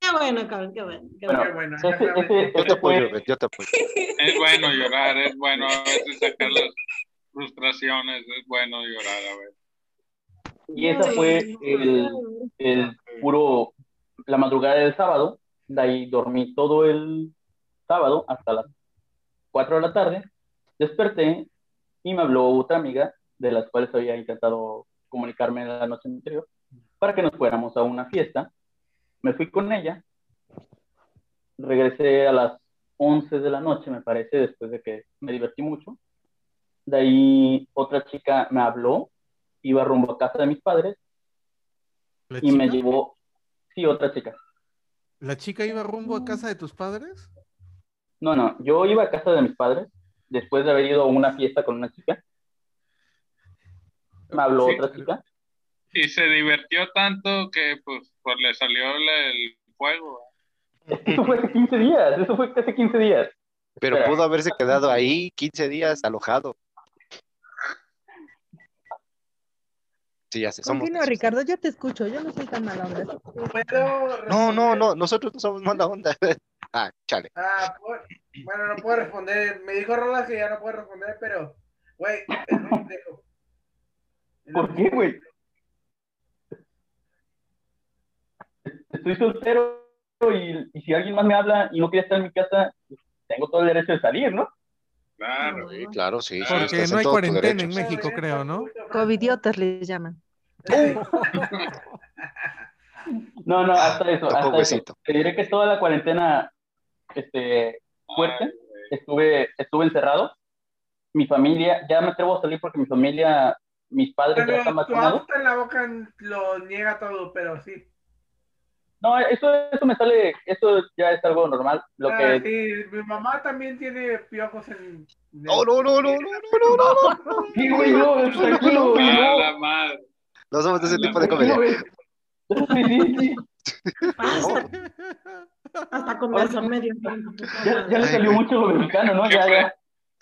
Qué bueno, cabrón, qué bueno. Qué Bueno, Qué bueno, ese, exactamente. ese, Yo te apoyo, fue, yo te apoyo. Es bueno llorar, es bueno a veces sacar las frustraciones, es bueno llorar a ver. y esa fue el, el puro, la madrugada del sábado, de ahí dormí todo el sábado hasta las 4 de la tarde, desperté y me habló otra amiga de las cuales había intentado comunicarme la noche anterior para que nos fuéramos a una fiesta. Me fui con ella, regresé a las 11 de la noche, me parece, después de que me divertí mucho. De ahí otra chica me habló, iba rumbo a casa de mis padres ¿La y me chica? llevó, sí, otra chica. ¿La chica iba rumbo a casa de tus padres? No, no, yo iba a casa de mis padres después de haber ido a una fiesta con una chica. Me habló Sí. otra chica. Y se divirtió tanto que pues, pues le salió el fuego. Eso fue hace 15 días, eso fue hace 15 días. Pero Espera. pudo haberse quedado ahí 15 días alojado. Sí, ya sé, somos Continúa. Ricardo, yo te escucho, yo no soy tan mala onda. ¿Puedo No, no, no, nosotros no somos mala onda. [laughs] Ah, chale. Ah, por- bueno, no puedo responder. Me dijo Rolas que ya no puedo responder, pero, güey, es un pendejo. ¿Por qué, güey? Estoy soltero y, y si alguien más me habla y no quiere estar en mi casa, pues, tengo todo el derecho de salir, ¿no? Claro. Sí, claro, sí. Porque no hay cuarentena en. México, creo, ¿no? Covidiotas les llaman. [laughs] No, no, hasta eso, hasta eso. Te diré que toda la cuarentena este, fuerte, estuve, estuve encerrado. Mi familia, ya me atrevo a salir porque mi familia, mis padres ya están vacunados. en la boca lo niega todo, pero sí. No, eso, eso me sale, eso ya es algo normal. Lo Ah, que, sí, mi mamá también tiene piojos en. No, no, no, no, no, no, no, no. [laughs] sí, güey, no, tranquilo, güey, no. somos de ese tipo de comedia. Sí, sí, sí. Hasta, hasta conversación medio. Ya, ya le salió mucho lo mexicano, ¿no? ¿Qué Ya, ya.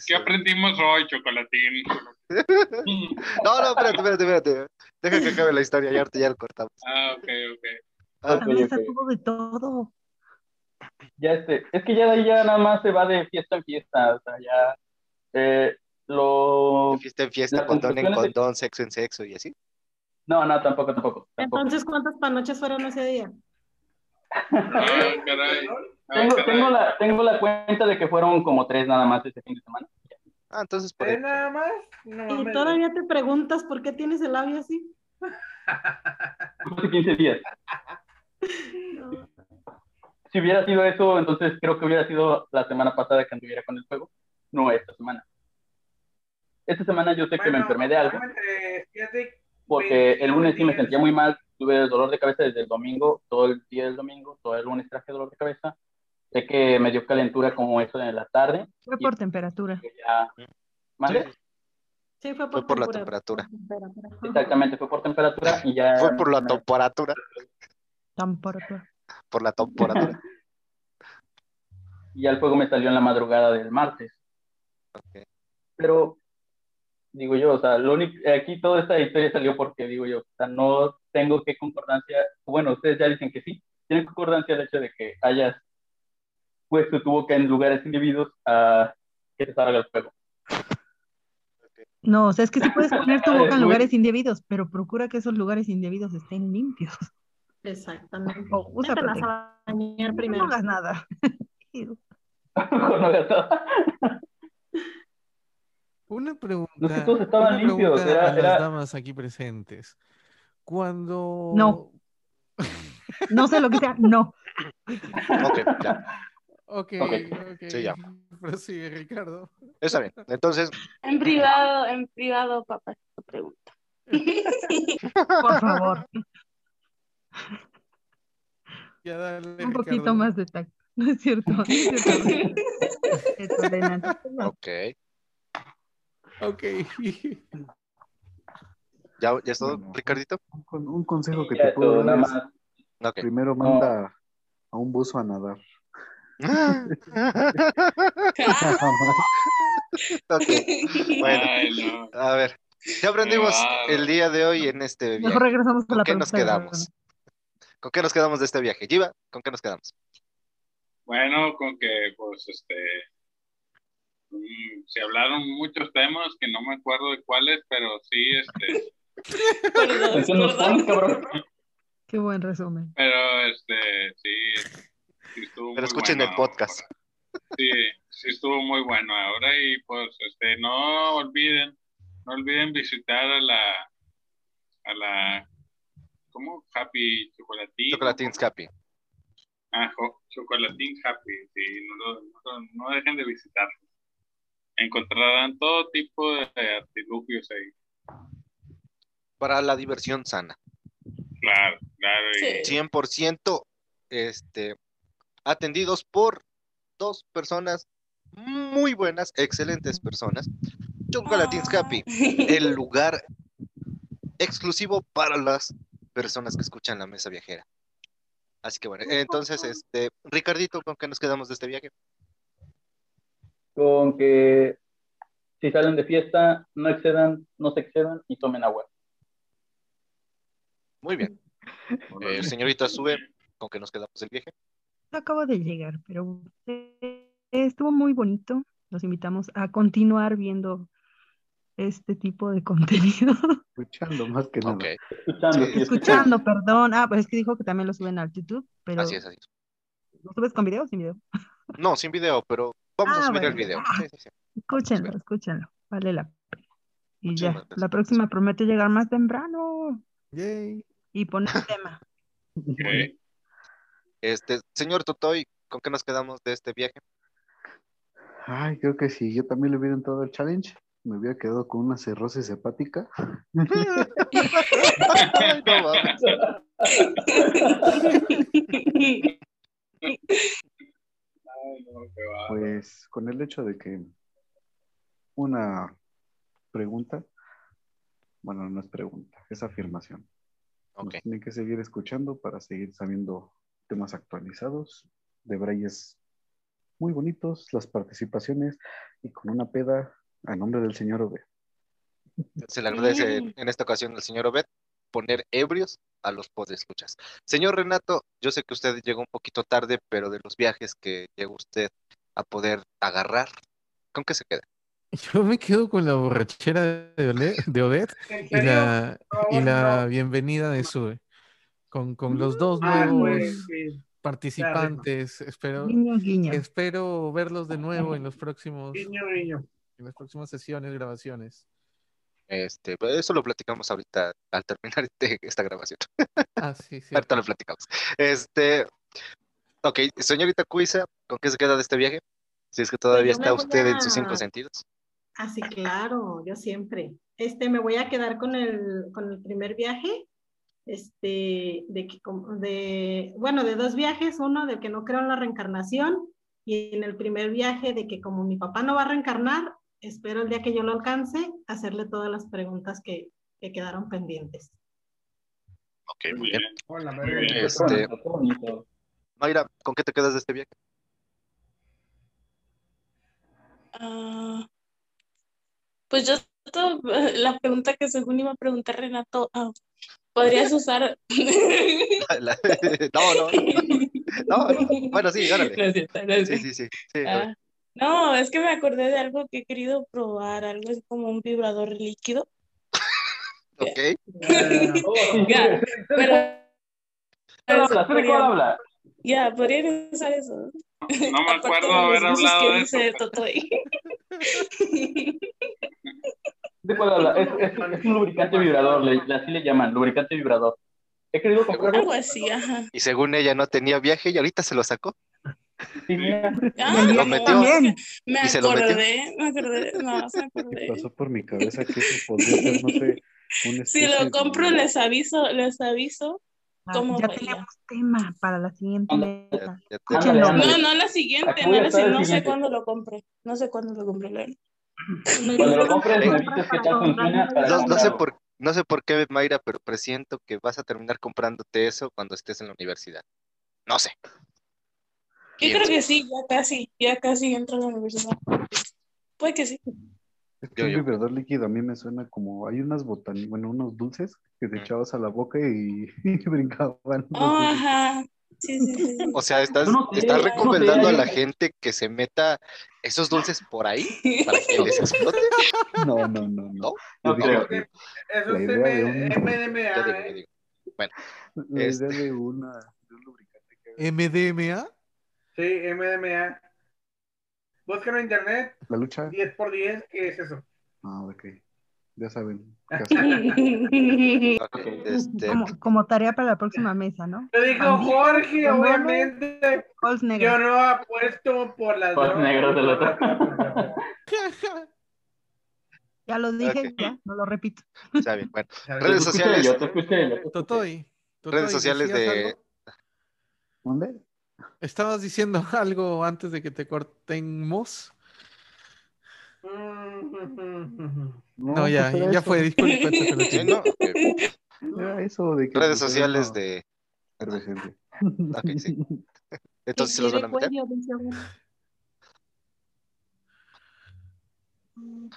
¿Qué aprendimos hoy, Chocolatín? [laughs] No, no, espérate, espérate, espérate. Deja que acabe la historia y ahorita ya lo cortamos. Ah, ok, ok. Ah, Ok, Habla ok. todo de todo. Ya este, es que ya de ahí ya nada más se va de fiesta en fiesta, o sea, ya eh, lo de fiesta en fiesta, condón en de- condón, sexo en sexo y así. no, no, tampoco, tampoco, tampoco. Entonces, ¿cuántas panoches fueron ese día? [laughs] Ah, caray. [laughs] Tengo, caray. tengo la, tengo la cuenta de que fueron como tres nada más ese fin de semana. Ah, entonces por ¿Es ahí. nada más? No, Y todavía te preguntas por qué tienes el labio así. Hace 15 días. [laughs] [laughs] Si hubiera sido eso, entonces creo que hubiera sido la semana pasada que anduviera con el juego, no esta semana. Esta semana yo sé que me Bueno, enfermé de algo, porque el lunes sí me sentía muy mal, tuve dolor de cabeza desde el domingo, todo el día del domingo, todo el lunes traje dolor de cabeza. Sé que me dio calentura como eso en la tarde. Fue y por temperatura. ya... Sí, fue por, Fue por la temperatura. temperatura. Temperatura. Exactamente, fue por temperatura y ya... Fue por la temperatura. Temperatura. Por la temperatura. [laughs] Y ya el fuego me salió en la madrugada del martes. Pero, digo yo, o sea, lo único, aquí toda esta historia salió porque, digo yo, o sea, no tengo que concordancia, bueno, ustedes ya dicen que sí, tienen concordancia el hecho de que hayas puesto tu boca en lugares indebidos a que te salga el fuego. No, o sea, es que sí puedes poner tu boca en Uy. [laughs] lugares indebidos, pero procura que esos lugares indebidos estén limpios. Exactamente. O usa protector. a bañar No primero. hagas nada. [laughs] Mejor no hagas nada. Una pregunta, Los que todos estaban una limpios, pregunta era- a las era- damas aquí presentes. Cuando... No. [laughs] No sé lo que sea, no. Ok, ya. Ok, Ok. ok. Sí, ya. Prosigue, Ricardo. Está bien. Entonces, En privado, en privado, papá, te pregunta. [laughs] Por favor, Ya dale, un poquito más de tacto. [laughs] No es cierto. No es cierto. [laughs] Ok. Ok. [laughs] ¿Ya, ya es todo, Bueno. Ricardito? Un, con- un consejo que Ya te puedo dar es, primero manda a un buzo a nadar. Bueno, Ay, no. a ver. ¿Qué aprendimos el día de hoy en este viaje? Mejor regresamos a ¿Con la qué nos quedamos? ¿Con qué nos quedamos de este viaje? Giva, ¿con qué nos quedamos? Bueno, con que, pues, este, mm, se hablaron muchos temas que no me acuerdo de cuáles, pero sí, este. Qué buen resumen. pero, este, sí, sí estuvo Pero muy escuchen bueno el podcast. Sí, sí estuvo muy bueno ahora y pues, este, no olviden, no olviden visitar a la, a la, ¿cómo? Happy Chocolatín. Chocolatines Happy. Ah, Chocolatín Happy, sí, no, lo- no, lo- no dejen de visitarlo. Encontrarán todo tipo de artilugios ahí. Para la diversión sana. Claro, claro. y- Sí. 100% este, atendidos por dos personas muy buenas, excelentes personas. Chocolatines Happy, el lugar exclusivo para las personas que escuchan la mesa viajera. Así que bueno, entonces, este, Ricardito, ¿con qué nos quedamos de este viaje? Con que si salen de fiesta, no excedan, no se excedan y tomen agua. Muy bien. Eh, señorita Sube, ¿con qué nos quedamos del viaje? Acabo de llegar, pero eh, estuvo muy bonito. Los invitamos a continuar viendo este tipo de [laughs] contenido. Escuchando más que nada. Escuchando, Sí. sí, Escuchando, perdón. Ah, pues es que dijo que también lo suben al YouTube, pero Así es, así es. ¿lo subes con video o sin video? [laughs] No, sin video, pero vamos a Ah, subir el video. Sí, sí, sí. Escúchenlo, escúchenlo. Vale la pena. Y Muchísimas ya, gracias. la próxima promete llegar más temprano Yay. y poner tema. [laughs] Ok. Este, señor Totoy, ¿con qué nos quedamos de este viaje? Ay, creo que si yo también le hubiera entrado al challenge, me hubiera quedado con una cirrosis hepática. Ay, no mames. Ay, no, qué va. Pues con el hecho de que una pregunta, bueno, no es pregunta, es afirmación. Nos tienen que seguir escuchando para seguir sabiendo temas actualizados, de brayes muy bonitos, las participaciones y con una peda a nombre del señor Ove. Se le agradece en, en esta ocasión al señor Obed poner ebrios a los podescuchas. Señor Renato, yo sé que usted llegó un poquito tarde, pero de los viajes que llegó usted a poder agarrar, ¿con qué se queda? Yo me quedo con la borrachera de, Ole- de Odette [laughs] ¿En y la, y la no. bienvenida de Sue. Con, con los dos Ah, nuevos güey, sí. participantes. Espero, Guiño, guiño. espero verlos de nuevo en los próximos, Guiño, guiño. En las próximas sesiones, grabaciones. Este, pues, eso lo platicamos ahorita al terminar [laughs] este- esta grabación. Ah, sí, sí. Ahorita lo platicamos. Este, ok, señorita Cuisa, ¿con qué se queda de este viaje? Si es que todavía Pues está usted en a- sus cinco sentidos. Ah, sí, claro, yo siempre. Este, me voy a quedar con el, con el primer viaje, este, de que, como- de, bueno, de dos viajes, uno de que no creo en la reencarnación y en el primer viaje de que como mi papá no va a reencarnar, espero el día que yo lo alcance, hacerle todas las preguntas que, que quedaron pendientes. Ok, muy bien. Hola, bien. Este, Qué bonito. Mayra, ¿con qué te quedas de este viaje? Ah, pues yo, [laughs] la pregunta que según iba a preguntar Renato, ah, ¿podrías usar? [laughs] [laughs] No, no, no, no. Bueno, sí, órale. No es cierto, no es Sí, cierto. sí, sí. sí. Ah, no, es que me acordé de algo que he querido probar, algo así como un vibrador líquido. [laughs] Ok. [laughs] Ya, pero ¿Cuál habla? ¿Sé cuál podrían, ya, usar eso. No me [laughs] acuerdo de haber hablado que de dice eso. ¿De cuál habla? Es, es, es un lubricante vibrador, le, así le llaman, lubricante vibrador. He querido comprarlo. Algo así, ajá. Y según ella no tenía viaje y ahorita se lo sacó. Sí, mira. [laughs] Ah, Lo metió. Me ¿Y se lo metió? acordé, me acordé, no, se me ¿Qué acordé. pasó por mi cabeza que podría no sé, Si lo compro, de- les aviso, les aviso Ah, cómo ya tenemos tema para la siguiente. Ya- te-. No, no la siguiente, no, la no sé cuándo lo compre. No sé cuándo lo compre. Cuando lo compres, tal funciona No, no sé por, no sé por qué, Mayra, pero presiento que vas a terminar comprándote eso cuando estés en la universidad. No sé. Yo ¿Quién creo que sí, ya casi, ya casi entro a la universidad. Puede que sí. Es que Yo- un yo- vibrador líquido a mí me suena como, hay unas botanas, bueno, unos dulces que te Mm. echabas a la boca y, [laughs] y brincaban. Oh, ajá. Sí, sí, sí. O sea, estás, no estás no recomendando a la gente que se meta esos dulces por ahí para que les explote. [laughs] No, no, no, no. ¿No? Creo. que Eso La es idea de M- un- Yo MDMA, ¿eh? Bueno, la Este- idea de una de un lubricante que MDMA. Sí, MDMA. Búscalo en internet, la lucha. 10 por 10, ¿qué es eso? Ah, ok. Ya saben. [laughs] este, Como, como tarea para la próxima mesa, ¿no? Lo dijo Jorge, obviamente. Yo no apuesto por las Cols drogas. negras del otro. [laughs] Ya lo dije, Ok. ya, no lo repito. está bien. Bueno, redes sociales, yo, te escuché yo, te escuché. Totoy. Totoy, redes sociales ¿decías de. ¿Dónde? Estabas diciendo [laughs] algo antes de que te cortemos. [laughs] No, ya, pues ya eso. fue, [laughs] chingo. ¿no? Era eso de que Redes pues, sociales de. efervescencia. Ok, sí. Entonces se los van a meter.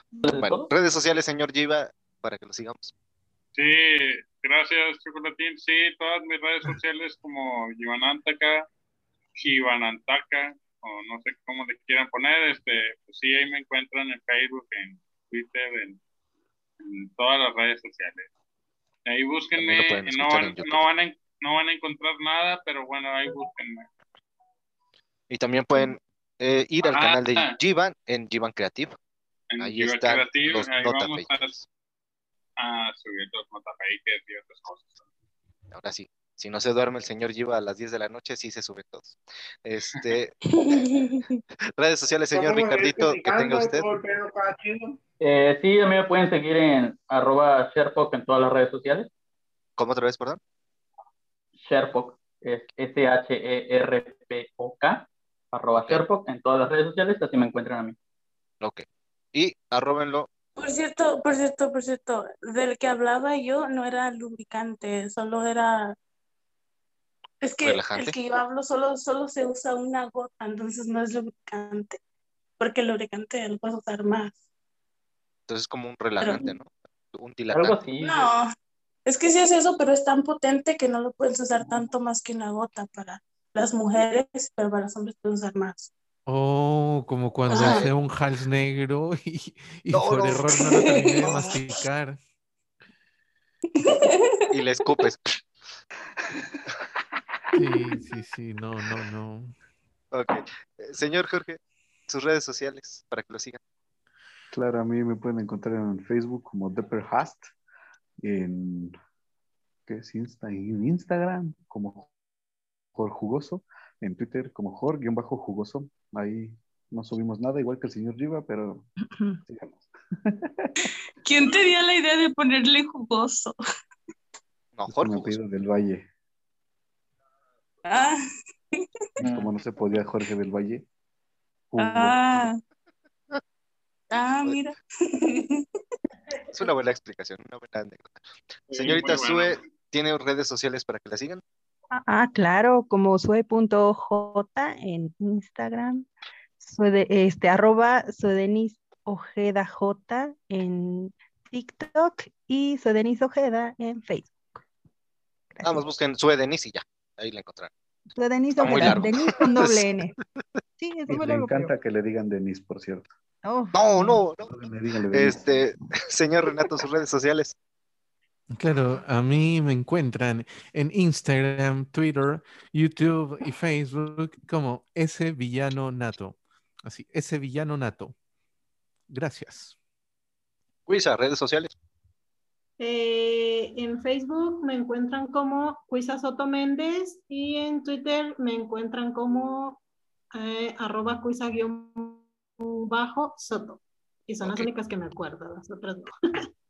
Bueno, redes sociales, señor Giva, para que lo sigamos. Sí, gracias, Chocolatín. Sí, todas mis redes sociales como Givanantaka, Givanantaka, o no sé cómo le quieran poner, este, pues sí, ahí me encuentran en Facebook, en Twitter, en, en todas las redes sociales. Ahí búsquenme, no van, no, van a, no van a encontrar nada, pero bueno, ahí búsquenme. Y también pueden eh, ir al Ah. canal de Givan en Givan Creative. En Ahí Giva están Creative, los ahí vamos a, a subir los notamakers y otras cosas. Ahora sí, si no se duerme el señor Giva a las 10 de la noche, sí se sube todos. Este, [laughs] [laughs] redes sociales, señor Estamos Ricardito, que tenga usted. Eh, sí, a mí me pueden seguir en arroba Sherpok en todas las redes sociales. ¿Cómo otra vez, perdón? Sherpok es S-H-E-R-P-O-K, arroba Sherpok en todas las redes sociales, así me encuentran a mí. Ok. Y arróbenlo. Por cierto, por cierto, por cierto, del que hablaba yo no era lubricante, solo era... Es que Relajante. el que yo hablo solo, solo se usa una gota, entonces no es lubricante, porque el lubricante lo puedes usar más. Entonces es como un relajante, ¿no? Un Algo dilatante. así. No, es que sí es eso, pero es tan potente que no lo puedes usar tanto más que una gota para las mujeres, pero para los hombres puedes usar más. Oh, como cuando Ajá. usé un hals negro [laughs] y, y No, por no. error no lo terminé de [laughs] masticar. Y le escupes. [laughs] Sí, sí, sí, no, no, no. Ok. Eh, Señor Jorge, sus redes sociales para que lo sigan. Claro, a mí me pueden encontrar en Facebook como Depperhast, en, ¿qué es Insta? en Instagram como Jor Jugoso, en Twitter como Jor-Jugoso. Ahí no subimos nada, igual que el señor Riva, pero [clears throat] sigamos. ¿Quién te dio la idea de ponerle jugoso? No, Es Jorge. mi apellido del Valle. Ah, Como no se podía Jorge del Valle. Ah, ah, mira. Es una buena explicación, una buena anécdota. Sí, Señorita bueno. Sue, ¿tiene redes sociales para que la sigan? Ah, claro, como sue.j en Instagram, sue de- este, arroba suedenis ojeda j en TikTok y suedenis ojeda en Facebook. Vamos, busquen Sue Denise y ya. Ahí la encontrarán. Suedenis Está muy ojeda, largo. Denis con doble [laughs] N. Sí, es muy largo, pero- encanta que le digan Denise, por cierto. Oh, No, no, no. Denise. Este, [laughs] señor Renato, sus redes sociales. Claro, a mí me encuentran en Instagram, Twitter, YouTube y Facebook como ese villano nato. Así, ese villano nato. Gracias. Luisa, redes sociales. Eh, en Facebook me encuentran como Cuisa Soto Méndez y en Twitter me encuentran como eh, arroba cuisa guion bajo Soto. Y son las únicas que me acuerdo, las otras no.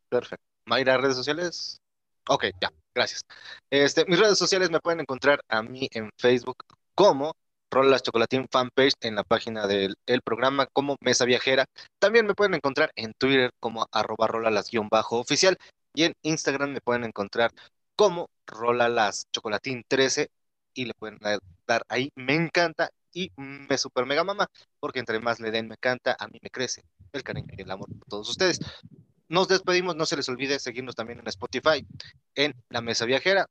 Perfecto. Mayra, redes sociales. Ok, ya, gracias. Este, mis redes sociales me pueden encontrar a mí en Facebook como Rolas Chocolatín fanpage en la página del el programa como Mesa Viajera. También me pueden encontrar en Twitter como arroba rolalas-oficial y en Instagram me pueden encontrar como Rolalas Chocolatín 13 y le pueden dar- dar ahí me encanta y me super mega mama porque entre más le den me encanta, a mí me crece el cariño y el amor por todos ustedes. Nos despedimos, no se les olvide seguirnos también en Spotify, en La Mesa Viajera,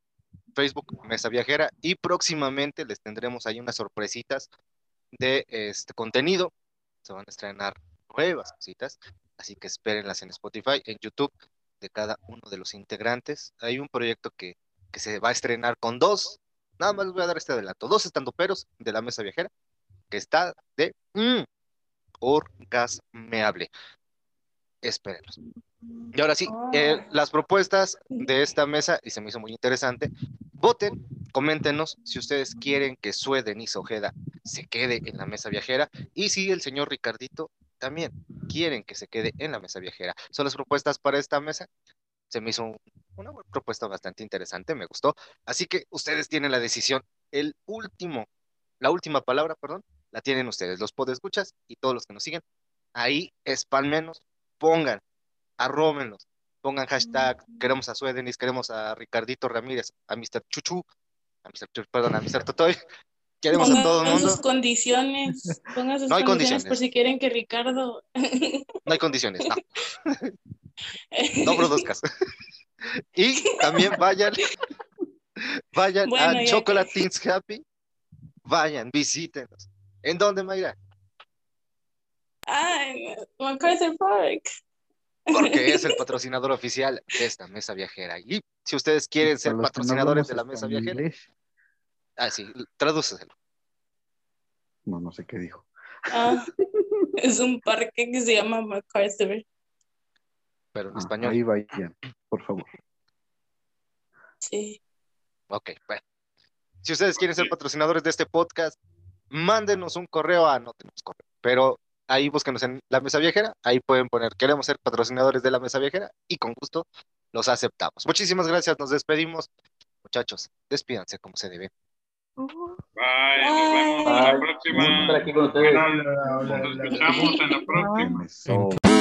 Facebook Mesa Viajera y próximamente les tendremos ahí unas sorpresitas de este contenido. Se van a estrenar nuevas cositas, así que espérenlas en Spotify, en YouTube de cada uno de los integrantes. Hay un proyecto que, que se va a estrenar con dos, nada más les voy a dar este adelanto, dos estandoperos de La Mesa Viajera, que está de mm, orgasmeable. Espérenlos. Y ahora sí, eh, las propuestas de esta mesa, y se me hizo muy interesante, voten, coméntenos si ustedes quieren que Sue Denise Ojeda se quede en la mesa viajera y si el señor Ricardito también quieren que se quede en la mesa viajera. Son las propuestas para esta mesa. Se me hizo un- una propuesta bastante interesante, me gustó. Así que ustedes tienen la decisión. El último, la última palabra, perdón, la tienen ustedes, los podescuchas y todos los que nos siguen. Ahí, espalmenos, pongan arróbenlos, pongan hashtag, queremos a Sue Denis, queremos a Ricardito Ramírez, a Mr. Chuchu, a Mr. Church, perdón, a Mr. Totoy. Queremos a todo el Pongan mundo. sus condiciones. Pongan sus No hay condiciones, por si quieren que Ricardo. [laughs] No hay condiciones, no. No produzcas. Y también vayan, vayan Bueno, a ya Chocolate Teens Happy. Vayan, visítenos. ¿En dónde, Mayra? Ah, en MacArthur Park. Porque es el [laughs] patrocinador oficial de esta mesa viajera. Y si ustedes quieren ser que no patrocinadores de la mesa viajera, inglés, ah, sí, tradúceselo. No, no sé qué dijo. Ah, [laughs] es un parque que se llama MacArthur. Pero en Ah, español. Ahí vayan, por favor. Sí. Ok, bueno. Si ustedes quieren ser patrocinadores de este podcast, mándenos un correo a no tenemos correo, pero ahí búsquenos en la mesa viajera, ahí pueden poner queremos ser patrocinadores de la mesa viajera y con gusto los aceptamos. Muchísimas gracias, nos despedimos. Muchachos, despídanse como se debe. Bye, nos vemos en la Bye. próxima. Gusto estar aquí con ustedes. Nos escuchamos en la próxima.